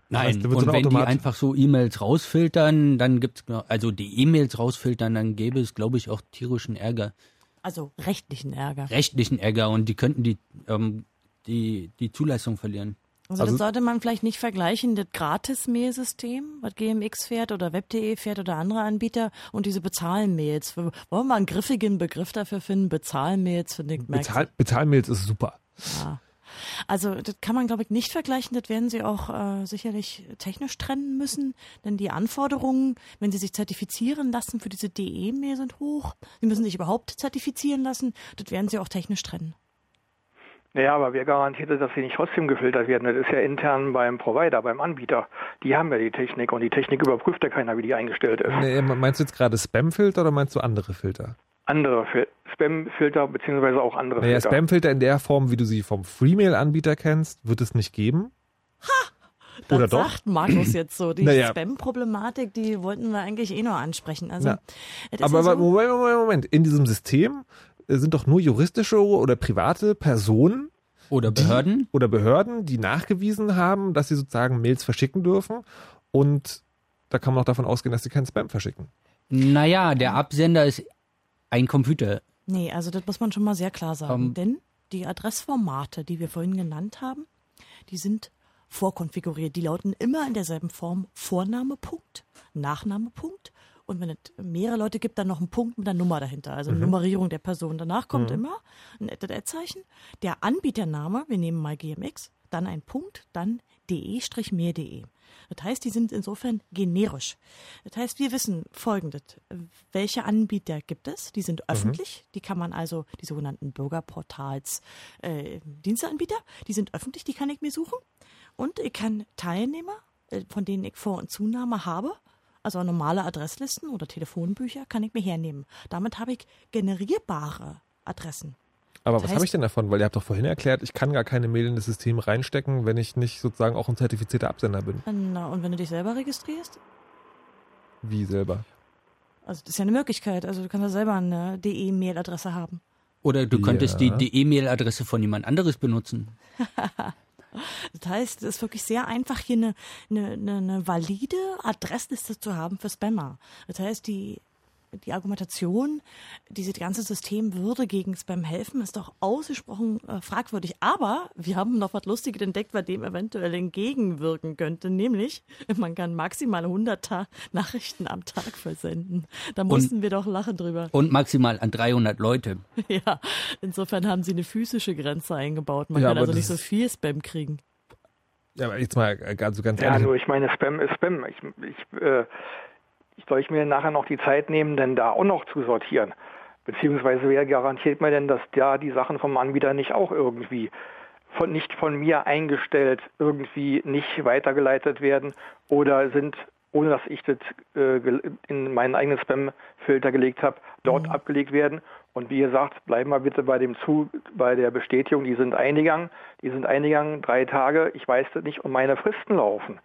Das Nein, heißt, da wird so und wenn die einfach so E-Mails rausfiltern, dann gibt's also die E-Mails rausfiltern, dann gäbe es, glaube ich, auch tierischen Ärger, Also rechtlichen Ärger. rechtlichen Ärger und die könnten die ähm, die die Zulassung verlieren. Also, Also- das sollte man vielleicht nicht vergleichen, das Gratis-Mail-System, was GMX fährt oder Web.de fährt oder andere Anbieter und diese Bezahlmails. Wollen wir mal einen griffigen Begriff dafür finden? Bezahlmails finde ich. Bezahl, Bezahlmails ist super. Ja. Also das kann man, glaube ich, nicht vergleichen. Das werden sie auch äh, sicherlich technisch trennen müssen, denn die Anforderungen, wenn sie sich zertifizieren lassen für diese DE-Mail sind hoch. Sie müssen sich überhaupt zertifizieren lassen. Das werden sie auch technisch trennen. Naja, aber wer garantiert, dass sie nicht trotzdem gefiltert werden? Das ist ja intern beim Provider, beim Anbieter. Die haben ja die Technik und die Technik überprüft ja keiner, wie die eingestellt ist. Nee, meinst du jetzt gerade Spam-Filter oder meinst du andere Filter? Andere Fil Spam-Filter beziehungsweise auch andere Naja, Filter. Spam-Filter in der Form, wie du sie vom Freemail-Anbieter kennst, wird es nicht geben. Das Oder doch? sagt Markus jetzt so. Die Naja. Spam-Problematik, die wollten wir eigentlich eh noch ansprechen. Also, Na, Aber ja so, Moment, Moment, Moment. In diesem System sind doch nur juristische oder private Personen Oder Behörden? oder Behörden, die nachgewiesen haben, dass sie sozusagen Mails verschicken dürfen. Und da kann man auch davon ausgehen, dass sie keinen Spam verschicken. Naja, der Absender ist ein Computer. Nee, also das muss man schon mal sehr klar sagen. Ähm. Denn die Adressformate, die wir vorhin genannt haben, die sind vorkonfiguriert. Die lauten immer in derselben Form Vorname, Punkt, Nachname, Punkt. Und wenn es mehrere Leute gibt, dann noch ein Punkt mit einer Nummer dahinter, also eine Nummerierung der Person. Danach kommt immer ein Ad-Zeichen, der Anbietername, wir nehmen mal GMX, dann ein Punkt, dann de-mehr.de. Das heißt, die sind insofern generisch. Das heißt, wir wissen folgendes. Welche Anbieter gibt es? Die sind öffentlich. Die kann man also, die sogenannten Bürgerportals, äh, Diensteanbieter, die sind öffentlich, die kann ich mir suchen. Und ich kann Teilnehmer, äh, von denen ich Vor- und Zunahme habe, also normale Adresslisten oder Telefonbücher, kann ich mir hernehmen. Damit habe ich generierbare Adressen. Aber Das was habe ich denn davon? Weil ihr habt doch vorhin erklärt, ich kann gar keine Mail in das System reinstecken, wenn ich nicht sozusagen auch ein zertifizierter Absender bin. Na, und wenn du dich selber registrierst? Wie selber? Also das ist ja eine Möglichkeit. Also du kannst ja selber eine DE-Mail-Adresse haben. Oder du könntest Ja. die, die E-Mail-Adresse von jemand anderes benutzen. Das heißt, es ist wirklich sehr einfach, hier eine, eine, eine, valide Adressliste zu haben für Spammer. Das heißt, die, die Argumentation, dieses ganze System würde gegen Spam helfen, ist doch ausgesprochen äh, fragwürdig. Aber wir haben noch was Lustiges entdeckt, was dem eventuell entgegenwirken könnte. Nämlich, man kann maximal 100 Ta Nachrichten am Tag versenden. Da mussten wir doch lachen drüber. Und maximal an 300 Leute. Ja, insofern haben sie eine physische Grenze eingebaut. Man Ja, kann also nicht so viel Spam kriegen. Ja, aber jetzt mal also ganz Ja, ehrlich. nur ich meine, Spam ist Spam. Ich, ich, äh, soll ich mir nachher noch die Zeit nehmen, denn da auch noch zu sortieren? Beziehungsweise wer garantiert mir denn, dass da die Sachen vom Anbieter nicht auch irgendwie von, nicht von mir eingestellt, irgendwie nicht weitergeleitet werden oder sind, ohne dass ich das äh, in meinen eigenen Spam-Filter gelegt habe, dort abgelegt werden. Und wie gesagt, bleiben wir bitte bei dem zu, bei der Bestätigung, die sind eingegangen, die sind eingegangen, drei Tage, ich weiß das nicht, und meine Fristen laufen.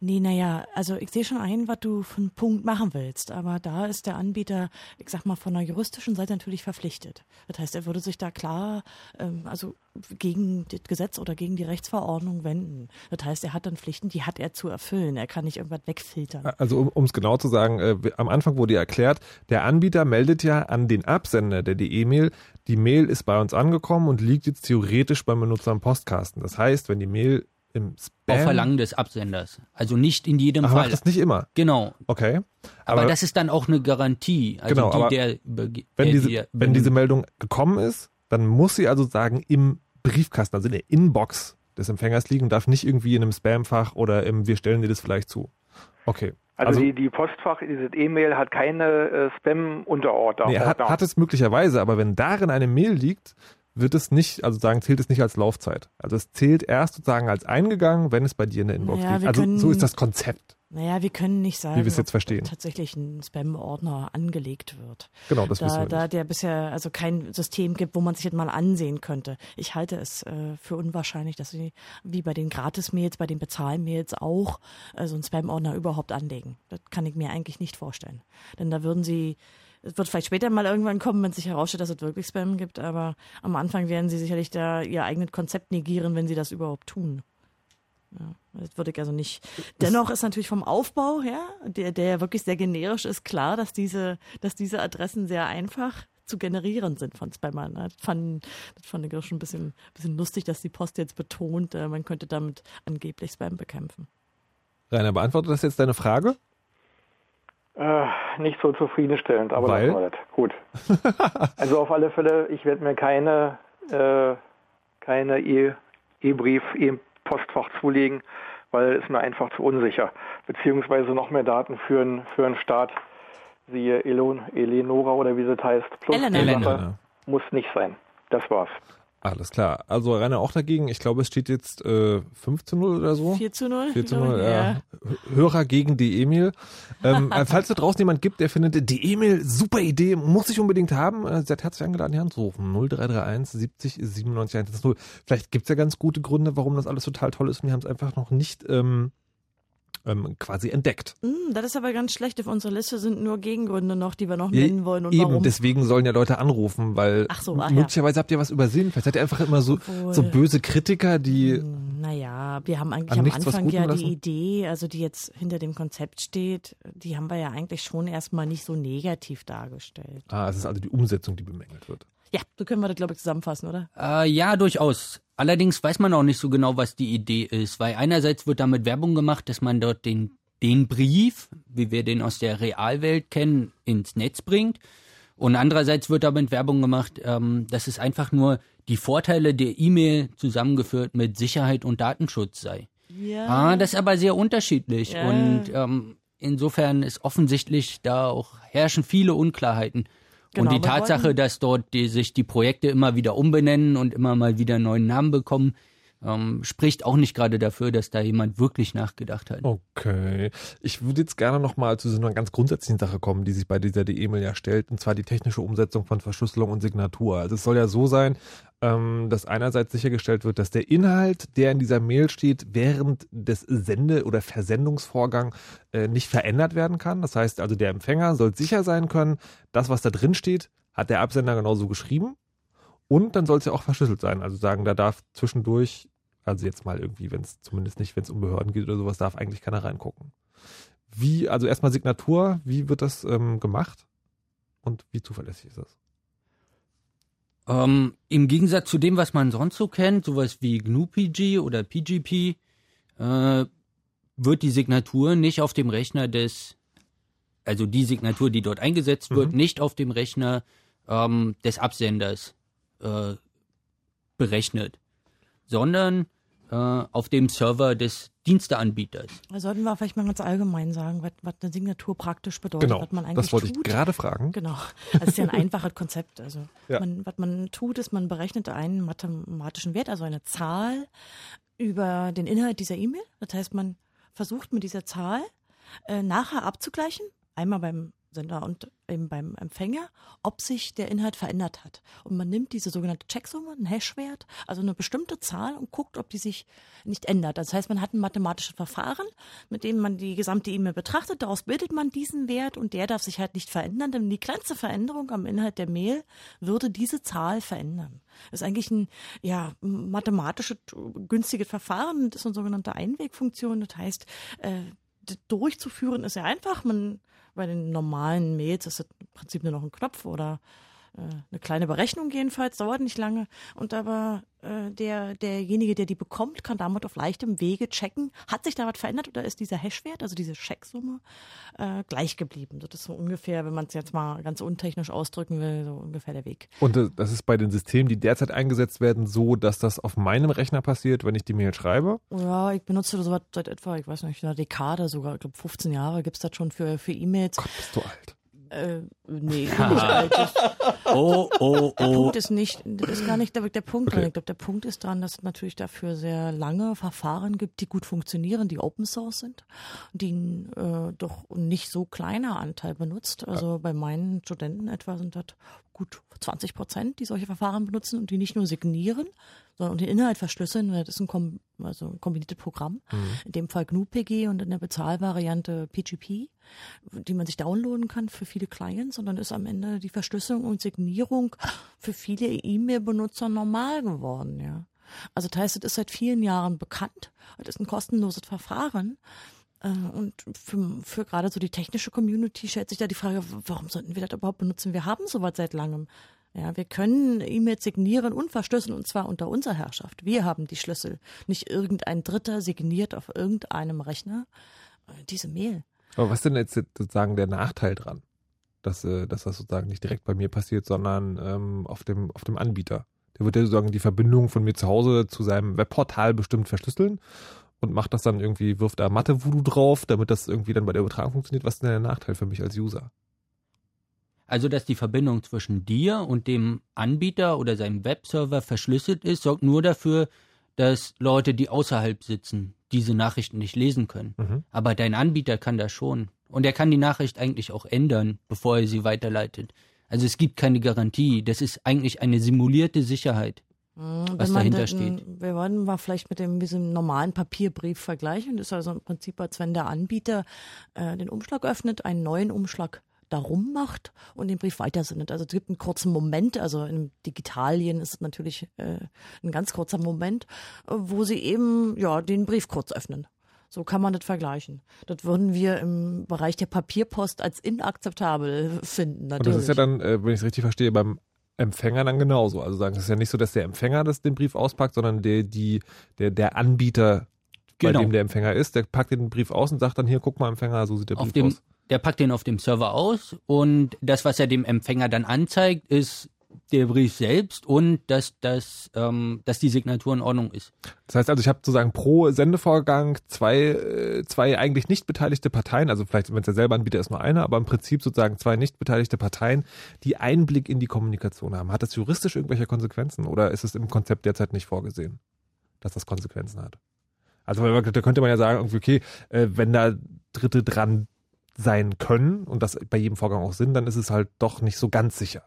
Nee, naja, also ich sehe schon ein, was du für einen Punkt machen willst, aber da ist der Anbieter, ich sag mal, von der juristischen Seite natürlich verpflichtet. Das heißt, er würde sich da klar, ähm, also gegen das Gesetz oder gegen die Rechtsverordnung wenden. Das heißt, er hat dann Pflichten, die hat er zu erfüllen. Er kann nicht irgendwas wegfiltern. Also um es genau zu sagen, äh, am Anfang wurde erklärt, der Anbieter meldet ja an den Absender der die E-Mail, die Mail ist bei uns angekommen und liegt jetzt theoretisch beim Benutzer im Postkasten. Das heißt, wenn die Mail im Spam... Auf Verlangen des Absenders. Also nicht in jedem Ach, Fall. macht das nicht immer? Genau. Okay. Aber, das ist dann auch eine Garantie. Also Genau, die, aber der, überge- wenn, der, diese, der, wenn diese Meldung gekommen ist, dann muss sie also sagen im Briefkasten, also in der Inbox des Empfängers liegen, darf nicht irgendwie in einem Spamfach oder im Wir stellen dir das vielleicht zu. Okay. Also, die, die Postfach, dieses E-Mail hat keine äh, Spam-Unterordner. Nee, hat, hat es möglicherweise, aber wenn darin eine Mail liegt, wird es nicht, also sagen, zählt es nicht als Laufzeit. Also es zählt erst sozusagen als eingegangen, wenn es bei dir in der Inbox Naja, liegt. Also können- so ist das Konzept. Naja, wir können nicht sagen, wir es jetzt verstehen. tatsächlich ein Spam-Ordner angelegt wird. Genau, das wissen da, wir Da nicht. der bisher also kein System gibt, wo man sich das mal ansehen könnte. Ich halte es äh, für unwahrscheinlich, dass sie wie bei den Gratis-Mails, bei den Bezahl-Mails auch äh, so einen Spam-Ordner überhaupt anlegen. Das kann ich mir eigentlich nicht vorstellen. Denn da würden sie es wird vielleicht später mal irgendwann kommen, wenn sich herausstellt, dass es wirklich Spam gibt, aber am Anfang werden sie sicherlich da ihr eigenes Konzept negieren, wenn sie das überhaupt tun. Ja, das würde ich also nicht. Dennoch ist natürlich vom Aufbau her, der, der wirklich sehr generisch ist, klar, dass diese, dass diese Adressen sehr einfach zu generieren sind von Spammern. Das fand, das fand ich schon ein bisschen, bisschen lustig, dass die Post jetzt betont, äh, man könnte damit angeblich Spam bekämpfen. Rainer, beantwortet das jetzt deine Frage? Äh, nicht so zufriedenstellend, aber Weil? lassen wir das. Gut. also auf alle Fälle, ich werde mir keine äh, keine E- E-Brief, E-Postfach zulegen, weil es mir einfach zu unsicher. Beziehungsweise noch mehr Daten für einen für einen Staat, siehe Elon, Eleonora oder wie sie das heißt, plus Elena. Elena. Sache, muss nicht sein. Das war's. Alles klar. Also Rainer auch dagegen. Ich glaube, es steht jetzt äh, 5 zu 0 oder so. 4 zu 0? 4 zu glaube 0, ich, ja. Hörer gegen die E-Mail. Ähm, äh, falls da draußen jemand gibt, der findet, die E-Mail, super Idee, muss ich unbedingt haben, äh, seid herzlich eingeladen, hier anzurufen. 0331 70 97 110. Vielleicht gibt's ja ganz gute Gründe, warum das alles total toll ist und wir haben es einfach noch nicht ähm, ähm, quasi entdeckt. Hm, das ist aber ganz schlecht. Auf unserer Liste sind nur Gegengründe noch, die wir noch Ja, nennen wollen und Eben, warum. deswegen sollen ja Leute anrufen, weil Ach so, ach ja. möglicherweise habt ihr was übersehen. Vielleicht seid ihr einfach immer so, Obwohl- so böse Kritiker, die Naja, wir haben eigentlich An am Anfang ja lassen? die Idee, also die jetzt hinter dem Konzept steht, die haben wir ja eigentlich schon erstmal nicht so negativ dargestellt. Ah, es ist also die Umsetzung, die bemängelt wird. Ja, so können wir das, glaube ich, zusammenfassen, oder? Äh, ja, durchaus. Allerdings weiß man auch nicht so genau, was die Idee ist, weil einerseits wird damit Werbung gemacht, dass man dort den, den Brief, wie wir den aus der Realwelt kennen, ins Netz bringt. Und andererseits wird damit Werbung gemacht, ähm, dass es einfach nur die Vorteile der E-Mail zusammengeführt mit Sicherheit und Datenschutz sei. Ja. Ah, das ist aber sehr unterschiedlich. Ja. Und ähm, insofern ist offensichtlich da auch herrschen viele Unklarheiten. Genau, und die wir Tatsache, dass dort die, sich die Projekte immer wieder umbenennen und immer mal wieder einen neuen Namen bekommen, ähm, spricht auch nicht gerade dafür, dass da jemand wirklich nachgedacht hat. Okay. Ich würde jetzt gerne nochmal zu so einer ganz grundsätzlichen Sache kommen, die sich bei dieser E-Mail ja stellt, und zwar die technische Umsetzung von Verschlüsselung und Signatur. Also es soll ja so sein, ähm, dass einerseits sichergestellt wird, dass der Inhalt, der in dieser Mail steht, während des Sende- oder Versendungsvorgangs äh, nicht verändert werden kann. Das heißt also, der Empfänger soll sicher sein können, das, was da drin steht, hat der Absender genauso geschrieben. Und dann soll es ja auch verschlüsselt sein. Also sagen, da darf zwischendurch also jetzt mal irgendwie, wenn es zumindest nicht, wenn es um Behörden geht oder sowas, darf eigentlich keiner reingucken. Wie, also erstmal Signatur, wie wird das ähm, gemacht und wie zuverlässig ist das? Ähm, Im Gegensatz zu dem, was man sonst so kennt, sowas wie GNU-PG oder PGP, äh, wird die Signatur nicht auf dem Rechner des, also die Signatur, die dort eingesetzt wird, mhm. nicht auf dem Rechner ähm, des Absenders äh, berechnet, sondern äh, auf dem Server des Diensteanbieters. Da sollten wir vielleicht mal ganz allgemein sagen, was, was eine Signatur praktisch bedeutet, genau, was man eigentlich das wollte tut. ich gerade fragen. Genau, das ist ja ein einfaches Konzept. Also Ja. man, was man tut, ist, man berechnet einen mathematischen Wert, also eine Zahl über den Inhalt dieser E-Mail. Das heißt, man versucht mit dieser Zahl äh, nachher abzugleichen, einmal beim Sender und eben beim Empfänger, ob sich der Inhalt verändert hat. Und man nimmt diese sogenannte Checksumme, einen Hashwert, also eine bestimmte Zahl und guckt, ob die sich nicht ändert. Das heißt, man hat ein mathematisches Verfahren, mit dem man die gesamte E-Mail betrachtet. Daraus bildet man diesen Wert und der darf sich halt nicht verändern, denn die kleinste Veränderung am Inhalt der Mail würde diese Zahl verändern. Das ist eigentlich ein ja, mathematisches, günstiges Verfahren. Das ist eine sogenannte Einwegfunktion. Das heißt, äh, durchzuführen ist ja einfach. Man bei den normalen Mails ist das im Prinzip nur noch ein Knopf oder eine kleine Berechnung jedenfalls, dauert nicht lange. Und aber äh, der, derjenige, der die bekommt, kann damit auf leichtem Wege checken, hat sich da was verändert oder ist dieser Hashwert, also diese Checksumme, äh, gleich geblieben. Das ist so ungefähr, wenn man es jetzt mal ganz untechnisch ausdrücken will, so ungefähr der Weg. Und äh, das ist bei den Systemen, die derzeit eingesetzt werden, so, dass das auf meinem Rechner passiert, wenn ich die Mail schreibe? Ja, ich benutze das seit, seit etwa, ich weiß nicht, einer Dekade sogar, ich glaube 15 Jahre gibt's das schon für, für E-Mails. Gott, bist du alt. Äh, nee, ich bin nicht alt. Ich, Oh, oh, Der oh. Punkt ist nicht, das ist gar nicht der, der Punkt Okay. dran. Ich glaube, der Punkt ist dran, dass es natürlich dafür sehr lange Verfahren gibt, die gut funktionieren, die Open Source sind, die äh, doch nicht so kleiner Anteil benutzt. Also bei meinen Studenten etwa sind das gut 20 Prozent, die solche Verfahren benutzen und die nicht nur signieren, sondern den Inhalt verschlüsseln. Das ist ein, kom also ein kombiniertes Programm. In dem Fall GNU-PG und in der Bezahlvariante PGP, die man sich downloaden kann für viele Clients. Und dann ist am Ende die Verschlüsselung und Signierung für viele E-Mail-Benutzer normal geworden. Ja. Also das heißt, es ist seit vielen Jahren bekannt. Es ist ein kostenloses Verfahren. Äh, Und für, für gerade so die technische Community stellt sich da die Frage, warum sollten wir das überhaupt benutzen? Wir haben sowas seit langem. Ja, wir können E-Mails signieren und verschlüsseln und zwar unter unserer Herrschaft. Wir haben die Schlüssel. Nicht irgendein Dritter signiert auf irgendeinem Rechner äh, diese Mail. Aber was ist denn jetzt sozusagen der Nachteil dran? Dass, äh, dass das sozusagen nicht direkt bei mir passiert, sondern ähm, auf, dem, auf dem Anbieter. Der wird ja sozusagen die Verbindung von mir zu Hause zu seinem Webportal bestimmt verschlüsseln und macht das dann irgendwie, wirft da Mathe-Voodoo drauf, damit das irgendwie dann bei der Übertragung funktioniert. Was ist denn der Nachteil für mich als User? Also, dass die Verbindung zwischen dir und dem Anbieter oder seinem Webserver verschlüsselt ist, sorgt nur dafür, dass Leute, die außerhalb sitzen, diese Nachrichten nicht lesen können. Mhm. Aber dein Anbieter kann das schon. Und er kann die Nachricht eigentlich auch ändern, bevor er sie weiterleitet. Also es gibt keine Garantie. Das ist eigentlich eine simulierte Sicherheit, Wenn was dahinter den- steht. Wir wollen mal vielleicht mit dem, diesem normalen Papierbrief vergleichen. Das ist also im Prinzip, als wenn der Anbieter äh, den Umschlag öffnet, einen neuen Umschlag darum macht und den Brief weitersendet. Also es gibt einen kurzen Moment, also im Digitalien ist es natürlich äh, ein ganz kurzer Moment, wo sie eben ja den Brief kurz öffnen. So kann man das vergleichen. Das würden wir im Bereich der Papierpost als inakzeptabel finden. Und Natürlich. das ist ja dann, äh, wenn ich es richtig verstehe, beim Empfänger dann genauso. Also sagen, es ist ja nicht so, dass der Empfänger das, den Brief auspackt, sondern der, die, der, der Anbieter, bei Genau. dem der Empfänger ist, der packt den Brief aus und sagt dann hier, guck mal, Empfänger, so sieht der Brief Auf dem, aus. Der packt den auf dem Server aus und das, was er dem Empfänger dann anzeigt, ist der Brief selbst und dass, dass, ähm, dass die Signatur in Ordnung ist. Das heißt also, ich habe sozusagen pro Sendevorgang zwei, äh, zwei eigentlich nicht beteiligte Parteien, also vielleicht, wenn es der selber Anbieter ist, nur eine, aber im Prinzip sozusagen zwei nicht beteiligte Parteien, die Einblick in die Kommunikation haben. Hat das juristisch irgendwelche Konsequenzen oder ist es im Konzept derzeit nicht vorgesehen? dass das Konsequenzen hat. Also da könnte man ja sagen, okay, äh, wenn da Dritte dran sein können und das bei jedem Vorgang auch sind, dann ist es halt doch nicht so ganz sicher.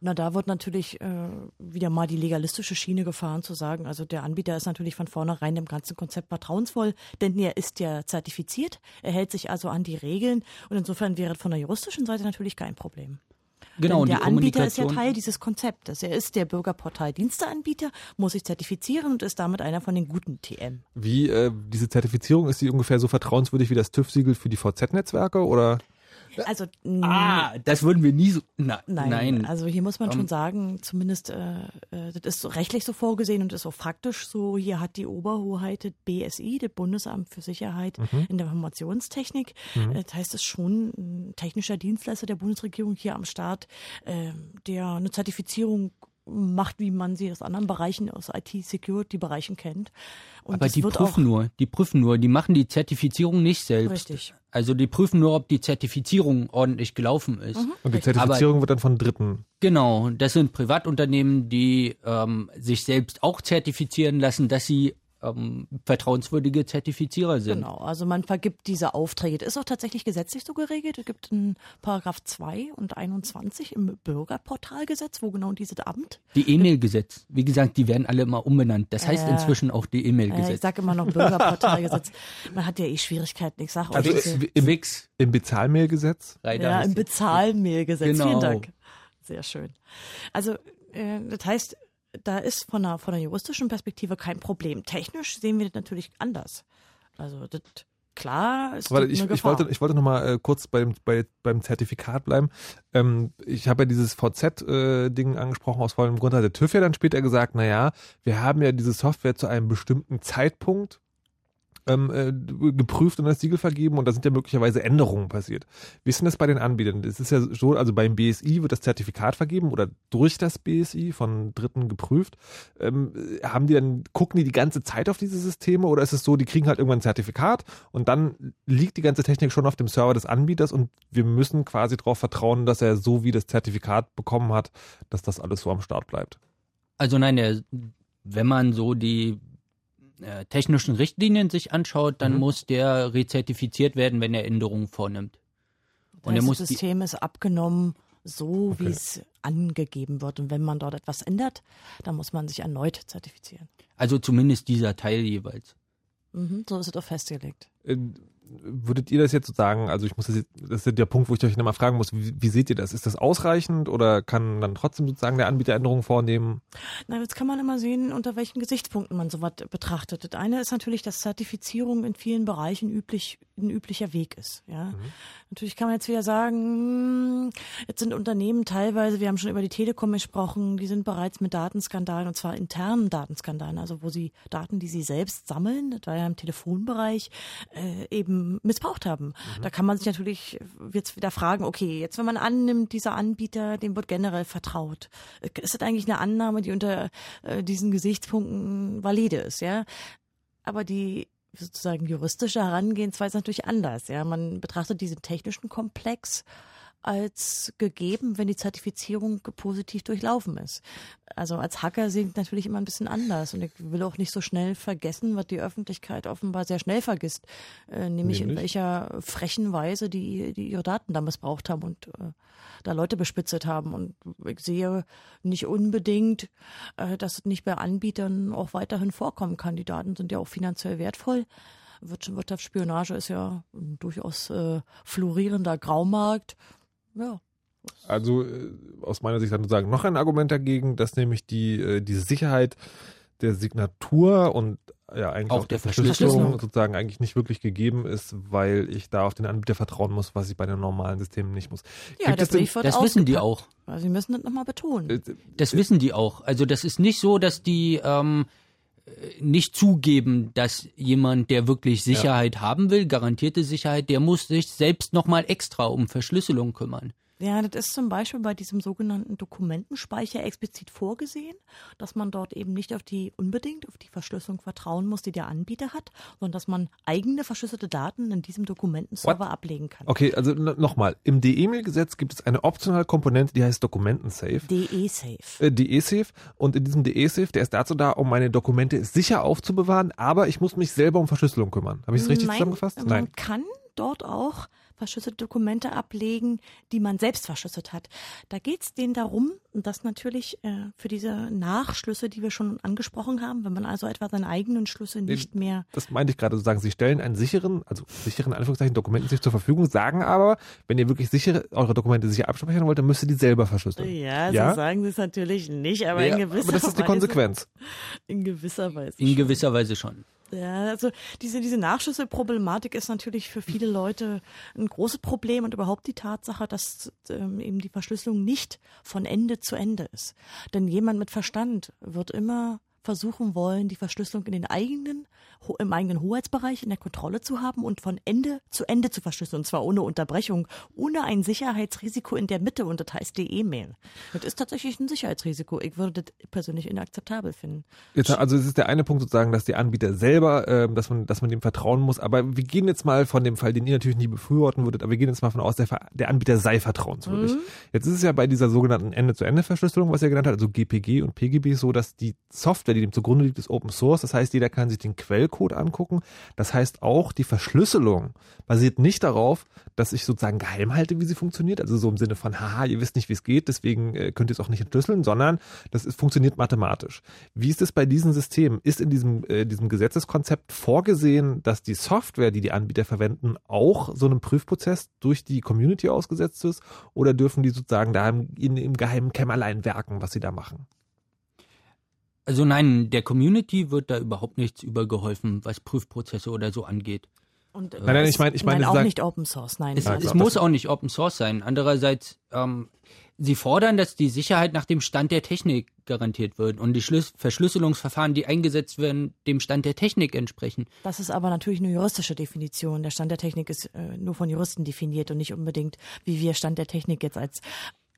Na, da wird natürlich äh, wieder mal die legalistische Schiene gefahren, zu sagen, also der Anbieter ist natürlich von vornherein dem ganzen Konzept vertrauensvoll, denn er ist ja zertifiziert, er hält sich also an die Regeln und insofern wäre von der juristischen Seite natürlich kein Problem. Genau, Denn und der die Anbieter ist ja Teil dieses Konzeptes. Er ist der Bürgerportal-Diensteanbieter, muss sich zertifizieren und ist damit einer von den guten TM. Wie äh, diese Zertifizierung ist die ungefähr so vertrauenswürdig wie das TÜV-Siegel für die VZ-Netzwerke oder? Also Ah, das würden wir nie so. Na, Nein, nein. also hier muss man Ähm, schon sagen, zumindest äh, äh, das ist so rechtlich so vorgesehen und ist auch faktisch so. Hier hat die Oberhoheit das BSI, das Bundesamt für Sicherheit Mhm. in der Informationstechnik. Mhm. Äh, Das heißt, es ist schon ein technischer Dienstleister der Bundesregierung hier am Start, äh, der eine Zertifizierung macht, wie man sie aus anderen Bereichen, aus IT-Security-Bereichen kennt. Und Aber die wird prüfen auch, nur, die prüfen nur, die machen die Zertifizierung nicht selbst. Richtig. Also die prüfen nur, ob die Zertifizierung ordentlich gelaufen ist. Mhm. Und die Zertifizierung Aber wird dann von Dritten. Genau, das sind Privatunternehmen, die ähm, sich selbst auch zertifizieren lassen, dass sie ähm, vertrauenswürdige Zertifizierer sind. Genau, also man vergibt diese Aufträge. Das ist auch tatsächlich gesetzlich so geregelt. Es gibt in Paragraph 2 und 21 im Bürgerportalgesetz, wo genau dieses Amt. Die E-Mail-Gesetz, wie gesagt, die werden alle immer umbenannt. Das heißt Äh, inzwischen auch die Äh, ich E-Mail-Gesetz. sage immer noch Bürgerportalgesetz. Man hat ja eh Schwierigkeiten. Ich sage Also euch, im, im, im Bezahlmailgesetz? ja, im Bezahlmailgesetz. Genau. Vielen Dank. Sehr schön. Also, äh, das heißt, da ist von einer, von einer juristischen Perspektive kein Problem. Technisch sehen wir das natürlich anders. Also, das, klar, ist Warte, ich, ich wollte, ich wollte noch mal äh, kurz beim, bei, beim Zertifikat bleiben. Ähm, ich habe ja dieses VZ-Ding angesprochen, aus vollem Grund hat der TÜV ja dann später gesagt, na ja, wir haben ja diese Software zu einem bestimmten Zeitpunkt ähm, äh, geprüft und das Siegel vergeben und da sind ja möglicherweise Änderungen passiert. Wie ist denn das bei den Anbietern? Es ist ja so, also beim BSI wird das Zertifikat vergeben oder durch das BSI von Dritten geprüft. Ähm, haben die dann, gucken die die ganze Zeit auf diese Systeme oder ist es so, die kriegen halt irgendwann ein Zertifikat und dann liegt die ganze Technik schon auf dem Server des Anbieters und wir müssen quasi darauf vertrauen, dass er so wie das Zertifikat bekommen hat, dass das alles so am Start bleibt. Also nein, der, wenn man so die äh, technischen Richtlinien sich anschaut, dann Mhm. muss der rezertifiziert werden, wenn er Änderungen vornimmt. Und er das die, System ist abgenommen, so wie Okay. es angegeben wird. Und wenn man dort etwas ändert, dann muss man sich erneut zertifizieren. also zumindest dieser Teil jeweils. Mhm, so ist es auch festgelegt. Würdet ihr das jetzt so sagen, also ich muss das, jetzt, das ist der Punkt, wo ich euch nochmal fragen muss, wie, wie seht ihr das? Ist das ausreichend oder kann dann trotzdem sozusagen der Anbieter Änderungen vornehmen? Na, jetzt kann man immer sehen, unter welchen Gesichtspunkten man sowas betrachtet. Das eine ist natürlich, dass Zertifizierung in vielen Bereichen üblich, ein üblicher Weg ist. Ja? Natürlich kann man jetzt wieder sagen, hm, jetzt sind Unternehmen teilweise, wir haben schon über die Telekom gesprochen, die sind bereits mit Datenskandalen, und zwar internen Datenskandalen, also wo sie Daten, die sie selbst sammeln, das war ja im Telefonbereich, äh, eben missbraucht haben. Da kann man sich natürlich jetzt wieder fragen, okay, jetzt wenn man annimmt, dieser Anbieter, dem wird generell vertraut. Ist das eigentlich eine Annahme, die unter äh, diesen Gesichtspunkten valide ist, ja? Aber die sozusagen juristische Herangehensweise ist natürlich anders, ja? Man betrachtet diesen technischen Komplex als gegeben, wenn die Zertifizierung positiv durchlaufen ist. Also als Hacker sehe ich natürlich immer ein bisschen anders und ich will auch nicht so schnell vergessen, was die Öffentlichkeit offenbar sehr schnell vergisst, äh, nämlich, in Nämlich? welcher frechen Weise die, die ihre Daten da missbraucht haben und äh, da Leute bespitzelt haben. Und ich sehe nicht unbedingt, äh, dass es nicht bei Anbietern auch weiterhin vorkommen kann. Die Daten sind ja auch finanziell wertvoll. Wirtschaft- Wirtschaftsspionage ist ja durchaus äh, florierender Graumarkt. Ja. Also äh, aus meiner Sicht dann sozusagen noch ein Argument dagegen, dass nämlich die, äh, die Sicherheit der Signatur und ja eigentlich Auch auch, der Verschlüsselung Verschlüsselung. sozusagen eigentlich nicht wirklich gegeben ist, weil ich da auf den Anbieter vertrauen muss, was ich bei den normalen Systemen nicht muss. Ja, Gibt der denn- Brief wird das wissen die auch. Also Sie müssen das nochmal betonen. Das wissen die auch. Also das ist nicht so, dass die ähm, äh, nicht zugeben, dass jemand, der wirklich Sicherheit haben will, garantierte Sicherheit, der muss sich selbst nochmal extra um Verschlüsselung kümmern. Ja, das ist zum Beispiel bei diesem sogenannten Dokumentenspeicher explizit vorgesehen, dass man dort eben nicht auf die unbedingt auf die Verschlüsselung vertrauen muss, die der Anbieter hat, sondern dass man eigene verschlüsselte Daten in diesem Dokumentenserver What? ablegen kann. Okay, also nochmal, im DE-Mail-Gesetz gibt es eine optionale Komponente, die heißt Dokumentensafe. DE-Safe. Äh, DE-Safe. Und in diesem DE-Safe, der ist dazu da, um meine Dokumente sicher aufzubewahren, aber ich muss mich selber um Verschlüsselung kümmern. Habe ich es richtig Nein, zusammengefasst? Man kann dort auch verschlüsselte Dokumente ablegen, die man selbst verschlüsselt hat. Da geht es denen darum, dass natürlich äh, für diese Nachschlüsse, die wir schon angesprochen haben, wenn man also etwa seine eigenen Schlüsse nicht mehr Das meinte ich gerade, sozusagen, Sie stellen einen sicheren, also sicheren Anführungszeichen Dokumentensafe zur Verfügung, sagen aber, wenn ihr wirklich sichere, eure Dokumente sicher abspeichern wollt, dann müsst ihr die selber verschlüsseln. Ja, so sagen sie es natürlich nicht, aber Ja, in gewisser aber das ist die Weise. Konsequenz. In gewisser Weise. In gewisser Weise schon. Ja, also diese, diese Nachschlüsse-Problematik ist natürlich für viele Leute ein großes Problem und überhaupt die Tatsache, dass ähm, eben die Verschlüsselung nicht von Ende zu Ende ist. Denn jemand mit Verstand wird immer versuchen wollen, die Verschlüsselung in den eigenen, im eigenen Hoheitsbereich in der Kontrolle zu haben und von Ende zu Ende zu verschlüsseln, und zwar ohne Unterbrechung, ohne ein Sicherheitsrisiko in der Mitte, und das heißt die E-Mail. Das ist tatsächlich ein Sicherheitsrisiko. Ich würde das persönlich inakzeptabel finden. Jetzt, also es ist der eine Punkt sozusagen, dass die Anbieter selber, ähm, dass man, dass man dem vertrauen muss. Aber wir gehen jetzt mal von dem Fall, den ihr natürlich nie befürworten würdet, aber wir gehen jetzt mal von aus, der, der Anbieter sei vertrauenswürdig. Mhm. Jetzt ist es ja bei dieser sogenannten Ende-zu-Ende-Verschlüsselung, was ihr genannt habt, also GPG und PGB, so, dass die Software, die dem zugrunde liegt, ist Open Source. Das heißt, jeder kann sich den Quellcode angucken. Das heißt auch, die Verschlüsselung basiert nicht darauf, dass ich sozusagen geheim halte, wie sie funktioniert. Also so im Sinne von, haha, ihr wisst nicht, wie es geht, deswegen äh, könnt ihr es auch nicht entschlüsseln, sondern das ist, funktioniert mathematisch. Wie ist es bei diesen Systemen? Ist in diesem, äh, diesem Gesetzeskonzept vorgesehen, dass die Software, die die Anbieter verwenden, auch so einem Prüfprozess durch die Community ausgesetzt ist? Oder dürfen die sozusagen da im, in, im geheimen Kämmerlein werken, was sie da machen? Also nein, der Community wird da überhaupt nichts übergeholfen, was Prüfprozesse oder so angeht. Und, Nein, nein, ich meine- ich meine, nein, auch sagen- nicht Open Source, nein. Es, es muss auch nicht Open Source sein. Andererseits, ähm, sie fordern, dass die Sicherheit nach dem Stand der Technik garantiert wird und die Schlüs Verschlüsselungsverfahren, die eingesetzt werden, dem Stand der Technik entsprechen. Das ist aber natürlich eine juristische Definition. Der Stand der Technik ist äh, nur von Juristen definiert und nicht unbedingt, wie wir Stand der Technik jetzt als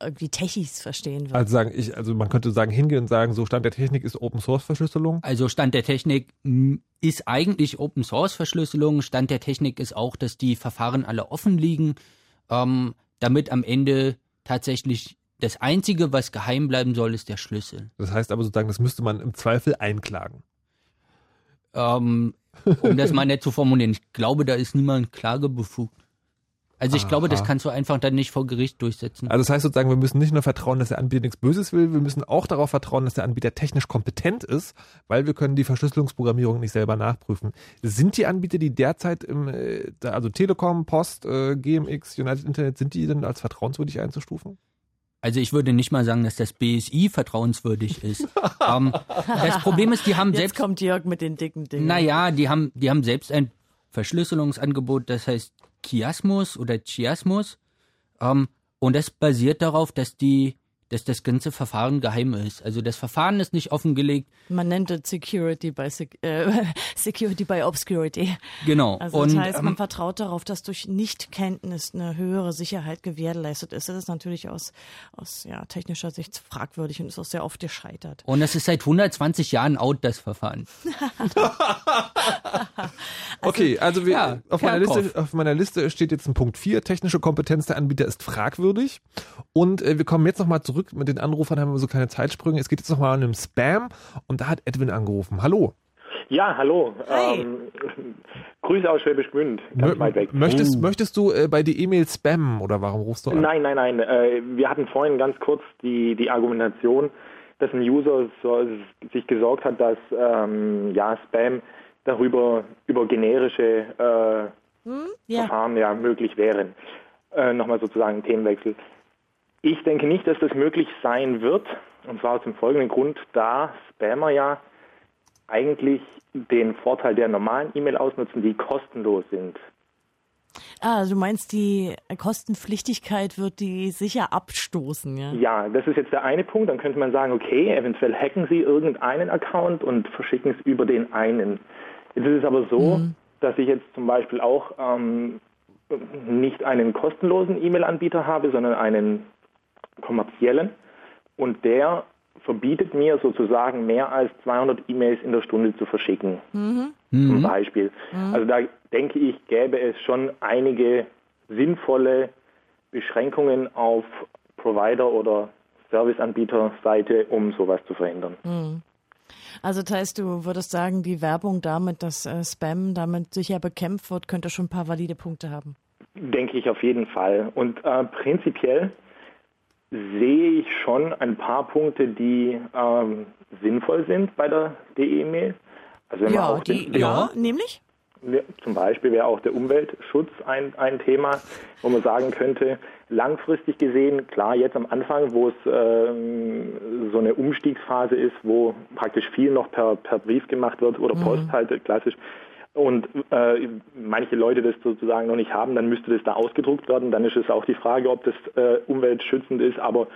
irgendwie Techis verstehen würden. Also sagen, ich, also man könnte sagen, hingehen und sagen, so Stand der Technik ist Open Source Verschlüsselung. Also Stand der Technik m, ist eigentlich Open Source Verschlüsselung. Stand der Technik ist auch, dass die Verfahren alle offen liegen, ähm, damit am Ende tatsächlich das Einzige, was geheim bleiben soll, ist der Schlüssel. Das heißt aber sozusagen, das müsste man im Zweifel einklagen. Ähm, um das mal nett zu formulieren, ich glaube, da ist niemand klagebefugt. Also ich glaube, das Aha. kannst du einfach dann nicht vor Gericht durchsetzen. Also das heißt sozusagen, wir müssen nicht nur vertrauen, dass der Anbieter nichts Böses will, wir müssen auch darauf vertrauen, dass der Anbieter technisch kompetent ist, weil wir können die Verschlüsselungsprogrammierung nicht selber nachprüfen. Sind die Anbieter, die derzeit im, äh, also Telekom, Post, äh, GMX, United Internet, sind die denn als vertrauenswürdig einzustufen? Also ich würde nicht mal sagen, dass das BSI vertrauenswürdig ist. ähm, das Problem ist, die haben Jetzt selbst kommt Jörg mit den dicken Dingen. Naja, die haben, die haben selbst ein Verschlüsselungsangebot, das heißt Chiasmus oder Chiasmus. Ähm, und das basiert darauf, dass die, dass das ganze Verfahren geheim ist. Also das Verfahren ist nicht offengelegt. Man nennt es Security by Sec äh, Security by Obscurity. Genau. Also und das heißt, man ähm, vertraut darauf, dass durch Nichtkenntnis eine höhere Sicherheit gewährleistet ist. Das ist natürlich aus, aus ja, technischer Sicht fragwürdig und ist auch sehr oft gescheitert. und es ist seit 120 Jahren out, das Verfahren. Okay, also wir, ja, auf, meiner. Liste, auf meiner Liste steht jetzt ein Punkt 4, technische Kompetenz der Anbieter ist fragwürdig. Und äh, wir kommen jetzt nochmal zurück mit den Anrufern, haben wir so kleine Zeitsprünge. Es geht jetzt nochmal an einem Spam und da hat Edwin angerufen. Hallo. Ja, hallo. Hi. Ähm, Grüße aus Schwäbisch Gmünd, ganz Mö- weit weg. Möchtest, Uh. möchtest du äh, bei die E-Mail spammen oder warum rufst du an? Nein, nein, nein. Äh, wir hatten vorhin ganz kurz die, die Argumentation, dass ein User so, sich gesorgt hat, dass ähm, ja, Spam darüber über generische äh, Ja. Verfahren ja möglich wären. Äh, Nochmal sozusagen Themenwechsel. Ich denke nicht, dass das möglich sein wird. Und zwar aus dem folgenden Grund, da Spammer ja eigentlich den Vorteil der normalen E-Mail ausnutzen, die kostenlos sind. Ah, du meinst, die Kostenpflichtigkeit wird die sicher abstoßen, ja? Ja, das ist jetzt der eine Punkt. Dann könnte man sagen, okay, eventuell hacken Sie irgendeinen Account und verschicken es über den einen. Jetzt ist es aber so, dass ich jetzt zum Beispiel auch ähm, nicht einen kostenlosen E-Mail-Anbieter habe, sondern einen kommerziellen. Und der verbietet mir sozusagen mehr als 200 E-Mails in der Stunde zu verschicken. Mhm. Zum Beispiel. Also da denke ich, gäbe es schon einige sinnvolle Beschränkungen auf Provider- oder Serviceanbieterseite, um sowas zu verhindern. Mhm. Also das heißt, du würdest sagen, die Werbung damit, dass äh, Spam damit sicher bekämpft wird, könnte schon ein paar valide Punkte haben. Denke ich auf jeden Fall. Und äh, prinzipiell sehe ich schon ein paar Punkte, die ähm, sinnvoll sind bei der DE-Mail. Also wenn man Ja, auch die, den, ja, nämlich? Ja, Zum Beispiel wäre auch der Umweltschutz ein, ein Thema, wo man sagen könnte, langfristig gesehen, klar, jetzt am Anfang, wo es ähm, so eine Umstiegsphase ist, wo praktisch viel noch per, per Brief gemacht wird oder Post halt klassisch, und äh, manche Leute das sozusagen noch nicht haben, dann müsste das da ausgedruckt werden. Dann ist es auch die Frage, ob das äh, umweltschützend ist. Aber,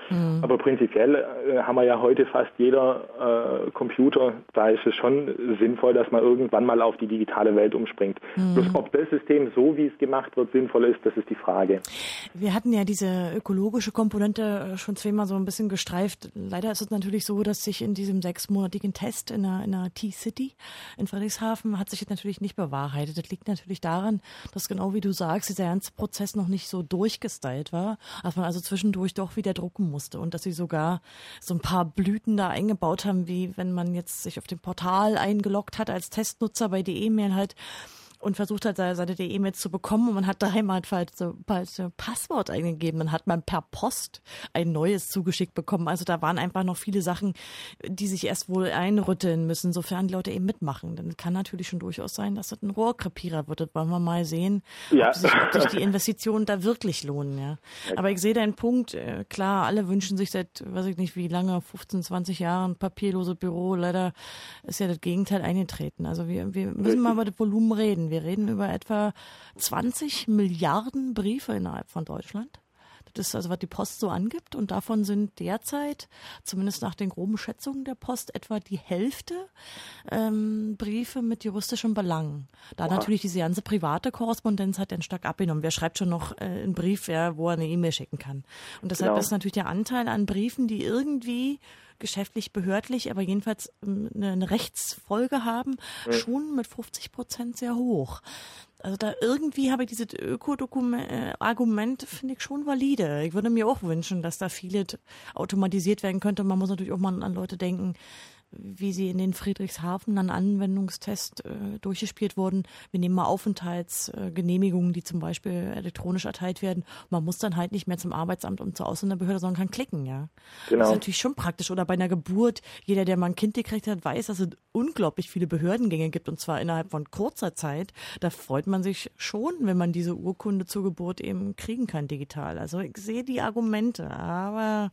aber prinzipiell äh, haben wir ja heute fast jeder äh, Computer. Da ist es schon sinnvoll, dass man irgendwann mal auf die digitale Welt umspringt. Bloß ob das System, so wie es gemacht wird, sinnvoll ist, das ist die Frage. Wir hatten ja diese ökologische Komponente äh, schon zweimal so ein bisschen gestreift. Leider ist es natürlich so, dass sich in diesem sechsmonatigen Test in der, in der T-City in Friedrichshafen hat sich das natürlich nicht bewahrheitet. Das liegt natürlich daran, dass genau wie du sagst, dieser ganze Prozess noch nicht so durchgestylt war, dass man also zwischendurch doch wieder drucken musste und dass sie sogar so ein paar Blüten da eingebaut haben, wie wenn man jetzt sich auf dem Portal eingeloggt hat als Testnutzer bei die E-Mail halt und versucht hat, seine E-Mails zu bekommen und man hat daheim halt falsche, falsche Passwort eingegeben. Dann hat man per Post ein neues zugeschickt bekommen. Also da waren einfach noch viele Sachen, die sich erst wohl einrütteln müssen, sofern die Leute eben mitmachen. Denn es kann natürlich schon durchaus sein, dass das ein Rohrkrepierer wird. Das wollen wir mal sehen, Ja. ob, sich, ob sich die Investitionen da wirklich lohnen. Ja. Aber ich sehe deinen Punkt. Äh, Klar, alle wünschen sich seit, weiß ich nicht wie lange, 15, 20 Jahren papierlose Büro. Leider ist ja das Gegenteil eingetreten. Also wir, wir müssen mal über das Volumen reden. Wir reden über etwa 20 Milliarden Briefe innerhalb von Deutschland. Das ist also, was die Post so angibt. Und davon sind derzeit, zumindest nach den groben Schätzungen der Post, etwa die Hälfte ähm, Briefe mit juristischem Belang. Da Oha. natürlich diese ganze private Korrespondenz hat dann stark abgenommen. Wer schreibt schon noch äh, einen Brief, ja, wo er eine E-Mail schicken kann? Und deshalb Genau. ist natürlich der Anteil an Briefen, die irgendwie geschäftlich, behördlich, aber jedenfalls ähm, eine, eine Rechtsfolge haben, schon mit 50 Prozent sehr hoch. Also da irgendwie habe ich dieses Öko-Argument, finde ich schon valide. Ich würde mir auch wünschen, dass da viele automatisiert werden könnte. Man muss natürlich auch mal an Leute denken, wie sie in den Friedrichshafen an Anwendungstest äh, durchgespielt wurden. Wir nehmen mal Aufenthaltsgenehmigungen, die zum Beispiel elektronisch erteilt werden. Man muss dann halt nicht mehr zum Arbeitsamt und zur Ausländerbehörde, sondern kann klicken, ja. Das Genau. ist natürlich schon praktisch. Oder bei einer Geburt, jeder, der mal ein Kind gekriegt hat, weiß, dass es unglaublich viele Behördengänge gibt und zwar innerhalb von kurzer Zeit. Da freut man sich schon, wenn man diese Urkunde zur Geburt eben kriegen kann digital. Also ich sehe die Argumente, aber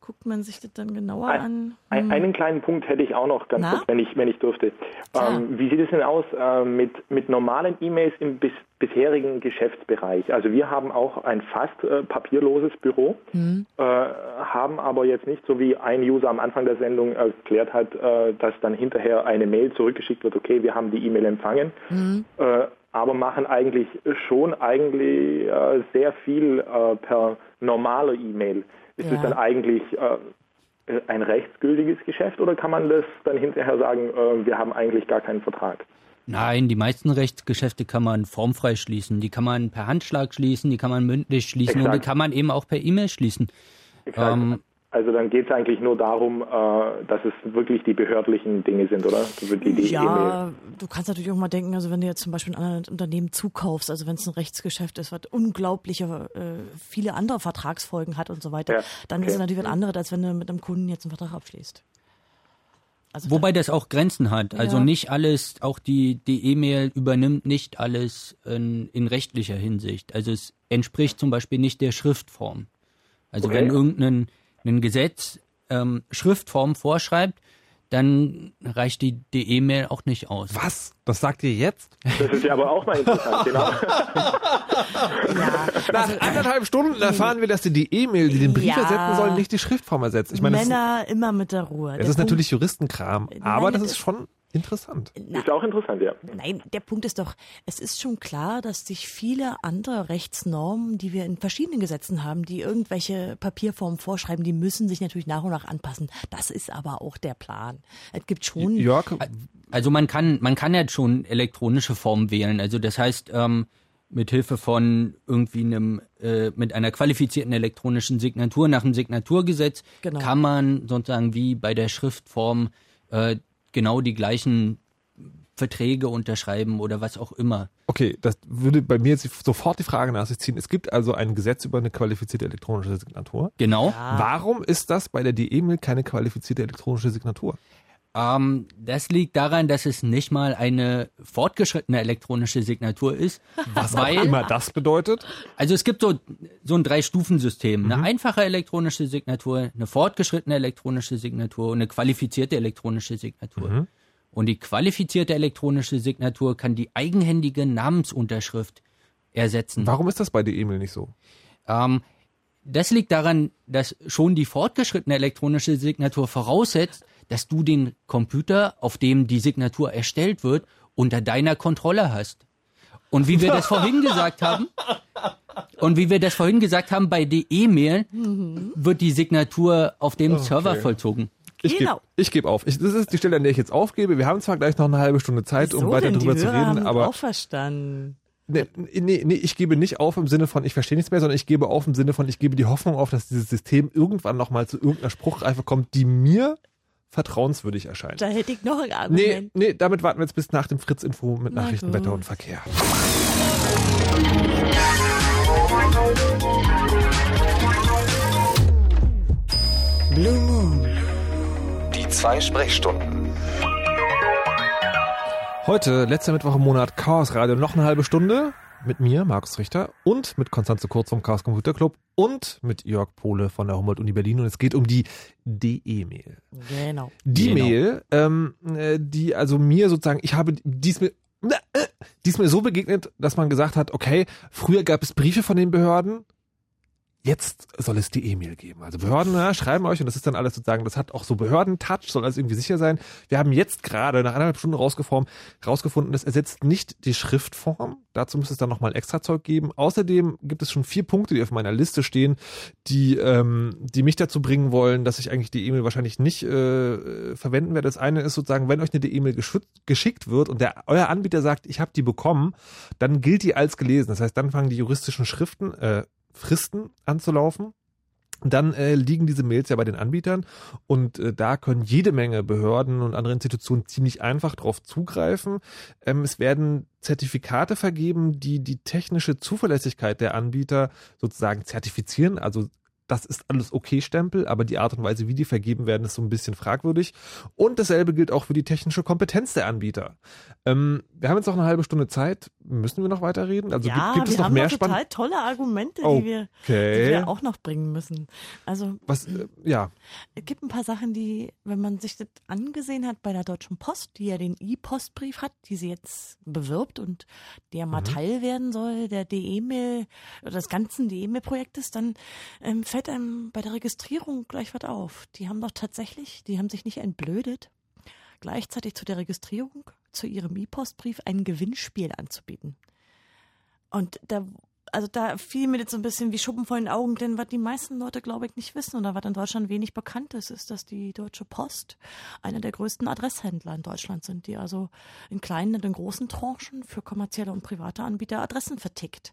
guckt man sich das dann genauer an? Ein, Hm. einen kleinen Punkt hätte ich auch noch, ganz Na? kurz, wenn ich, wenn ich dürfte. Ähm, wie sieht es denn aus äh, mit, mit normalen E-Mails im bis, bisherigen Geschäftsbereich? Also wir haben auch ein fast äh, papierloses Büro, Hm. äh, haben aber jetzt nicht so wie ein User am Anfang der Sendung erklärt hat, äh, dass dann hinterher eine Mail zurückgeschickt wird, okay, wir haben die E-Mail empfangen. Hm. Äh, aber machen eigentlich schon eigentlich äh, sehr viel äh, per normaler E-Mail. Ist Ja. es dann eigentlich äh, ein rechtsgültiges Geschäft oder kann man das dann hinterher sagen, äh, wir haben eigentlich gar keinen Vertrag? Nein, die meisten Rechtsgeschäfte kann man formfrei schließen. Die kann man per Handschlag schließen, die kann man mündlich schließen und die Exakt. kann man eben auch per E-Mail schließen. Exakt. Ähm, Also dann geht es eigentlich nur darum, äh, dass es wirklich die behördlichen Dinge sind, oder? Die, die. Ja, du kannst natürlich auch mal denken, also wenn du jetzt zum Beispiel ein anderes Unternehmen zukaufst, also wenn es ein Rechtsgeschäft ist, was unglaubliche, äh, viele andere Vertragsfolgen hat und so weiter, Ja, dann ist okay. es natürlich was anderes, als wenn du mit einem Kunden jetzt einen Vertrag abschließt. Also Wobei das auch Grenzen hat. Also Ja. nicht alles, auch die die E-Mail übernimmt nicht alles in, in rechtlicher Hinsicht. Also es entspricht zum Beispiel nicht der Schriftform. Also Okay. wenn irgendein ein Gesetz ähm, Schriftform vorschreibt, dann reicht die die E-Mail auch nicht aus. Was? Das sagt ihr jetzt? Das ist ja aber auch mal interessant, genau. Nach anderthalb Stunden erfahren wir, dass die die E-Mail, die den Brief Ja. ersetzen soll, nicht die Schriftform ersetzt. Ich meine, es ist, Männer immer mit der Ruhe. es ist Punkt- natürlich Juristenkram, aber das ist schon Interessant. ist auch interessant, ja. Nein, der Punkt ist doch, es ist schon klar, dass sich viele andere Rechtsnormen, die wir in verschiedenen Gesetzen haben, die irgendwelche Papierformen vorschreiben, die müssen sich natürlich nach und nach anpassen. Das ist aber auch der Plan. Es gibt schon. Jörg, Also man kann, man kann jetzt schon elektronische Formen wählen. Also das heißt, ähm, mit Hilfe von irgendwie einem, äh, mit einer qualifizierten elektronischen Signatur nach dem Signaturgesetz Genau. kann man sozusagen wie bei der Schriftform äh, genau die gleichen Verträge unterschreiben oder was auch immer. Okay, das würde bei mir jetzt sofort die Frage nach sich ziehen. Es gibt also ein Gesetz über eine qualifizierte elektronische Signatur. Genau. Warum ist das bei der DE-Mail keine qualifizierte elektronische Signatur? Ähm, das liegt daran, dass es nicht mal eine fortgeschrittene elektronische Signatur ist. Was auch immer das bedeutet. Also es gibt so, so ein Drei-Stufen-System. Eine einfache elektronische Signatur, eine fortgeschrittene elektronische Signatur und eine qualifizierte elektronische Signatur. Und die qualifizierte elektronische Signatur kann die eigenhändige Namensunterschrift ersetzen. Warum ist das bei der E-Mail nicht so? Ähm, das liegt daran, dass schon die fortgeschrittene elektronische Signatur voraussetzt, dass du den Computer, auf dem die Signatur erstellt wird, unter deiner Kontrolle hast. Und wie wir das vorhin gesagt haben, und wie wir das vorhin gesagt haben, bei der E-Mail wird die Signatur auf dem Okay. Server vollzogen. Ich Genau. gebe ich geb auf. Ich, das ist die Stelle, an der ich jetzt aufgebe. Wir haben zwar gleich noch eine halbe Stunde Zeit, um Wieso weiter denn? drüber zu reden, haben aber auch verstanden. nee, nee, nee, ich gebe nicht auf im Sinne von, ich verstehe nichts mehr, sondern ich gebe auf im Sinne von, ich gebe die Hoffnung auf, dass dieses System irgendwann nochmal zu irgendeiner Spruchreife kommt, die mir vertrauenswürdig erscheint. Da hätte ich noch ein Nee, Argument. nee, damit warten wir jetzt bis nach dem Fritz-Info mit Na Nachrichten, gut. Wetter und Verkehr. Blue Moon. Die zwei Sprechstunden. Heute, letzter Mittwoch im Monat, Chaos Radio, noch eine halbe Stunde mit mir, Markus Richter, und mit Konstanze Kurz vom Chaos Computer Club und mit Jörg Pohle von der Humboldt-Uni Berlin. Und es geht um die DE-Mail. Genau. Die Genau. Mail, ähm, äh, die also mir sozusagen, ich habe dies mir, äh, dies mir so begegnet, dass man gesagt hat, okay, früher gab es Briefe von den Behörden, jetzt soll es die E-Mail geben. Also Behörden ja, schreiben euch und das ist dann alles sozusagen, das hat auch so Behörden-Touch, soll alles irgendwie sicher sein. Wir haben jetzt gerade nach eineinhalb Stunden rausgefunden, das ersetzt nicht die Schriftform. Dazu müsste es dann nochmal extra Zeug geben. Außerdem gibt es schon vier Punkte, die auf meiner Liste stehen, die, ähm, die mich dazu bringen wollen, dass ich eigentlich die E-Mail wahrscheinlich nicht äh, verwenden werde. Das eine ist sozusagen, wenn euch eine E-Mail geschickt wird und der euer Anbieter sagt, ich habe die bekommen, dann gilt die als gelesen. Das heißt, dann fangen die juristischen Schriften, äh, Fristen anzulaufen. Dann äh, liegen diese Mails ja bei den Anbietern und äh, da können jede Menge Behörden und andere Institutionen ziemlich einfach drauf zugreifen. Ähm, es werden Zertifikate vergeben, die die technische Zuverlässigkeit der Anbieter sozusagen zertifizieren. Also das ist alles okay-Stempel, aber die Art und Weise, wie die vergeben werden, ist so ein bisschen fragwürdig. Und dasselbe gilt auch für die technische Kompetenz der Anbieter. Ähm, wir haben jetzt noch eine halbe Stunde Zeit. Müssen wir noch weiterreden? Also ja, gibt, gibt es noch mehr spannende? tolle Argumente, die, wir, die Okay. wir auch noch bringen müssen. Also Was, äh, ja. es gibt ein paar Sachen, die, wenn man sich das angesehen hat bei der Deutschen Post, die ja den E-Postbrief hat, die sie jetzt bewirbt und der mal Teil werden soll, der DE-Mail oder des ganzen DE-Mail-Projektes, dann ähm, fällt einem bei der Registrierung gleich was auf. Die haben doch tatsächlich, die haben sich nicht entblödet, gleichzeitig zu der Registrierung, zu ihrem E-Postbrief ein Gewinnspiel anzubieten. Und da, also da fiel mir jetzt so ein bisschen wie Schuppen vor den Augen, denn was die meisten Leute, glaube ich, nicht wissen oder was in Deutschland wenig bekannt ist, ist, dass die Deutsche Post einer der größten Adresshändler in Deutschland sind, die also in kleinen und in großen Tranchen für kommerzielle und private Anbieter Adressen vertickt.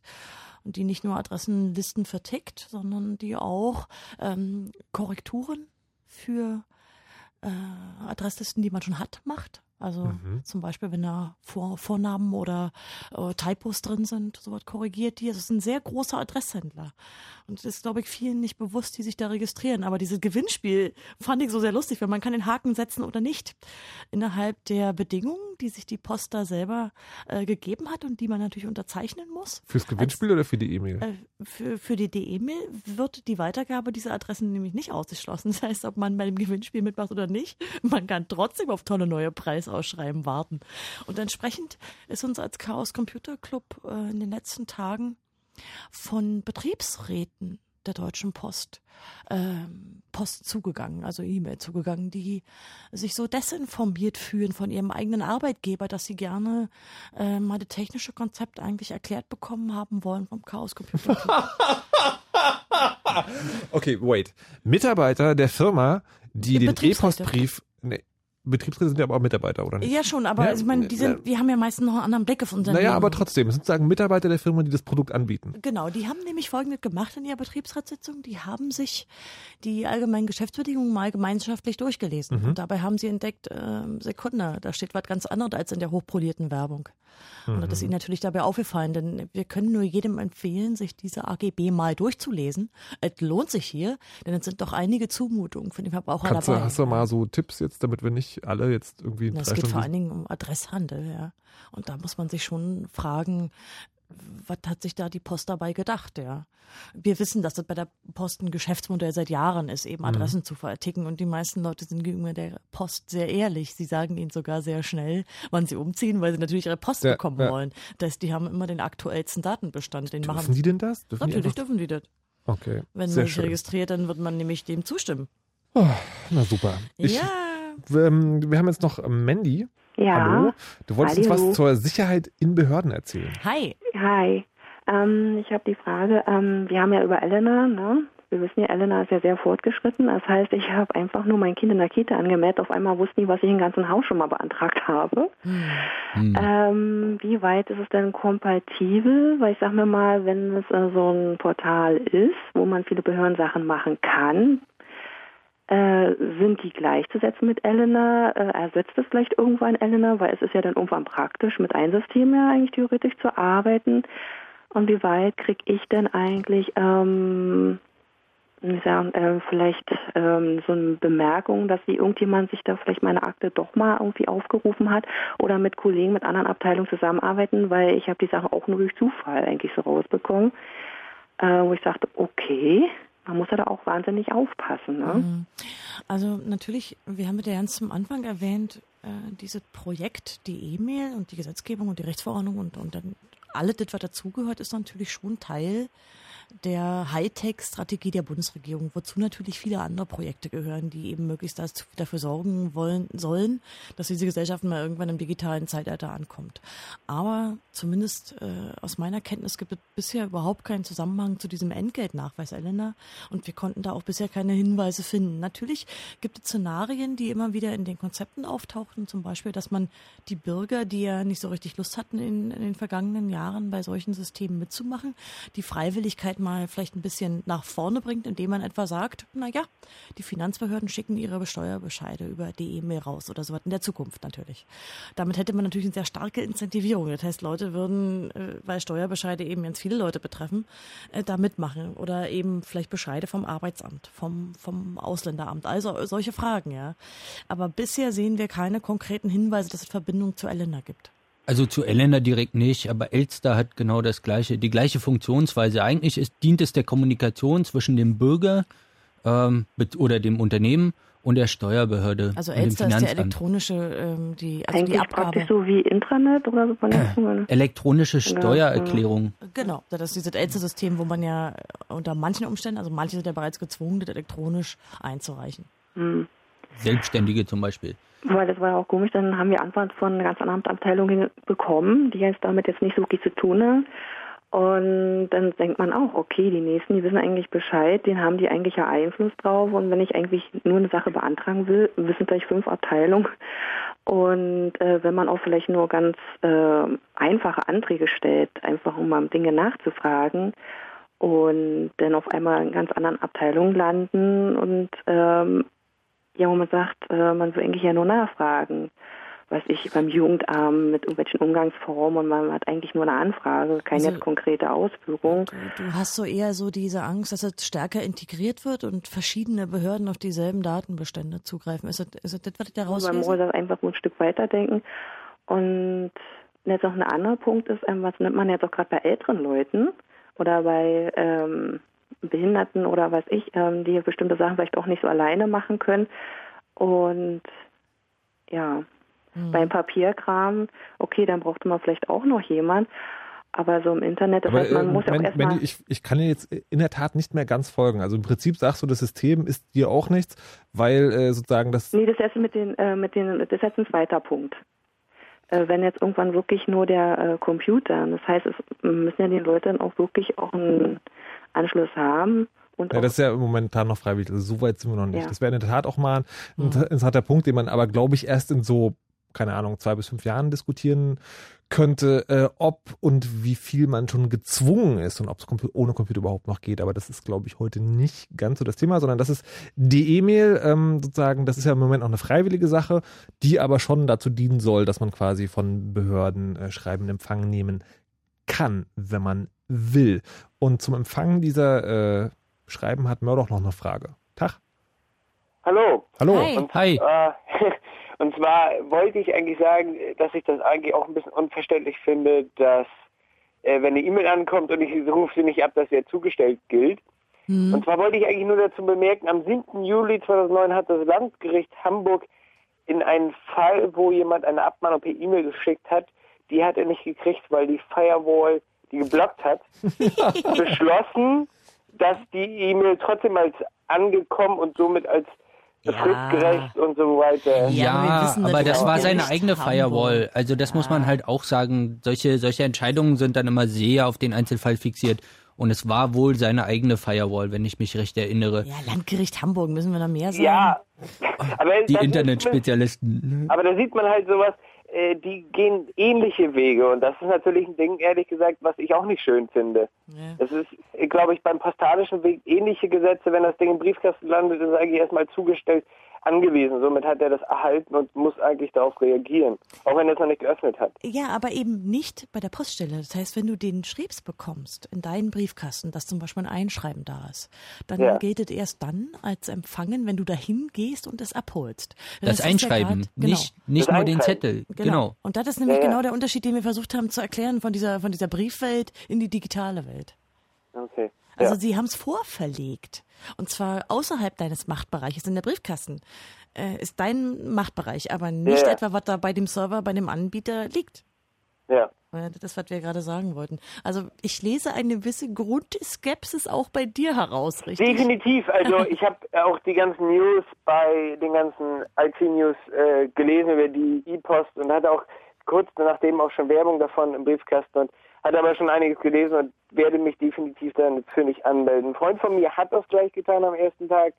Und die nicht nur Adressenlisten vertickt, sondern die auch ähm, Korrekturen für äh, Adresslisten, die man schon hat, macht. Also Mhm. zum Beispiel, wenn da Vor Vornamen oder äh, Typos drin sind, sowas korrigiert die. Es ist ein sehr großer Adresshändler. Und das ist, glaube ich, vielen nicht bewusst, die sich da registrieren. Aber dieses Gewinnspiel fand ich so sehr lustig, weil man kann den Haken setzen oder nicht. Innerhalb der Bedingungen, die sich die Post da selber äh, gegeben hat und die man natürlich unterzeichnen muss. Fürs Gewinnspiel oder für die E-Mail? Äh, für, für die DE-Mail wird die Weitergabe dieser Adressen nämlich nicht ausgeschlossen. Das heißt, ob man bei dem Gewinnspiel mitmacht oder nicht, man kann trotzdem auf tolle neue Preisausschreiben warten. Und entsprechend ist uns als Chaos Computer Club äh, in den letzten Tagen von Betriebsräten der Deutschen Post ähm, Post zugegangen, also E-Mail zugegangen, die sich so desinformiert fühlen von ihrem eigenen Arbeitgeber, dass sie gerne äh, mal das technische Konzept eigentlich erklärt bekommen haben wollen vom Chaos Computer Club. okay, wait. Mitarbeiter der Firma, die den. E-Postbrief. Betriebsräte sind ja aber auch Mitarbeiter, oder nicht? Ja, schon, aber Ja, also ich meine, die, sind, die haben ja meistens noch einen anderen Blick auf Unternehmen. Naja, aber trotzdem, es sind sozusagen Mitarbeiter der Firma, die das Produkt anbieten. Genau, die haben nämlich Folgendes gemacht in ihrer Betriebsratssitzung. Die haben sich die allgemeinen Geschäftsbedingungen mal gemeinschaftlich durchgelesen. Mhm. Und dabei haben sie entdeckt, ähm, Sekunde, da steht was ganz anderes als in der hochpolierten Werbung. Und das ist Mhm. ihnen natürlich dabei aufgefallen, denn wir können nur jedem empfehlen, sich diese AGB mal durchzulesen. Es lohnt sich hier, denn es sind doch einige Zumutungen für den Verbraucher Kannst du, dabei. hast du mal so Tipps jetzt, damit wir nicht alle jetzt irgendwie Na, Es geht vor allen. Dingen um Adresshandel, ja. Und da muss man sich schon fragen, was hat sich da die Post dabei gedacht, ja. Wir wissen, dass das bei der Post ein Geschäftsmodell seit Jahren ist, eben Mhm. Adressen zu verticken. Und die meisten Leute sind gegenüber der Post sehr ehrlich. Sie sagen ihnen sogar sehr schnell, wann sie umziehen, weil sie natürlich ihre Post Ja, bekommen ja. wollen. Das heißt, die haben immer den aktuellsten Datenbestand. Den Dürfen machen, die denn das? Dürfen die natürlich einfach- dürfen die das. Okay, Wenn man sich registriert, dann wird man nämlich dem zustimmen. Oh, na super. Ich, ja. Ähm, wir haben jetzt noch Mandy. Ja. Hallo. Du wolltest uns Hallo. was zur Sicherheit in Behörden erzählen. Hi. Hi. Ähm, ich habe die Frage, ähm, wir haben ja über Elena, ne? Wir wissen ja, Elena ist ja sehr fortgeschritten. Das heißt, ich habe einfach nur mein Kind in der Kita angemeldet. Auf einmal wussten die, was ich im ganzen Haus schon mal beantragt habe. Ähm, wie weit ist es denn kompatibel? Weil ich sag mir mal, wenn es äh, so ein Portal ist, wo man viele Behördensachen machen kann, äh, sind die gleichzusetzen mit Elena? Äh, ersetzt es vielleicht irgendwann Elena? Weil es ist ja dann irgendwann praktisch, mit einem System ja eigentlich theoretisch zu arbeiten. Und wie weit kriege ich denn eigentlich, ähm, wie sagen, äh, vielleicht ähm, so eine Bemerkung, dass sie irgendjemand sich da vielleicht meine Akte doch mal irgendwie aufgerufen hat oder mit Kollegen, mit anderen Abteilungen zusammenarbeiten, weil ich habe die Sache auch nur durch Zufall eigentlich so rausbekommen, äh, wo ich sagte, okay, man muss ja da auch wahnsinnig aufpassen. Ne? Mhm. Also natürlich, wir haben ja ganz zum Anfang erwähnt, äh, dieses Projekt, die E-Mail und die Gesetzgebung und die Rechtsverordnung und, und dann alles was dazugehört, ist natürlich schon Teil der Hightech-Strategie der Bundesregierung, wozu natürlich viele andere Projekte gehören, die eben möglichst dafür sorgen wollen sollen, dass diese Gesellschaft mal irgendwann im digitalen Zeitalter ankommt. Aber zumindest äh, aus meiner Kenntnis gibt es bisher überhaupt keinen Zusammenhang zu diesem Entgeltnachweis, Elena. Und wir konnten da auch bisher keine Hinweise finden. Natürlich gibt es Szenarien, die immer wieder in den Konzepten auftauchten, zum Beispiel, dass man die Bürger, die ja nicht so richtig Lust hatten, in, in den vergangenen Jahren bei solchen Systemen mitzumachen, die Freiwilligkeit mal vielleicht ein bisschen nach vorne bringt, indem man etwa sagt, na ja, die Finanzbehörden schicken ihre Steuerbescheide über die E-Mail raus oder sowas in der Zukunft natürlich. Damit hätte man natürlich eine sehr starke Incentivierung. Das heißt, Leute würden, äh, weil Steuerbescheide eben ganz viele Leute betreffen, äh, da mitmachen oder eben vielleicht Bescheide vom Arbeitsamt, vom, vom Ausländeramt, also solche Fragen, ja. Aber bisher sehen wir keine konkreten Hinweise, dass es Verbindung zu Elena gibt. Also zu Elena direkt nicht, aber Elster hat genau das gleiche, die gleiche Funktionsweise. Eigentlich ist, dient es der Kommunikation zwischen dem Bürger ähm, oder dem Unternehmen und der Steuerbehörde. Also und dem Elster ist der elektronische, ähm, die, also Eigentlich die Abgabe. praktisch so wie Intranet oder so von der Zunge. Elektronische Genau. Steuererklärung. Genau, das ist dieses Elster-System, wo man ja unter manchen Umständen, also manche sind ja bereits gezwungen, das elektronisch einzureichen. Hm. Selbstständige zum Beispiel. Weil das war ja auch komisch, dann haben wir Antwort von einer ganz anderen Abteilung bekommen, die jetzt damit jetzt nicht so viel zu tun hat. Und dann denkt man auch, okay, die Nächsten, die wissen eigentlich Bescheid, den haben die eigentlich ja Einfluss drauf. Und wenn ich eigentlich nur eine Sache beantragen will, wissen gleich fünf Abteilungen. Und äh, wenn man auch vielleicht nur ganz äh, einfache Anträge stellt, einfach um mal Dinge nachzufragen und dann auf einmal in ganz anderen Abteilungen landen und ähm, ja, wo man sagt, äh, man will eigentlich ja nur nachfragen. Was ich beim Jugendamt mit irgendwelchen Umgangsformen und man hat eigentlich nur eine Anfrage, keine Also- jetzt konkrete Ausführung. Du hast so eher so diese Angst, dass es stärker integriert wird und verschiedene Behörden auf dieselben Datenbestände zugreifen. Ist das, ist das, das was ich da Man muss das einfach nur ein Stück weiterdenken. Und jetzt noch ein anderer Punkt ist, ähm, was nimmt man jetzt auch gerade bei älteren Leuten oder bei ähm, Behinderten oder was ich, ähm, die bestimmte Sachen vielleicht auch nicht so alleine machen können. Und ja, beim Papierkram, okay, dann brauchte man vielleicht auch noch jemand. Aber so im Internet, das Aber heißt, man äh, muss ja auch erstmal. Mandy, ich, ich kann dir jetzt in der Tat nicht mehr ganz folgen. Also im Prinzip sagst du, das System ist dir auch nichts, weil äh, sozusagen das. Nee, das ist jetzt mit den, äh, mit den, das ist jetzt ein zweiter Punkt. Äh, wenn jetzt irgendwann wirklich nur der äh, Computer, das heißt, es müssen ja die Leute dann auch wirklich auch einen Anschluss haben und Ja, das ist ja momentan noch freiwillig. Also so weit sind wir noch nicht. Ja. Das wäre in der Tat auch mal ein Mhm. interessanter Punkt, den man aber, glaube ich, erst in so, keine Ahnung, zwei bis fünf Jahren diskutieren könnte, äh, ob und wie viel man schon gezwungen ist und ob es ohne Computer überhaupt noch geht. Aber das ist, glaube ich, heute nicht ganz so das Thema, sondern das ist die E-Mail, ähm, sozusagen, das ist ja im Moment noch eine freiwillige Sache, die aber schon dazu dienen soll, dass man quasi von Behörden äh, Schreiben in Empfang nehmen kann, wenn man will. Und zum Empfang dieser äh, Schreiben hat Murdoch noch eine Frage. Tag. Hallo. Hallo. Und, Äh, und zwar wollte ich eigentlich sagen, dass ich das eigentlich auch ein bisschen unverständlich finde, dass äh, wenn eine E-Mail ankommt und ich rufe sie nicht ab, dass sie ja zugestellt gilt. Und zwar wollte ich eigentlich nur dazu bemerken, am 7. Juli 2009 hat das Landgericht Hamburg in einem Fall, wo jemand eine Abmahnung per E-Mail geschickt hat, die hat er nicht gekriegt, weil die Firewall die geblockt hat, beschlossen, dass die E-Mail trotzdem als angekommen und somit als fristgerecht und so weiter. Ja, aber das war seine eigene. Firewall. Also das muss man halt auch sagen. Solche, solche Entscheidungen sind dann immer sehr auf den Einzelfall fixiert. Und es war wohl seine eigene Firewall, wenn ich mich recht erinnere. Ja, Landgericht Hamburg, müssen wir noch mehr sagen? Ja, aber Die Internetspezialisten. Aber da sieht man halt sowas, äh, die gehen ähnliche Wege. Und das ist natürlich ein Ding, ehrlich gesagt, was ich auch nicht schön finde. Das ist, äh, glaube ich, beim postalischen Weg ähnliche Gesetze, wenn das Ding im Briefkasten landet, ist es eigentlich erstmal zugestellt angewiesen. Somit hat er das erhalten und muss eigentlich darauf reagieren, auch wenn er es noch nicht geöffnet hat. Ja, aber eben nicht bei der Poststelle. Das heißt, wenn du den Schrebs bekommst in deinen Briefkasten, dass zum Beispiel ein Einschreiben da ist, dann Ja. gilt es erst dann als empfangen, wenn du dahin gehst und es abholst. Das ja Einschreiben, grad- genau. nicht, nicht nur den Zettel. Genau. Und das ist nämlich Ja, ja. genau der Unterschied, den wir versucht haben zu erklären von dieser, von dieser Briefwelt in die digitale Welt. Okay. Also ja. sie haben es vorverlegt. Und zwar außerhalb deines Machtbereiches in der Briefkasten. Äh, ist dein Machtbereich, aber nicht Ja, etwa, was da bei dem Server, bei dem Anbieter liegt. Ja. Das ist, was wir gerade sagen wollten. Also ich lese eine gewisse Grundskepsis auch bei dir heraus, richtig? Definitiv. Also ich habe auch die ganzen News bei den ganzen IT-News äh, gelesen über die E-Post und hatte auch kurz nachdem auch schon Werbung davon im Briefkasten und hatte aber schon einiges gelesen und werde mich definitiv dann für nicht anmelden. Ein Freund von mir hat das gleich getan am ersten Tag.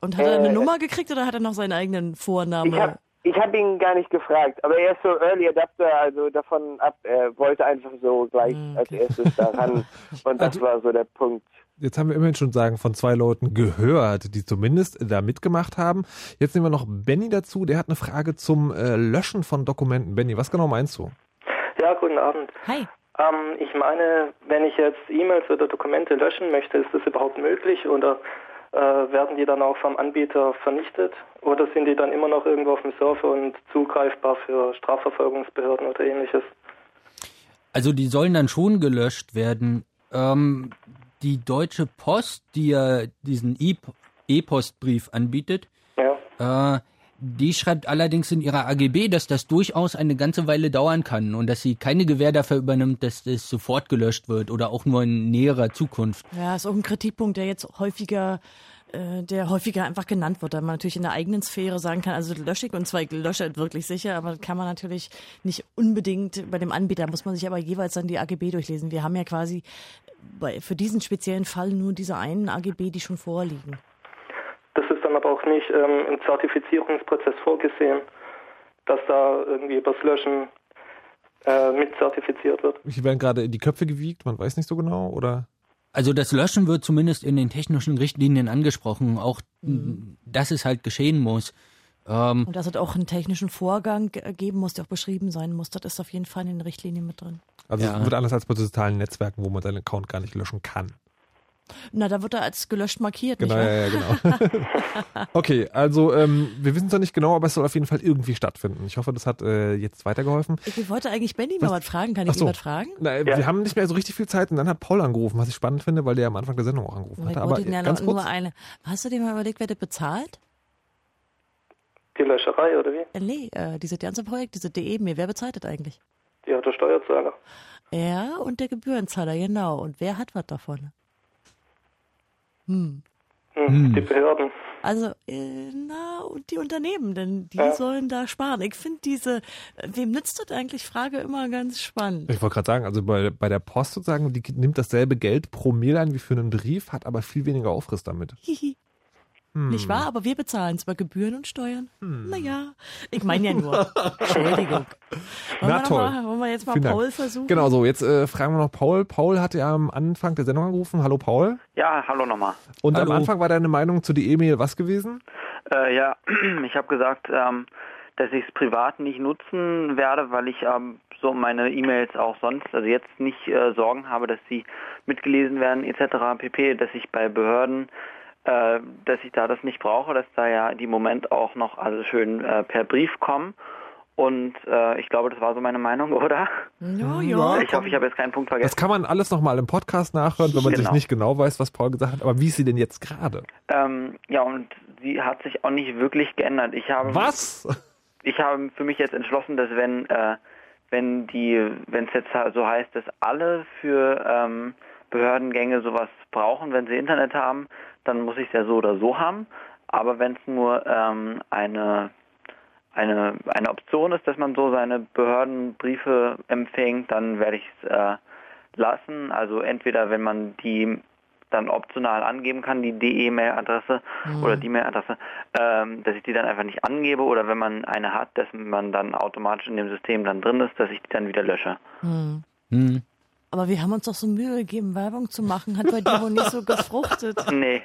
Und hat er eine Äh, Nummer gekriegt oder hat er noch seinen eigenen Vornamen? Ich habe ich hab ihn gar nicht gefragt, aber er ist so Early Adapter, also davon ab, er wollte einfach so gleich als erstes daran und das war so der Punkt. Jetzt haben wir immerhin schon sagen von zwei Leuten gehört, die zumindest da mitgemacht haben. Jetzt nehmen wir noch Benny dazu, der hat eine Frage zum äh, Löschen von Dokumenten. Benny, was genau meinst du? Ja, guten Abend. Hi. Ähm, ich meine, wenn ich jetzt E-Mails oder Dokumente löschen möchte, ist das überhaupt möglich oder äh, werden die dann auch vom Anbieter vernichtet oder sind die dann immer noch irgendwo auf dem Server und zugreifbar für Strafverfolgungsbehörden oder ähnliches? Also die sollen dann schon gelöscht werden. Ähm, die Deutsche Post, die ja diesen E-Postbrief anbietet, äh, die schreibt allerdings in ihrer AGB, dass das durchaus eine ganze Weile dauern kann und dass sie keine Gewähr dafür übernimmt, dass das sofort gelöscht wird oder auch nur in näherer Zukunft. Ja, ist auch ein Kritikpunkt, der jetzt häufiger, äh, der häufiger einfach genannt wird, da man natürlich in der eigenen Sphäre sagen kann, also löschig und zwar löschert wirklich sicher, aber kann man natürlich nicht unbedingt bei dem Anbieter, muss man sich aber jeweils dann die AGB durchlesen. Wir haben ja quasi bei, für diesen speziellen Fall nur diese einen AGB, die schon vorliegen. Das ist dann aber auch nicht ähm, im Zertifizierungsprozess vorgesehen, dass da irgendwie übers Löschen äh, mit zertifiziert wird. Hier werden gerade in die Köpfe gewiegt, man weiß nicht so genau, oder? Also das Löschen wird zumindest in den technischen Richtlinien angesprochen, auch dass es halt geschehen muss. Ähm, Und dass es auch einen technischen Vorgang ge- geben muss, der auch beschrieben sein muss, das ist auf jeden Fall in den Richtlinien mit drin. Also Ja. es wird anders als bei sozialen Netzwerken, wo man seinen Account gar nicht löschen kann. Na, da wird er als gelöscht markiert, Genau, nicht ja, ja, genau. okay, also ähm, wir wissen es noch nicht genau, aber es soll auf jeden Fall irgendwie stattfinden. Ich hoffe, das hat äh, jetzt weitergeholfen. Ich wollte eigentlich Benny mal was fragen. Kann ich so. ihn was fragen? Na, Wir haben nicht mehr so richtig viel Zeit und dann hat Paul angerufen, was ich spannend finde, weil der am Anfang der Sendung auch angerufen Ich hatte. Aber ja ganz nur kurz, eine. Hast du dir mal überlegt, wer das bezahlt? Die Löscherei oder wie? Äh, nee, äh, dieses ganze Projekt, diese DE, mir, wer bezahlt das eigentlich? Ja, der Steuerzahler. Er und der Gebührenzahler, genau. Und wer hat was davon? Hm. Hm, Die Behörden. Also, äh, na, und die Unternehmen, denn die Ja. sollen da sparen. Ich finde diese, äh, wem nützt das eigentlich, Frage immer ganz spannend. Ich wollte gerade sagen, also bei, bei der Post sozusagen, die nimmt dasselbe Geld pro Mail ein wie für einen Brief, hat aber viel weniger Aufriss damit. Hihi. Hm. Nicht wahr? Aber wir bezahlen zwar Gebühren und Steuern. Naja, ich meine ja nur. Entschuldigung. Wollen Na toll. Mal, wollen wir jetzt mal Vielen Dank. Paul versuchen? Genau so, jetzt äh, fragen wir noch Paul. Paul hatte ja am Anfang der Sendung angerufen. Hallo Paul. Ja, hallo nochmal. Und Hallo. am Anfang war deine Meinung zu die E-Mail was gewesen? Äh, ja, ich habe gesagt, ähm, dass ich es privat nicht nutzen werde, weil ich ähm, so meine E-Mails auch sonst, also jetzt nicht äh, Sorgen habe, dass sie mitgelesen werden etc. pp, dass ich bei Behörden, äh, dass ich da das nicht brauche, dass da ja die im Moment auch noch also schön äh, per Brief kommen. Und äh, ich glaube, das war so meine Meinung, oder? Ja, ja. Ich hoffe, ich habe jetzt keinen Punkt vergessen. Das kann man alles nochmal im Podcast nachhören, wenn man sich Genau. nicht genau weiß, was Paul gesagt hat. Aber wie ist sie denn jetzt gerade? Ähm, ja, und sie hat sich auch nicht wirklich geändert. Ich habe Was? Ich habe für mich jetzt entschlossen, dass wenn äh, wenn die wenn es jetzt so heißt, dass alle für ähm, Behördengänge sowas brauchen, wenn sie Internet haben, dann muss ich es ja so oder so haben. Aber wenn es nur ähm, eine eine eine Option ist, dass man so seine Behördenbriefe empfängt, dann werde ich es äh, lassen. Also entweder wenn man die dann optional angeben kann, die DE-Mail-Adresse Mhm. oder die Mail-Adresse, ähm, dass ich die dann einfach nicht angebe oder wenn man eine hat, dass man dann automatisch in dem System dann drin ist, dass ich die dann wieder lösche. Hm. Hm. Aber wir haben uns doch so Mühe gegeben, Werbung zu machen. Hat bei dir wohl nicht so gefruchtet. Nee.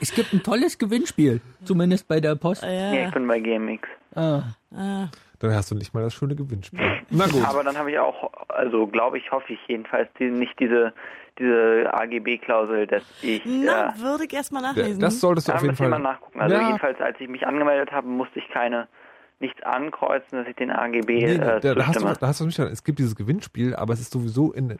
Es gibt ein tolles Gewinnspiel, zumindest bei der Post. Nee, ich bin bei GMX. Ah. Ah. Dann hast du nicht mal das schöne Gewinnspiel. Na gut. Aber dann habe ich auch, also glaube ich, hoffe ich jedenfalls, die, nicht diese diese AGB-Klausel, dass ich Na, äh, würde ich erstmal nachlesen. Das solltest du da auf jeden Fall. mal nachgucken. Also Ja. jedenfalls, als ich mich angemeldet habe, musste ich keine nichts ankreuzen, dass ich den AGB Nee, äh, da, da, hast du, da hast du nicht, es gibt dieses Gewinnspiel, aber es ist sowieso in,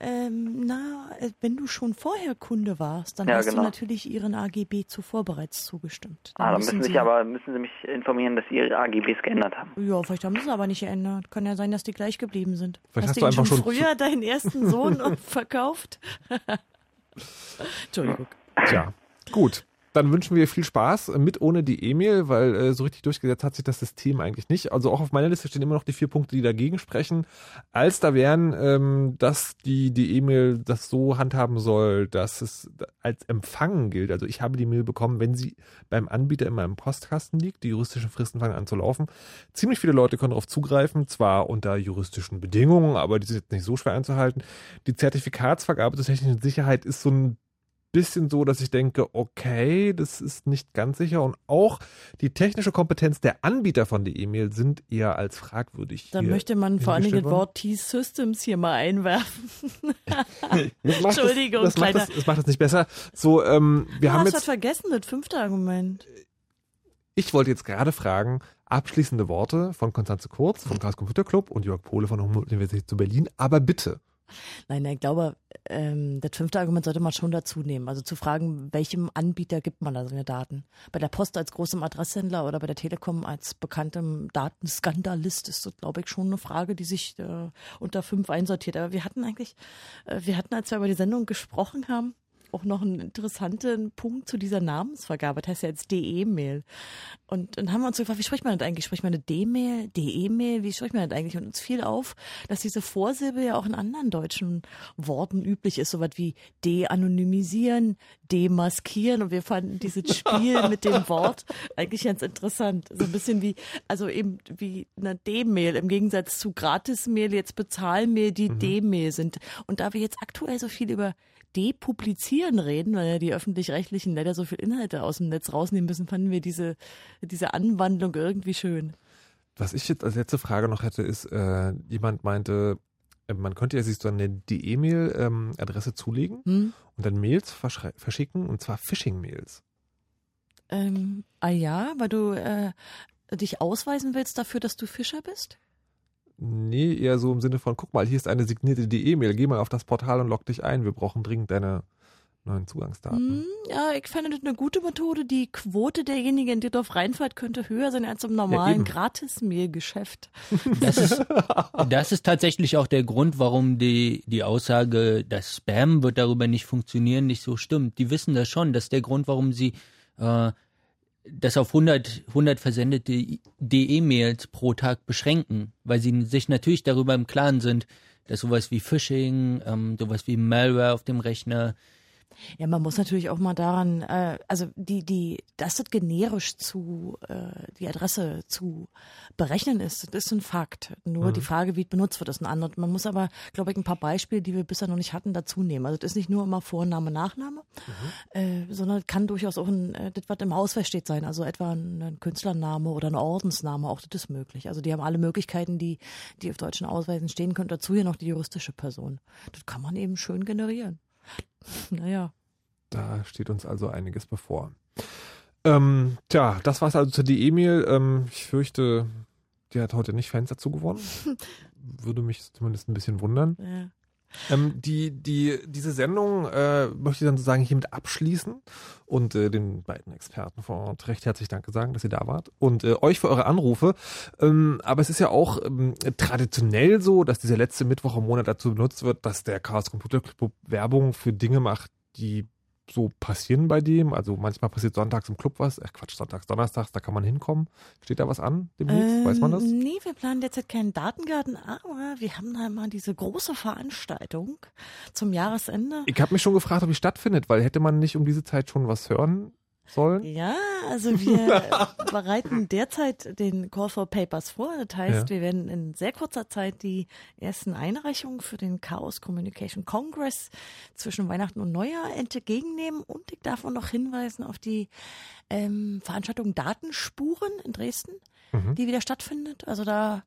Ähm, na, äh, wenn du schon vorher Kunde warst, dann Ja, hast genau. du natürlich ihren AGB zuvor bereits zugestimmt. Ah, dann müssen müssen sie- sich aber müssen Sie mich informieren, dass Sie Ihre AGBs geändert haben. Ja, vielleicht haben sie es aber nicht geändert. Kann ja sein, dass die gleich geblieben sind. Vielleicht hast du du ihnen einfach schon schon früher deinen ersten Sohn verkauft? Entschuldigung. Tja, gut. Dann wünschen wir viel Spaß äh, mit ohne die E-Mail, weil äh, so richtig durchgesetzt hat sich das System eigentlich nicht. Also auch auf meiner Liste stehen immer noch die vier Punkte, die dagegen sprechen. Als da wären, ähm, dass die die E-Mail das so handhaben soll, dass es als Empfangen gilt. Also ich habe die Mail bekommen, wenn sie beim Anbieter in meinem Postkasten liegt. Die juristischen Fristen fangen an zu laufen. Ziemlich viele Leute können darauf zugreifen, zwar unter juristischen Bedingungen, aber die sind jetzt nicht so schwer einzuhalten. Die Zertifikatsvergabe zur technischen Sicherheit ist so ein bisschen so, dass ich denke, okay, das ist nicht ganz sicher und auch die technische Kompetenz der Anbieter von der E-Mail sind eher als fragwürdig. Da möchte man vor allen Dingen das. Wort T-Systems hier mal einwerfen. Das macht Entschuldigung, das, das, macht kleiner. das, das macht das nicht besser. So, ähm, wir du haben hast was jetzt, vergessen, das fünfte Argument. ich wollte jetzt gerade fragen, abschließende Worte von Konstanze Kurz, vom Chaos Computer Club und Jörg Pohle von der Humboldt-Universität zu Berlin, aber bitte. Nein, ich glaube, ähm, das fünfte Argument sollte man schon dazu nehmen. Also zu fragen, welchem Anbieter gibt man da seine Daten? Bei der Post als großem Adresshändler oder bei der Telekom als bekanntem Datenskandalist ist das, glaube ich, schon eine Frage, die sich äh, unter fünf einsortiert. Aber wir hatten eigentlich, äh, wir hatten, als wir über die Sendung gesprochen haben, auch noch einen interessanten Punkt zu dieser Namensvergabe. Das heißt ja jetzt DE-Mail. Und dann haben wir uns gefragt, wie spricht man das eigentlich? Spricht man eine D-Mail, DE-Mail? Wie spricht man das eigentlich? Und uns fiel auf, dass diese Vorsilbe ja auch in anderen deutschen Worten üblich ist. Sowas wie de-anonymisieren, demaskieren. Und wir fanden dieses Spiel mit dem Wort eigentlich ganz interessant. So ein bisschen wie, also eben wie eine D-Mail im Gegensatz zu Gratis-Mail, jetzt Bezahlmail, die D-Mail sind. Und da wir jetzt aktuell so viel über Depublizieren reden, weil ja die öffentlich-rechtlichen leider so viel Inhalte aus dem Netz rausnehmen müssen, fanden wir diese, diese Anwandlung irgendwie schön. Was ich jetzt als letzte Frage noch hätte, ist, äh, jemand meinte, äh, man könnte ja sich so eine die E-Mail-Adresse zulegen Hm? und dann Mails verschicken, und zwar Phishing-Mails. Ähm, ah ja, weil du äh, dich ausweisen willst dafür, dass du Fischer bist? Nee, eher so im Sinne von, guck mal, hier ist eine signierte die E-Mail, geh mal auf das Portal und log dich ein, wir brauchen dringend deine neuen Zugangsdaten. Hm, ja, ich fände das eine gute Methode. Die Quote derjenigen, die darauf reinfällt, könnte höher sein als im normalen eben. Gratis-Mail-Geschäft. Das ist, das ist tatsächlich auch der Grund, warum die, die Aussage, das Spam wird darüber nicht funktionieren, nicht so stimmt. Die wissen das schon. Das ist der Grund, warum sie äh, das auf 100, 100 versendete DE-Mails pro Tag beschränken, weil sie sich natürlich darüber im Klaren sind, dass sowas wie Phishing, ähm, sowas wie Malware auf dem Rechner, Ja, man muss natürlich auch mal daran, äh, also die, die, dass das generisch zu, äh, die Adresse zu berechnen ist, das ist ein Fakt. Nur Mhm. die Frage, wie es benutzt wird, ist ein anderes. Man muss aber, glaube ich, ein paar Beispiele, die wir bisher noch nicht hatten, dazu nehmen. Also das ist nicht nur immer Vorname, Nachname, äh, sondern es kann durchaus auch ein, äh, das, was im Ausweis steht, sein. Also etwa ein, ein Künstlername oder ein Ordensname, auch das ist möglich. Also die haben alle Möglichkeiten, die, die auf deutschen Ausweisen stehen können. Dazu hier noch die juristische Person. Das kann man eben schön generieren. Naja. Da steht uns also einiges bevor. Ähm, tja, das war's also zur E-Mail. Ähm, ich fürchte, die hat heute nicht Fans dazu gewonnen. Würde mich zumindest ein bisschen wundern. Ja. Ähm, die, die, diese Sendung äh, möchte ich dann sozusagen hiermit abschließen und äh, den beiden Experten vor Ort recht herzlich Danke sagen, dass ihr da wart und äh, euch für eure Anrufe. Ähm, aber es ist ja auch ähm, traditionell so, dass dieser letzte Mittwoch im Monat dazu benutzt wird, dass der Chaos Computer Club Werbung für Dinge macht, die so passieren bei dem. Also manchmal passiert sonntags im Club was. Äh, Quatsch, sonntags, donnerstags, da kann man hinkommen. Steht da was an demnächst? Weiß man das? Ähm, Nee, wir planen derzeit keinen Datengarten, aber wir haben da immer diese große Veranstaltung zum Jahresende. Ich habe mich schon gefragt, ob die stattfindet, weil hätte man nicht um diese Zeit schon was hören sollen? Ja, also wir bereiten derzeit den Call for Papers vor. Das heißt, Ja. wir werden in sehr kurzer Zeit die ersten Einreichungen für den Chaos Communication Congress zwischen Weihnachten und Neujahr entgegennehmen. Und ich darf auch noch hinweisen auf die ähm, Veranstaltung Datenspuren in Dresden, Mhm. die wieder stattfindet. Also da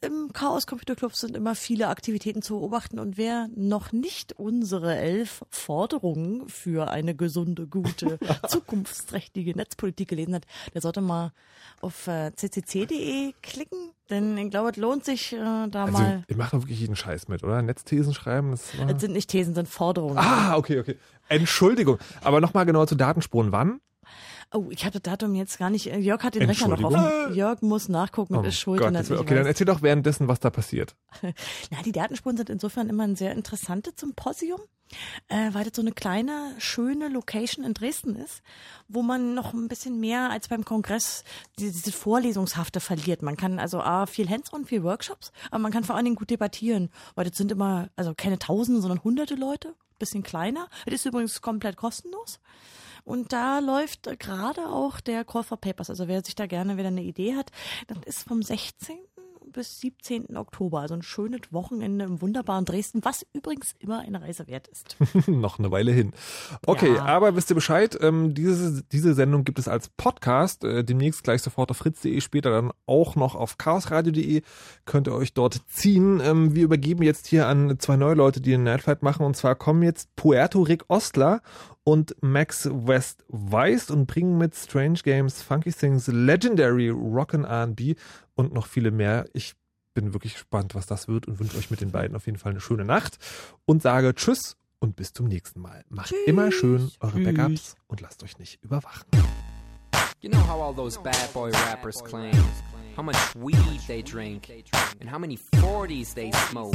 im Chaos Computer Club sind immer viele Aktivitäten zu beobachten und wer noch nicht unsere elf Forderungen für eine gesunde, gute, zukunftsträchtige Netzpolitik gelesen hat, der sollte mal auf äh, ccc.de klicken, denn ich glaube, es lohnt sich äh, da Also, mal. ihr macht doch wirklich jeden Scheiß mit, oder? Netzthesen schreiben, das war... Es sind nicht Thesen, sind Forderungen. Ah, okay, okay. Entschuldigung. Aber nochmal genau zu Datenspuren. Wann? Oh, ich hatte das Datum jetzt gar nicht. äh, Jörg hat den Rechner noch offen. Jörg muss nachgucken und Oh ist schuld, Gott, das okay, dann erzähl doch währenddessen, was da passiert. Na, die Datenspuren sind insofern immer ein sehr interessantes Symposium, äh, weil das so eine kleine, schöne Location in Dresden ist, wo man noch ein bisschen mehr als beim Kongress diese, diese Vorlesungshafte verliert. Man kann also A, viel Hands-on, viel Workshops, aber man kann vor allen Dingen gut debattieren, weil das sind immer, also keine Tausende, sondern hunderte Leute, bisschen kleiner. Das ist übrigens komplett kostenlos. Und da läuft gerade auch der Call for Papers. Also wer sich da gerne wieder eine Idee hat, das ist vom 16. bis 17. Oktober. Also ein schönes Wochenende im wunderbaren Dresden, was übrigens immer eine Reise wert ist. noch eine Weile hin. Okay, Ja. aber wisst ihr Bescheid, ähm, diese, diese Sendung gibt es als Podcast, äh, demnächst gleich sofort auf fritz.de, später dann auch noch auf chaosradio.de, könnt ihr euch dort ziehen. Ähm, wir übergeben jetzt hier an zwei neue Leute, die den Nightflight machen, und zwar kommen jetzt Puerto Rick Ostler und Max West Weiss und bringen mit Strange Games, Funky Things, Legendary, Rockin' R&B und noch viele mehr. Ich bin wirklich gespannt, was das wird und wünsche euch mit den beiden auf jeden Fall eine schöne Nacht und sage Tschüss und bis zum nächsten Mal. Macht immer schön eure Tschüss. Backups und lasst euch nicht überwachen. You know how all those bad boy rappers claim how much weed they drink, and how many 40s they smoke,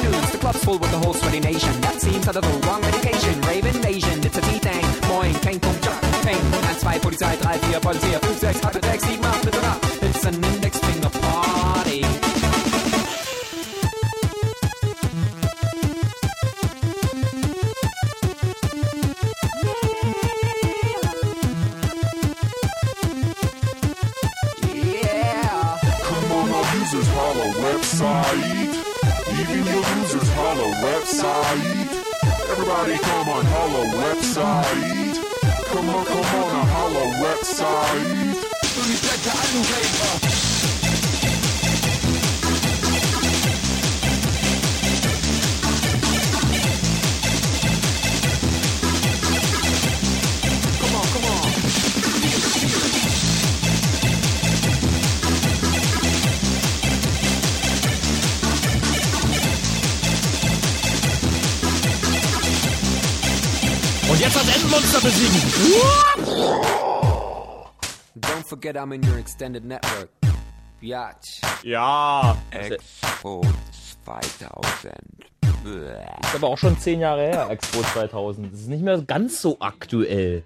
afternoons. The club's full with the whole sweaty nation. That seems out of the wrong medication. Raven Asian, it's a T-Thing. Moin, kein Punkt, Job, Peng. 1, 2, Polizei, 3, 4, Polizei, 5, 6, halbe 6, 7, 8, bitte nach. It's an Index Finger Party. Yeah. Come on, our users holla website holla website. Everybody come on holla website. Come on, come on, a holla website. Let me check the item paper. Und jetzt das Endmonster besiegen. Don't forget I'm in your extended network. Biatch. Ja. Expo 2000. Ist aber auch schon zehn Jahre her, Expo 2000. Das ist nicht mehr ganz so aktuell.